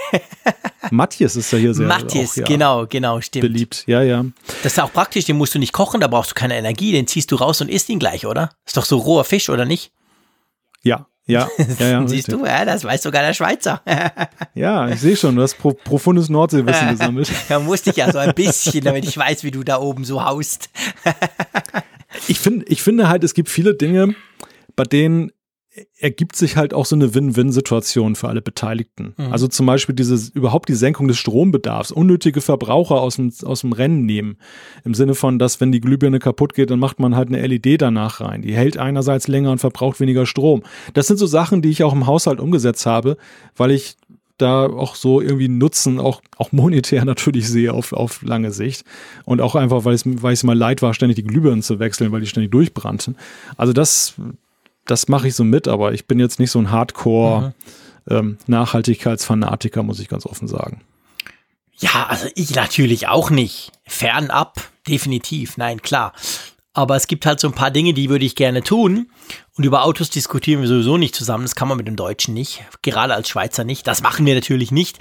Matthias ist ja hier sehr Matthias, auch, ja, genau, genau, stimmt. Beliebt, ja, ja. Das ist auch praktisch, den musst du nicht kochen, da brauchst du keine Energie, den ziehst du raus und isst ihn gleich, oder? Ist doch so roher Fisch, oder nicht? Ja, ja, ja, ja Siehst du, ja, das weiß sogar der Schweizer. ja, ich sehe schon, du hast pro, profundes Nordseewissen gesammelt. da musste ich ja so ein bisschen, damit ich weiß, wie du da oben so haust. ich, find, ich finde halt, es gibt viele Dinge, bei denen ergibt sich halt auch so eine Win-Win-Situation für alle Beteiligten. Mhm. Also zum Beispiel diese, überhaupt die Senkung des Strombedarfs, unnötige Verbraucher aus dem, aus dem Rennen nehmen. Im Sinne von, dass wenn die Glühbirne kaputt geht, dann macht man halt eine LED danach rein. Die hält einerseits länger und verbraucht weniger Strom. Das sind so Sachen, die ich auch im Haushalt umgesetzt habe, weil ich da auch so irgendwie Nutzen, auch, auch monetär natürlich sehe auf, auf lange Sicht. Und auch einfach, weil es, weil es mal leid war, ständig die Glühbirnen zu wechseln, weil die ständig durchbrannten. Also das, das mache ich so mit, aber ich bin jetzt nicht so ein Hardcore mhm. ähm, Nachhaltigkeitsfanatiker, muss ich ganz offen sagen. Ja, also ich natürlich auch nicht. Fernab, definitiv, nein, klar. Aber es gibt halt so ein paar Dinge, die würde ich gerne tun. Und über Autos diskutieren wir sowieso nicht zusammen. Das kann man mit dem Deutschen nicht. Gerade als Schweizer nicht. Das machen wir natürlich nicht.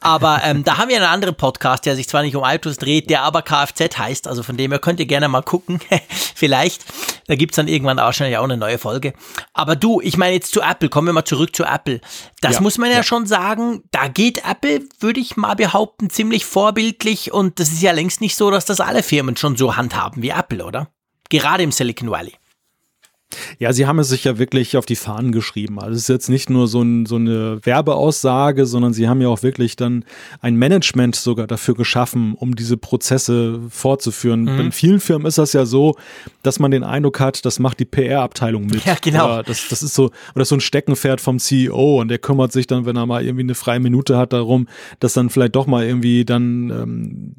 Aber ähm, da haben wir einen anderen Podcast, der sich zwar nicht um Autos dreht, der aber Kfz heißt. Also von dem her könnt ihr gerne mal gucken. Vielleicht. Da gibt's dann irgendwann wahrscheinlich auch eine neue Folge. Aber du, ich meine jetzt zu Apple. Kommen wir mal zurück zu Apple. Das ja, muss man ja, ja schon sagen. Da geht Apple, würde ich mal behaupten, ziemlich vorbildlich. Und das ist ja längst nicht so, dass das alle Firmen schon so handhaben wie Apple, oder? Gerade im Silicon Valley. Ja, sie haben es sich ja wirklich auf die Fahnen geschrieben. Also es ist jetzt nicht nur so, ein, so, eine Werbeaussage, sondern sie haben ja auch wirklich dann ein Management sogar dafür geschaffen, um diese Prozesse fortzuführen. Mhm. In vielen Firmen ist das ja so, dass man den Eindruck hat, das macht die PR-Abteilung mit. Ja, genau. Das, das ist so, oder so ein Steckenpferd vom CEO und der kümmert sich dann, wenn er mal irgendwie eine freie Minute hat, darum, dass dann vielleicht doch mal irgendwie dann ähm,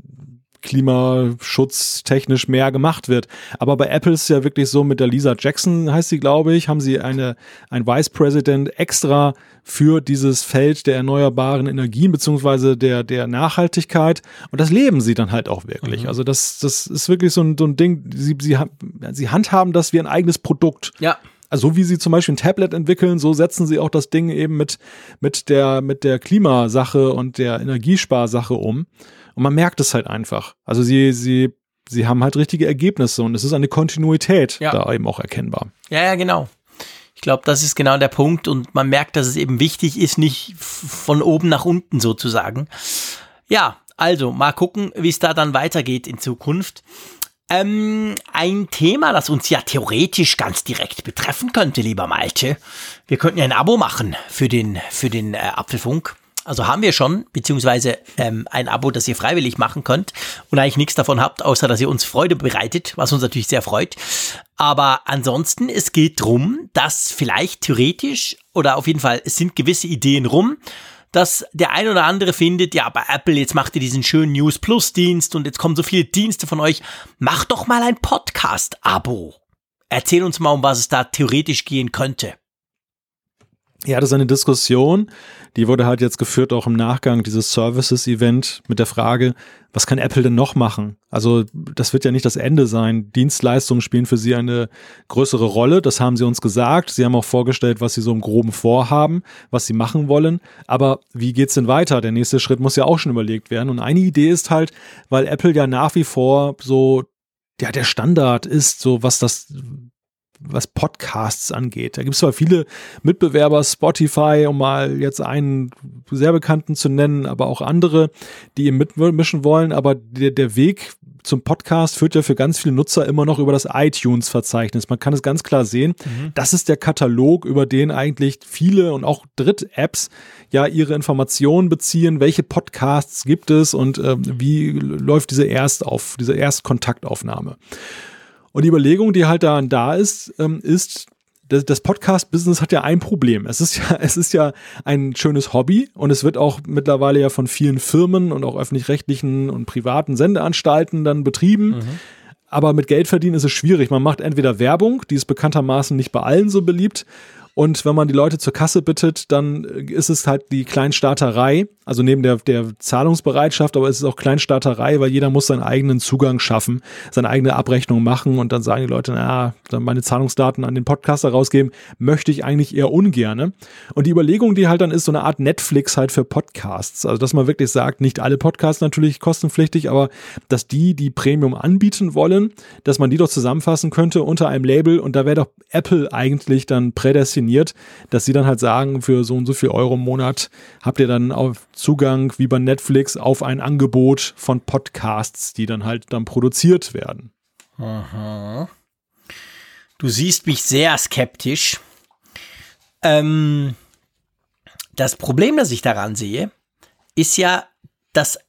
klimaschutztechnisch mehr gemacht wird. Aber bei Apple ist es ja wirklich so, mit der Lisa Jackson heißt sie, glaube ich, haben sie eine, ein Vice President extra für dieses Feld der erneuerbaren Energien beziehungsweise der, der Nachhaltigkeit. Und das leben sie dann halt auch wirklich. Mhm. Also das, das ist wirklich so ein, so ein Ding, sie, sie, sie handhaben das wie ein eigenes Produkt. Ja. Also so wie sie zum Beispiel ein Tablet entwickeln, so setzen sie auch das Ding eben mit, mit der, mit der Klimasache und der Energiesparsache um. Und man merkt es halt einfach. Also sie, sie, sie haben halt richtige Ergebnisse und es ist eine Kontinuität ja. da eben auch erkennbar. Ja, ja, genau. Ich glaube, das ist genau der Punkt und man merkt, dass es eben wichtig ist, nicht von oben nach unten sozusagen. Ja, also mal gucken, wie es da dann weitergeht in Zukunft. Ähm, ein Thema, das uns ja theoretisch ganz direkt betreffen könnte, lieber Malte. Wir könnten ja ein Abo machen für den, für den äh, Apfelfunk. Also haben wir schon, beziehungsweise ähm, ein Abo, das ihr freiwillig machen könnt und eigentlich nichts davon habt, außer dass ihr uns Freude bereitet, was uns natürlich sehr freut. Aber ansonsten, es geht drum, dass vielleicht theoretisch oder auf jeden Fall, es sind gewisse Ideen rum, dass der ein oder andere findet, ja, bei Apple, jetzt macht ihr diesen schönen News Plus Dienst und jetzt kommen so viele Dienste von euch. Macht doch mal ein Podcast-Abo. Erzähl uns mal, um was es da theoretisch gehen könnte. Ja, das ist eine Diskussion, die wurde halt jetzt geführt auch im Nachgang dieses Services-Event mit der Frage, was kann Apple denn noch machen? Also das wird ja nicht das Ende sein. Dienstleistungen spielen für sie eine größere Rolle, das haben sie uns gesagt. Sie haben auch vorgestellt, was sie so im groben vorhaben, was sie machen wollen. Aber wie geht's denn weiter? Der nächste Schritt muss ja auch schon überlegt werden. Und eine Idee ist halt, weil Apple ja nach wie vor so ja, der Standard ist, so was das was Podcasts angeht. Da gibt es zwar viele Mitbewerber, Spotify, um mal jetzt einen sehr bekannten zu nennen, aber auch andere, die eben mitmischen wollen, aber der, der Weg zum Podcast führt ja für ganz viele Nutzer immer noch über das iTunes-Verzeichnis. Man kann es ganz klar sehen. Mhm. Das ist der Katalog, über den eigentlich viele und auch Dritt-Apps ja ihre Informationen beziehen. Welche Podcasts gibt es und äh, wie läuft diese Erstauf, diese Erstkontaktaufnahme? Und die Überlegung, die halt da, da ist, ähm, ist, das, das Podcast-Business hat ja ein Problem. Es ist ja, es ist ja ein schönes Hobby und es wird auch mittlerweile ja von vielen Firmen und auch öffentlich-rechtlichen und privaten Sendeanstalten dann betrieben. Mhm. Aber mit Geld verdienen ist es schwierig. Man macht entweder Werbung, die ist bekanntermaßen nicht bei allen so beliebt, und wenn man die Leute zur Kasse bittet, dann ist es halt die Kleinstarterei, also neben der, der Zahlungsbereitschaft, aber es ist auch Kleinstarterei, weil jeder muss seinen eigenen Zugang schaffen, seine eigene Abrechnung machen und dann sagen die Leute, naja, dann meine Zahlungsdaten an den Podcaster rausgeben, möchte ich eigentlich eher ungerne. Und die Überlegung, die halt dann ist, so eine Art Netflix halt für Podcasts. Also, dass man wirklich sagt, nicht alle Podcasts natürlich kostenpflichtig, aber dass die, die Premium anbieten wollen, dass man die doch zusammenfassen könnte unter einem Label und da wäre doch Apple eigentlich dann prädestiniert definiert, dass sie dann halt sagen, für so und so viel Euro im Monat habt ihr dann auch Zugang wie bei Netflix auf ein Angebot von Podcasts, die dann halt dann produziert werden. Aha. Du siehst mich sehr skeptisch. Ähm, das Problem, das ich daran sehe, ist ja, dass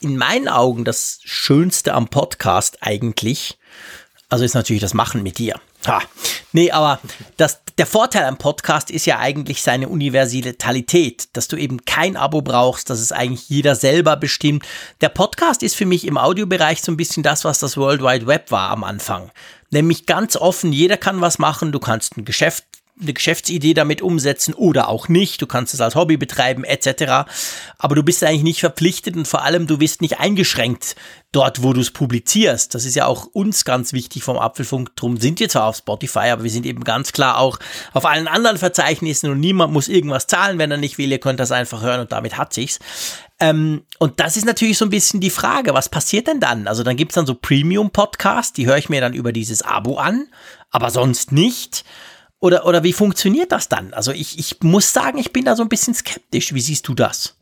in meinen Augen das Schönste am Podcast eigentlich, also ist natürlich das Machen mit dir. Ha. Nee, aber das, der Vorteil am Podcast ist ja eigentlich seine Universalität, dass du eben kein Abo brauchst, dass es eigentlich jeder selber bestimmt. Der Podcast ist für mich im Audiobereich so ein bisschen das, was das World Wide Web war am Anfang. Nämlich ganz offen, jeder kann was machen, du kannst ein Geschäft eine Geschäftsidee damit umsetzen oder auch nicht. Du kannst es als Hobby betreiben etc. Aber du bist eigentlich nicht verpflichtet und vor allem du bist nicht eingeschränkt dort, wo du es publizierst. Das ist ja auch uns ganz wichtig vom Apfelfunk. Drum sind wir zwar auf Spotify, aber wir sind eben ganz klar auch auf allen anderen Verzeichnissen und niemand muss irgendwas zahlen, wenn er nicht will. Ihr könnt das einfach hören und damit hat sich's. Ähm, und das ist natürlich so ein bisschen die Frage, was passiert denn dann? Also dann gibt's dann so Premium-Podcasts, die höre ich mir dann über dieses Abo an, aber sonst nicht. Oder, oder wie funktioniert das dann? Also ich, ich muss sagen, ich bin da so ein bisschen skeptisch. Wie siehst du das?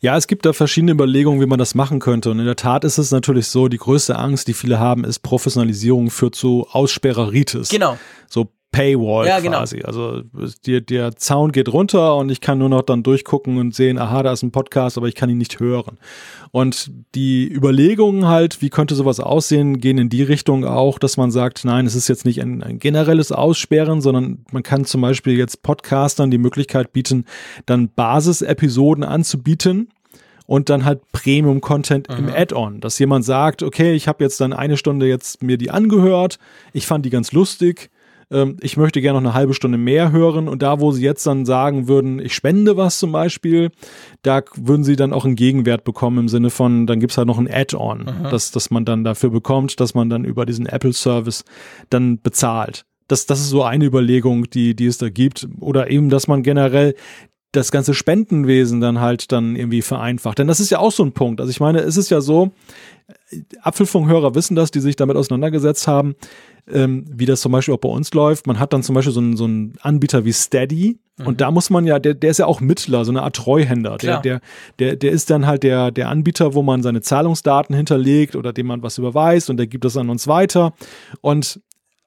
Ja, es gibt da verschiedene Überlegungen, wie man das machen könnte. Und in der Tat ist es natürlich so, die größte Angst, die viele haben, ist Professionalisierung führt zu Aussperreritis. Genau. So Paywall ja, genau. quasi. Also die, der Zaun geht runter und ich kann nur noch dann durchgucken und sehen, aha, da ist ein Podcast, aber ich kann ihn nicht hören. Und die Überlegungen halt, wie könnte sowas aussehen, gehen in die Richtung auch, dass man sagt, nein, es ist jetzt nicht ein, ein generelles Aussperren, sondern man kann zum Beispiel jetzt Podcastern die Möglichkeit bieten, dann Basisepisoden anzubieten und dann halt Premium-Content im Add-on, dass jemand sagt, okay, ich habe jetzt dann eine Stunde jetzt mir die angehört, ich fand die ganz lustig, ähm, ich möchte gerne noch eine halbe Stunde mehr hören und da, wo sie jetzt dann sagen würden, ich spende was zum Beispiel, da würden sie dann auch einen Gegenwert bekommen im Sinne von, dann gibt es halt noch ein Add-on, dass, dass man dann dafür bekommt, dass man dann über diesen Apple-Service dann bezahlt. Das, das ist so eine Überlegung, die, die es da gibt. Oder eben, dass man generell das ganze Spendenwesen dann halt dann irgendwie vereinfacht. Denn das ist ja auch so ein Punkt. Also ich meine, es ist ja so, Apfelfunkhörer wissen das, die sich damit auseinandergesetzt haben ähm, wie das zum Beispiel auch bei uns läuft. Man hat dann zum Beispiel so einen, so einen Anbieter wie Steady mhm. und da muss man ja, der, der ist ja auch Mittler, so eine Art Treuhänder. Der, der, der, der ist dann halt der, der Anbieter, wo man seine Zahlungsdaten hinterlegt oder dem man was überweist und der gibt das an uns weiter. Und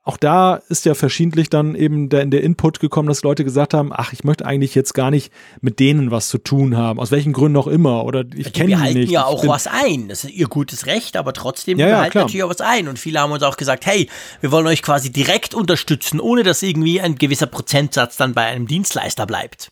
auch da ist ja verschiedentlich dann eben der, der Input gekommen, dass Leute gesagt haben, ach, ich möchte eigentlich jetzt gar nicht mit denen was zu tun haben, aus welchen Gründen auch immer, oder ich kenne die nicht. Wir halten ja auch was ein, das ist ihr gutes Recht, aber trotzdem ja, wir ja, halten klar. natürlich auch was ein und viele haben uns auch gesagt, hey, wir wollen euch quasi direkt unterstützen, ohne dass irgendwie ein gewisser Prozentsatz dann bei einem Dienstleister bleibt.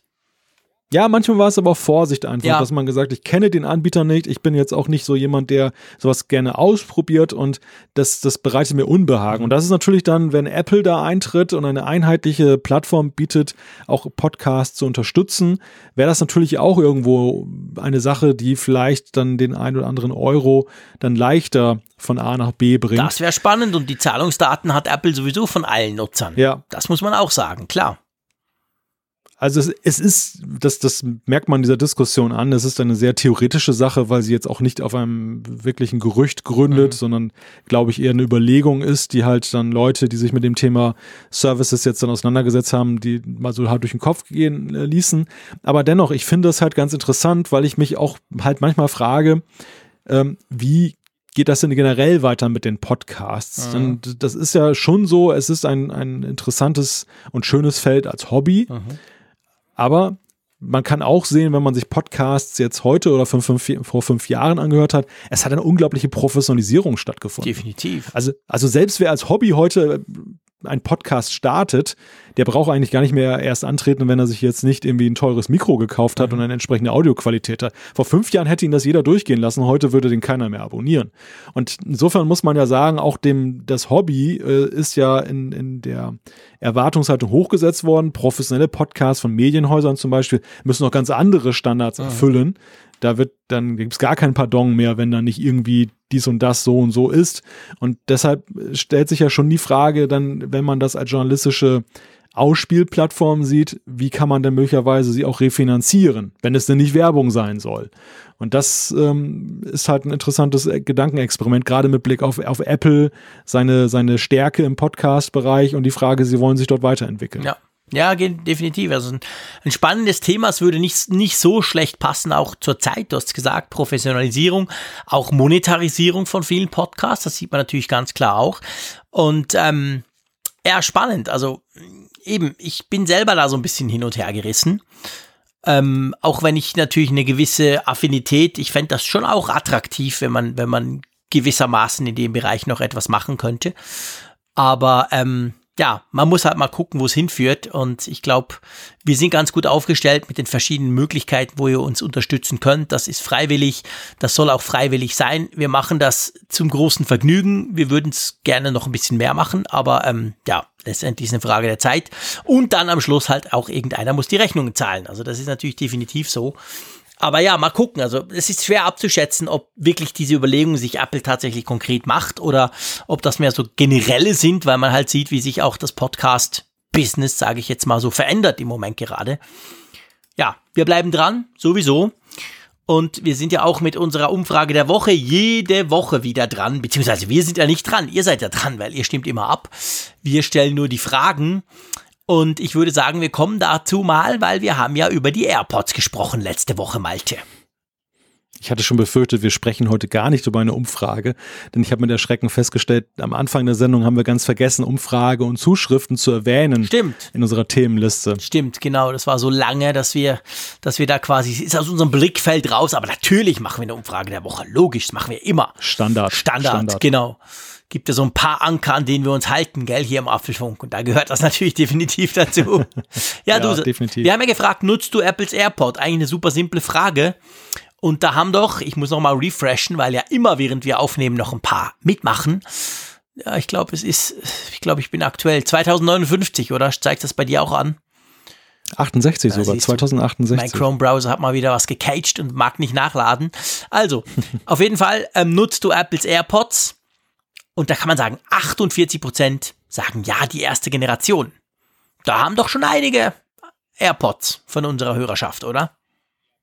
Ja, manchmal war es aber auch Vorsicht einfach, Ja. dass man gesagt, ich kenne den Anbieter nicht, ich bin jetzt auch nicht so jemand, der sowas gerne ausprobiert und das, das bereitet mir Unbehagen. Und das ist natürlich dann, wenn Apple da eintritt und eine einheitliche Plattform bietet, auch Podcasts zu unterstützen, wäre das natürlich auch irgendwo eine Sache, die vielleicht dann den ein oder anderen Euro dann leichter von A nach B bringt. Das wäre spannend und die Zahlungsdaten hat Apple sowieso von allen Nutzern. Ja. Das muss man auch sagen, klar. Also es, es ist, das, das merkt man dieser Diskussion an, es ist eine sehr theoretische Sache, weil sie jetzt auch nicht auf einem wirklichen Gerücht gründet, Mhm. sondern glaube ich eher eine Überlegung ist, die halt dann Leute, die sich mit dem Thema Services jetzt dann auseinandergesetzt haben, die mal so halt durch den Kopf gehen äh, ließen. Aber dennoch, ich finde das halt ganz interessant, weil ich mich auch halt manchmal frage, ähm, wie geht das denn generell weiter mit den Podcasts? Denn das ist ja schon so, es ist ein, ein interessantes und schönes Feld als Hobby. Aber man kann auch sehen, wenn man sich Podcasts jetzt heute oder fünf, fünf, vor fünf Jahren angehört hat, es hat eine unglaubliche Professionalisierung stattgefunden. Definitiv. Also, also selbst wer als Hobby heute einen Podcast startet, der braucht eigentlich gar nicht mehr erst antreten, wenn er sich jetzt nicht irgendwie ein teures Mikro gekauft hat mhm. und eine entsprechende Audioqualität hat. Vor fünf Jahren hätte ihn das jeder durchgehen lassen, heute würde den keiner mehr abonnieren. Und insofern muss man ja sagen, auch dem, das Hobby äh, ist ja in, in der Erwartungshaltung hochgesetzt worden. Professionelle Podcasts von Medienhäusern zum Beispiel müssen noch ganz andere Standards mhm. erfüllen. Da wird dann gibt's gar kein Pardon mehr, wenn da nicht irgendwie dies und das so und so ist. Und deshalb stellt sich ja schon die Frage, dann, wenn man das als journalistische Ausspielplattform sieht, wie kann man denn möglicherweise sie auch refinanzieren, wenn es denn nicht Werbung sein soll. Und das ähm, ist halt ein interessantes Gedankenexperiment, gerade mit Blick auf, auf Apple, seine, seine Stärke im Podcast-Bereich und die Frage, sie wollen sich dort weiterentwickeln. Ja. Ja, definitiv. Also ein, ein, spannendes Thema. Es würde nicht, nicht so schlecht passen, auch zur Zeit. Du hast gesagt, Professionalisierung, auch Monetarisierung von vielen Podcasts. Das sieht man natürlich ganz klar auch. Und ähm, ja, spannend. Also eben, ich bin selber da so ein bisschen hin und her gerissen. Ähm, auch wenn ich natürlich eine gewisse Affinität, ich fände das schon auch attraktiv, wenn man, wenn man gewissermaßen in dem Bereich noch etwas machen könnte. Aber ähm, ja, man muss halt mal gucken, wo es hinführt. Und ich glaube, wir sind ganz gut aufgestellt mit den verschiedenen Möglichkeiten, wo ihr uns unterstützen könnt. Das ist freiwillig, das soll auch freiwillig sein. Wir machen das zum großen Vergnügen. Wir würden es gerne noch ein bisschen mehr machen, aber ähm, ja, letztendlich ist eine Frage der Zeit. Und dann am Schluss halt auch irgendeiner muss die Rechnungen zahlen. Also das ist natürlich definitiv so. Aber ja, mal gucken. Also es ist schwer abzuschätzen, ob wirklich diese Überlegungen sich Apple tatsächlich konkret macht oder ob das mehr so generelle sind, weil man halt sieht, wie sich auch das Podcast-Business, sage ich jetzt mal so, verändert im Moment gerade. Ja, wir bleiben dran, sowieso. Und wir sind ja auch mit unserer Umfrage der Woche jede Woche wieder dran, beziehungsweise wir sind ja nicht dran, ihr seid ja dran, weil ihr stimmt immer ab. Wir stellen nur die Fragen. Und ich würde sagen, wir kommen dazu mal, weil wir haben ja über die AirPods gesprochen letzte Woche, Malte. Ich hatte schon befürchtet, wir sprechen heute gar nicht über eine Umfrage, denn ich habe mit Erschrecken festgestellt, am Anfang der Sendung haben wir ganz vergessen, Umfrage und Zuschriften zu erwähnen. Stimmt. In unserer Themenliste. Stimmt, genau. Das war so lange, dass wir, dass wir da quasi, ist aus unserem Blickfeld raus, aber natürlich machen wir eine Umfrage der Woche. Logisch, das machen wir immer. Standard. Standard, Standard. genau gibt ja so ein paar Anker, an denen wir uns halten, gell, hier im Apfelfunk. Und da gehört das natürlich definitiv dazu. ja, ja, du, definitiv. wir haben ja gefragt, nutzt du Apples AirPod? Eigentlich eine super simple Frage. Und da haben doch, ich muss noch mal refreshen, weil ja immer während wir aufnehmen noch ein paar mitmachen. Ja, ich glaube, es ist, ich glaube, ich bin aktuell 2059, oder? Zeigt das bei dir auch an? 68 da sogar, 2068. Mein Chrome-Browser hat mal wieder was gecaged und mag nicht nachladen. Also, auf jeden Fall ähm, nutzt du Apples AirPods und da kann man sagen, 48 Prozent sagen ja, die erste Generation. Da haben doch schon einige AirPods von unserer Hörerschaft, oder?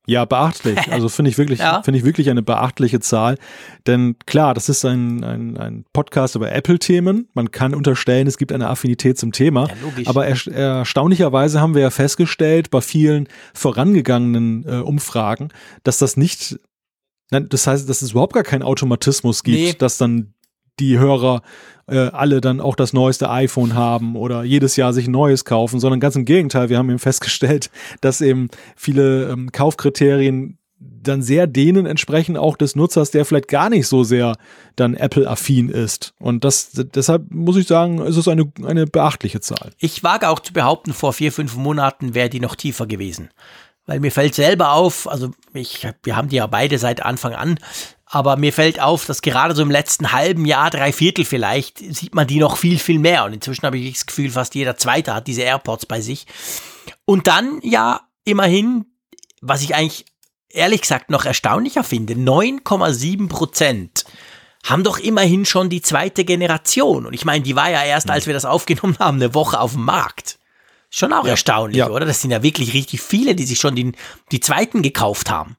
Ja, beachtlich. Also finde ich wirklich, ja. finde ich wirklich eine beachtliche Zahl. Denn klar, das ist ein, ein, ein Podcast über Apple-Themen. Man kann unterstellen, es gibt eine Affinität zum Thema. Ja, aber er, erstaunlicherweise haben wir ja festgestellt bei vielen vorangegangenen äh, Umfragen, dass das nicht, das heißt, dass es überhaupt gar keinen Automatismus gibt, nee. dass dann die Hörer äh, alle dann auch das neueste iPhone haben oder jedes Jahr sich ein neues kaufen, sondern ganz im Gegenteil. Wir haben eben festgestellt, dass eben viele ähm, Kaufkriterien dann sehr denen entsprechen auch des Nutzers, der vielleicht gar nicht so sehr dann Apple-affin ist. Und das, deshalb muss ich sagen, ist es eine, eine beachtliche Zahl. Ich wage auch zu behaupten, vor vier, fünf Monaten wäre die noch tiefer gewesen. Weil mir fällt selber auf, also ich, wir haben die ja beide seit Anfang an, aber mir fällt auf, dass gerade so im letzten halben Jahr, drei Viertel vielleicht, sieht man die noch viel, viel mehr. Und inzwischen habe ich das Gefühl, fast jeder Zweite hat diese AirPods bei sich. Und dann ja immerhin, was ich eigentlich ehrlich gesagt noch erstaunlicher finde, 9,7 Prozent haben doch immerhin schon die zweite Generation. Und ich meine, die war ja erst, als wir das aufgenommen haben, eine Woche auf dem Markt. Schon auch ja, erstaunlich, ja. oder? Das sind ja wirklich richtig viele, die sich schon die, die zweiten gekauft haben.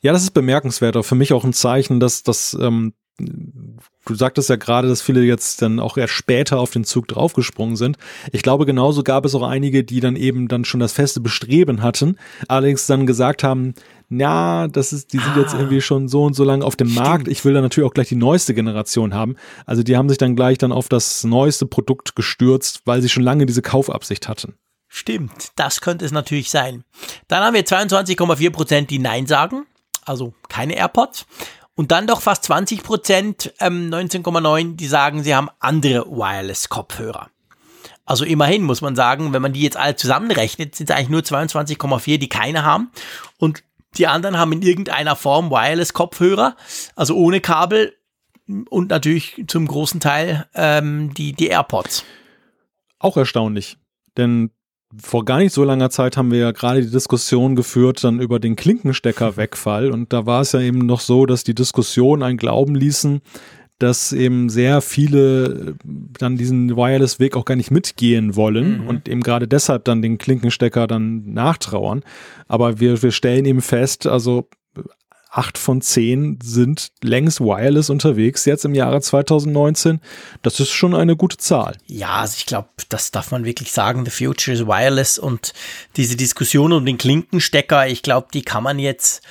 Ja, das ist bemerkenswert, auch für mich auch ein Zeichen, dass das, ähm, du sagtest ja gerade, dass viele jetzt dann auch erst später auf den Zug draufgesprungen sind. Ich glaube, genauso gab es auch einige, die dann eben dann schon das feste Bestreben hatten, allerdings dann gesagt haben, ja, das ist, die sind ah, jetzt irgendwie schon so und so lange auf dem stimmt. Markt. Ich will dann natürlich auch gleich die neueste Generation haben. Also die haben sich dann gleich dann auf das neueste Produkt gestürzt, weil sie schon lange diese Kaufabsicht hatten. Stimmt, das könnte es natürlich sein. Dann haben wir 22,4 Prozent, die Nein sagen, also keine AirPods. Und dann doch fast 20 Prozent, ähm, 19,9, die sagen, sie haben andere Wireless-Kopfhörer. Also immerhin muss man sagen, wenn man die jetzt alle zusammenrechnet, sind es eigentlich nur 22,4, die keine haben. Und die anderen haben in irgendeiner Form Wireless-Kopfhörer, also ohne Kabel und natürlich zum großen Teil ähm, die, die AirPods. Auch erstaunlich, denn vor gar nicht so langer Zeit haben wir ja gerade die Diskussion geführt dann über den Klinkenstecker-Wegfall und da war es ja eben noch so, dass die Diskussion einen glauben ließen, dass eben sehr viele dann diesen Wireless-Weg auch gar nicht mitgehen wollen mhm. und eben gerade deshalb dann den Klinkenstecker dann nachtrauern. Aber wir, wir stellen eben fest, also acht von zehn sind längst wireless unterwegs jetzt im Jahre 2019. Das ist schon eine gute Zahl. Ja, also ich glaube, das darf man wirklich sagen. The future is wireless und diese Diskussion um den Klinkenstecker, ich glaube, die kann man jetzt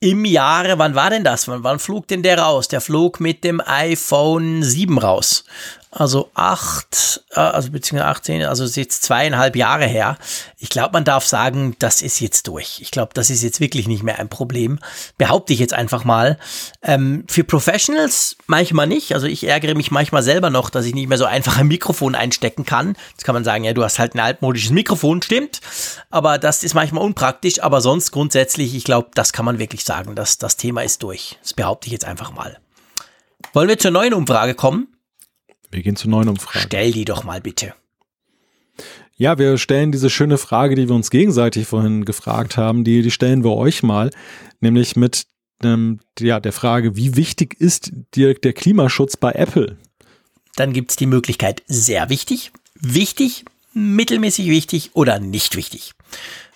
im Jahre, wann war denn das? Wann, wann flog denn der raus? Der flog mit dem iPhone 7 raus. Also acht, äh, also beziehungsweise 18, also ist jetzt zweieinhalb Jahre her. Ich glaube, man darf sagen, das ist jetzt durch. Ich glaube, das ist jetzt wirklich nicht mehr ein Problem. Behaupte ich jetzt einfach mal. Ähm, für Professionals manchmal nicht. Also ich ärgere mich manchmal selber noch, dass ich nicht mehr so einfach ein Mikrofon einstecken kann. Jetzt kann man sagen, ja, du hast halt ein altmodisches Mikrofon, stimmt. Aber das ist manchmal unpraktisch. Aber sonst grundsätzlich, ich glaube, das kann man wirklich sagen. dass das Thema ist durch. Das behaupte ich jetzt einfach mal. Wollen wir zur neuen Umfrage kommen? Wir gehen zur neuen Umfrage. Stell die doch mal bitte. Ja, wir stellen diese schöne Frage, die wir uns gegenseitig vorhin gefragt haben, die, die stellen wir euch mal, nämlich mit ähm, ja, der Frage, wie wichtig ist dir der Klimaschutz bei Apple? Dann gibt es die Möglichkeit sehr wichtig, wichtig, mittelmäßig wichtig oder nicht wichtig.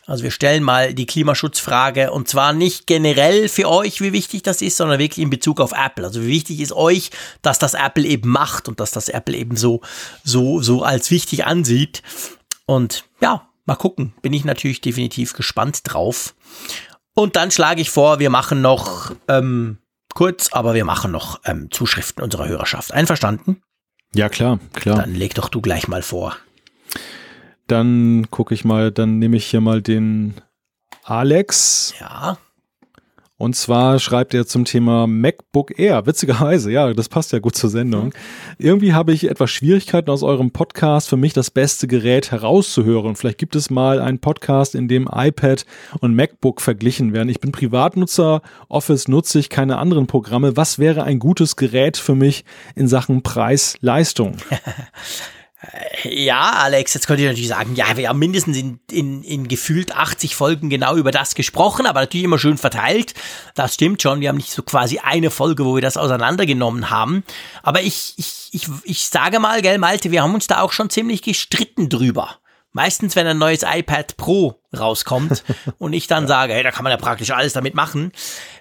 Also wir stellen mal die Klimaschutzfrage und zwar nicht generell für euch, wie wichtig das ist, sondern wirklich in Bezug auf Apple. Also wie wichtig ist euch, dass das Apple eben macht und dass das Apple eben so, so, so als wichtig ansieht. Und ja, mal gucken. Bin ich natürlich definitiv gespannt drauf. Und dann schlage ich vor, wir machen noch ähm, kurz, aber wir machen noch ähm, Zuschriften unserer Hörerschaft. Einverstanden? Ja, klar, klar. Dann leg doch du gleich mal vor. Dann gucke ich mal, dann nehme ich hier mal den Alex. Ja. Und zwar schreibt er zum Thema MacBook Air. Witzigerweise, ja, das passt ja gut zur Sendung. Mhm. Irgendwie habe ich etwas Schwierigkeiten aus eurem Podcast für mich das beste Gerät herauszuhören. Vielleicht gibt es mal einen Podcast, in dem iPad und MacBook verglichen werden. Ich bin Privatnutzer, Office nutze ich, keine anderen Programme. Was wäre ein gutes Gerät für mich in Sachen Preis-Leistung? Ja, Alex, jetzt könnte ich natürlich sagen, ja, wir haben mindestens in, in, in gefühlt 80 Folgen genau über das gesprochen, aber natürlich immer schön verteilt. Das stimmt schon. Wir haben nicht so quasi eine Folge, wo wir das auseinandergenommen haben. Aber ich, ich, ich, ich sage mal, gell, Malte, wir haben uns da auch schon ziemlich gestritten drüber. Meistens, wenn ein neues iPad Pro rauskommt und ich dann sage, hey, da kann man ja praktisch alles damit machen.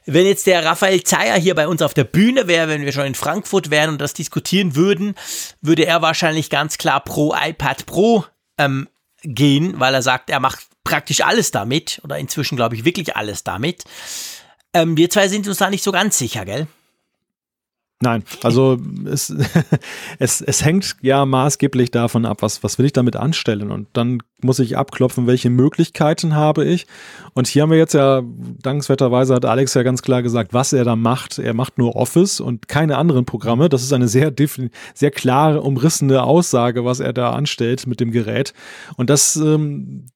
Wenn jetzt der Raphael Zeyer hier bei uns auf der Bühne wäre, wenn wir schon in Frankfurt wären und das diskutieren würden, würde er wahrscheinlich ganz klar pro iPad Pro ähm, gehen, weil er sagt, er macht praktisch alles damit oder inzwischen glaube ich wirklich alles damit. Ähm, wir zwei sind uns da nicht so ganz sicher, gell? Nein, also es, es, es hängt ja maßgeblich davon ab, was, was will ich damit anstellen. Und dann muss ich abklopfen, welche Möglichkeiten habe ich. Und hier haben wir jetzt ja, dankenswerterweise hat Alex ja ganz klar gesagt, was er da macht. Er macht nur Office und keine anderen Programme. Das ist eine sehr, sehr klare, umrissene Aussage, was er da anstellt mit dem Gerät. Und das, ähm,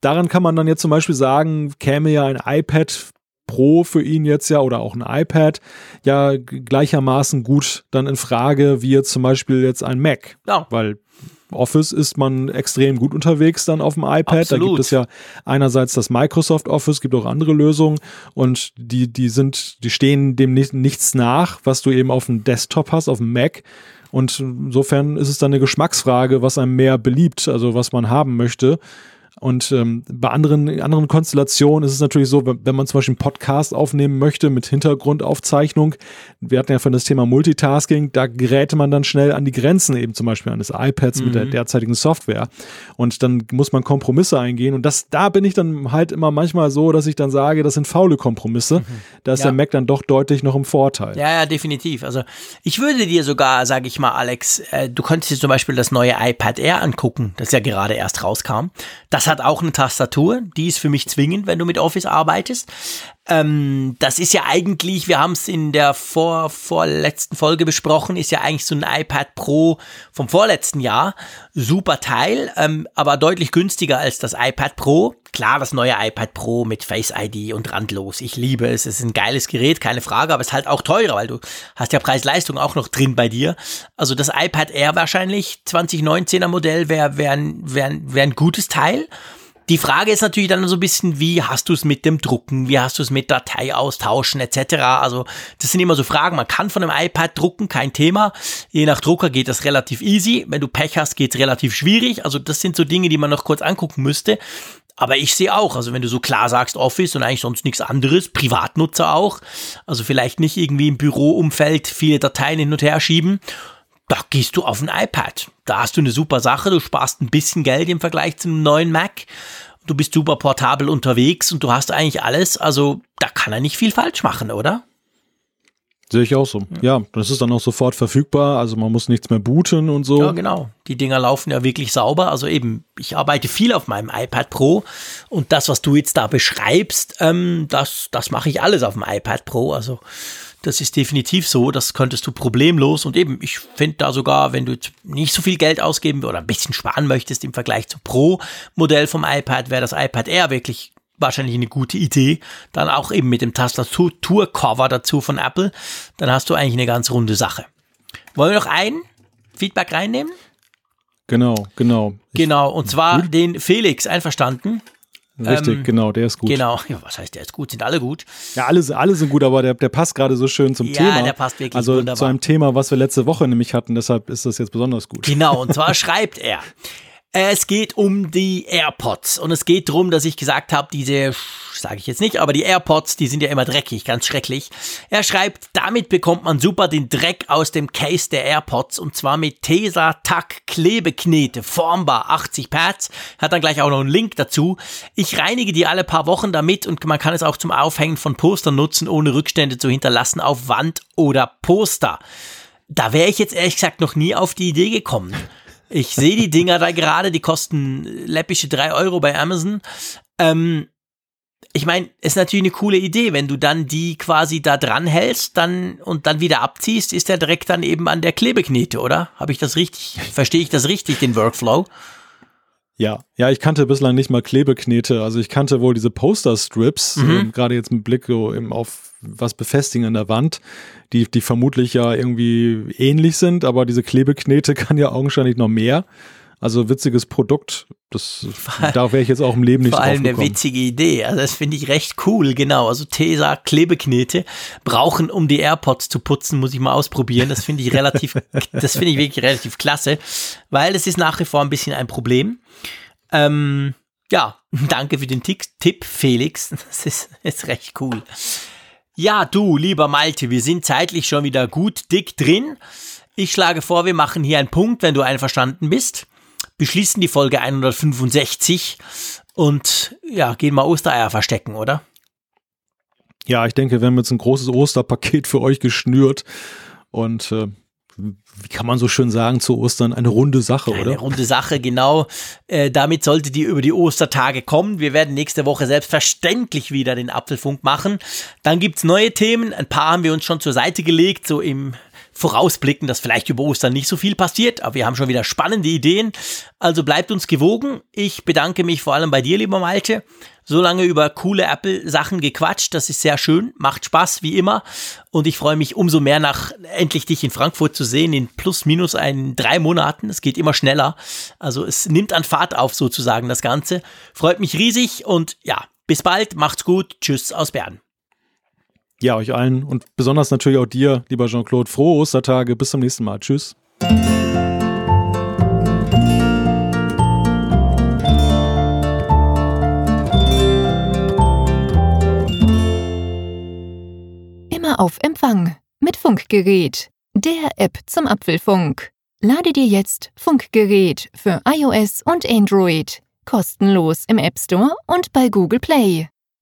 daran kann man dann jetzt zum Beispiel sagen, käme ja ein iPad Pro für ihn jetzt ja oder auch ein iPad ja gleichermaßen gut dann in Frage wie jetzt zum Beispiel jetzt ein Mac. Ja. Weil Office ist man extrem gut unterwegs dann auf dem iPad. Absolut. Da gibt es ja einerseits das Microsoft Office, gibt auch andere Lösungen und die, die sind, die stehen dem nicht, nichts nach, was du eben auf dem Desktop hast, auf dem Mac. Und insofern ist es dann eine Geschmacksfrage, was einem mehr beliebt, also was man haben möchte. Und ähm, bei anderen, anderen Konstellationen ist es natürlich so, wenn man zum Beispiel einen Podcast aufnehmen möchte mit Hintergrundaufzeichnung, wir hatten ja von das Thema Multitasking, da geräte man dann schnell an die Grenzen eben zum Beispiel eines iPads mhm. mit der mhm. derzeitigen Software. Und dann muss man Kompromisse eingehen. Und das, da bin ich dann halt immer manchmal so, dass ich dann sage, das sind faule Kompromisse. Mhm. Da ist ja. der Mac dann doch deutlich noch im Vorteil. Ja, ja, definitiv. Also ich würde dir sogar, sage ich mal, Alex, äh, du könntest dir zum Beispiel das neue iPad Air angucken, das ja gerade erst rauskam. Das Das hat auch eine Tastatur, die ist für mich zwingend, wenn du mit Office arbeitest. Ähm, das ist ja eigentlich, wir haben es in der vor, vorletzten Folge besprochen, ist ja eigentlich so ein iPad Pro vom vorletzten Jahr. Super Teil, ähm, aber deutlich günstiger als das iPad Pro. Klar, das neue iPad Pro mit Face ID und randlos. Ich liebe es. Es ist ein geiles Gerät, keine Frage, aber es ist halt auch teurer, weil du hast ja Preis-Leistung auch noch drin bei dir. Also das iPad Air wahrscheinlich 2019er Modell wäre wär, wär, wär ein gutes Teil. Die Frage ist natürlich dann so ein bisschen, wie hast du es mit dem Drucken, wie hast du es mit Datei austauschen etc. Also das sind immer so Fragen. Man kann von einem iPad drucken, kein Thema. Je nach Drucker geht das relativ easy. Wenn du Pech hast, geht es relativ schwierig. Also das sind so Dinge, die man noch kurz angucken müsste. Aber ich sehe auch, also wenn du so klar sagst Office und eigentlich sonst nichts anderes, Privatnutzer auch, also vielleicht nicht irgendwie im Büroumfeld viele Dateien hin und her schieben, da gehst du auf ein iPad. Da hast du eine super Sache, du sparst ein bisschen Geld im Vergleich zu einem neuen Mac. Du bist super portabel unterwegs und du hast eigentlich alles. Also da kann er nicht viel falsch machen, oder? Sehe ich auch so. Ja. ja, das ist dann auch sofort verfügbar. Also man muss nichts mehr booten und so. Ja, genau. Die Dinger laufen ja wirklich sauber. Also eben, ich arbeite viel auf meinem iPad Pro und das, was du jetzt da beschreibst, ähm, das, das mache ich alles auf dem iPad Pro. Also das ist definitiv so, das könntest du problemlos und eben, ich finde da sogar, wenn du nicht so viel Geld ausgeben oder ein bisschen sparen möchtest im Vergleich zum Pro-Modell vom iPad, wäre das iPad Air wirklich wahrscheinlich eine gute Idee. Dann auch eben mit dem Tastatur-Cover dazu von Apple. Dann hast du eigentlich eine ganz runde Sache. Wollen wir noch ein Feedback reinnehmen? Genau, genau. Genau, und zwar den Felix, einverstanden? Richtig, ähm, genau, der ist gut. Genau, ja, was heißt, der ist gut? Sind alle gut? Ja, alle, alle sind gut, aber der, der passt gerade so schön zum ja, Thema. Ja, der passt wirklich Also wunderbar. zu einem Thema, was wir letzte Woche nämlich hatten, deshalb ist das jetzt besonders gut. Genau, und zwar schreibt er. Es geht um die AirPods und es geht darum, dass ich gesagt habe, diese, sage ich jetzt nicht, aber die AirPods, die sind ja immer dreckig, ganz schrecklich. Er schreibt, damit bekommt man super den Dreck aus dem Case der AirPods und zwar mit Tesa Tack Klebeknete, formbar 80 Pads. Hat dann gleich auch noch einen Link dazu. Ich reinige die alle paar Wochen damit und man kann es auch zum Aufhängen von Postern nutzen, ohne Rückstände zu hinterlassen auf Wand oder Poster. Da wäre ich jetzt ehrlich gesagt noch nie auf die Idee gekommen. Ich sehe die Dinger da gerade, die kosten läppische drei Euro bei Amazon. Ähm, ich meine, ist natürlich eine coole Idee, wenn du dann die quasi da dran hältst dann und dann wieder abziehst, ist der direkt dann eben an der Klebeknete, oder? Habe ich das richtig? Verstehe ich das richtig, den Workflow? Ja, ja, ich kannte bislang nicht mal Klebeknete. Also ich kannte wohl diese Poster-Strips, mhm. ähm, gerade jetzt mit Blick so eben auf was befestigen an der Wand, die, die vermutlich ja irgendwie ähnlich sind, aber diese Klebeknete kann ja augenscheinlich noch mehr. Also witziges Produkt, das da wäre ich jetzt auch im Leben nicht Vor allem eine witzige Idee. Also das finde ich recht cool, genau. Also Tesa Klebeknete brauchen, um die AirPods zu putzen, muss ich mal ausprobieren. Das finde ich relativ, das finde ich wirklich relativ klasse, weil es ist nach wie vor ein bisschen ein Problem. Ähm, ja, danke für den Tipp, Felix. Das ist, ist recht cool. Ja, du, lieber Malte, wir sind zeitlich schon wieder gut dick drin. Ich schlage vor, wir machen hier einen Punkt, wenn du einverstanden bist. Beschließen die Folge 165 und ja, gehen mal Ostereier verstecken, oder? Ja, ich denke, wir haben jetzt ein großes Osterpaket für euch geschnürt und äh, wie kann man so schön sagen, zu Ostern eine runde Sache, oder? Eine runde Sache, genau. Äh, damit sollte die über die Ostertage kommen. Wir werden nächste Woche selbstverständlich wieder den Apfelfunk machen. Dann gibt's neue Themen. Ein paar haben wir uns schon zur Seite gelegt, so im Vorausblicken, dass vielleicht über Ostern nicht so viel passiert, aber wir haben schon wieder spannende Ideen. Also bleibt uns gewogen. Ich bedanke mich vor allem bei dir, lieber Malte. So lange über coole Apple-Sachen gequatscht. Das ist sehr schön, macht Spaß wie immer. Und ich freue mich umso mehr nach endlich dich in Frankfurt zu sehen in plus minus ein drei Monaten. Es geht immer schneller. Also es nimmt an Fahrt auf sozusagen das Ganze. Freut mich riesig und ja, bis bald. Macht's gut. Tschüss aus Bern. Ja, euch allen und besonders natürlich auch dir, lieber Jean-Claude, frohe Ostertage. Bis zum nächsten Mal. Tschüss. Immer auf Empfang mit Funkgerät, der App zum Apfelfunk. Lade dir jetzt Funkgerät für iOS und Android kostenlos im App Store und bei Google Play.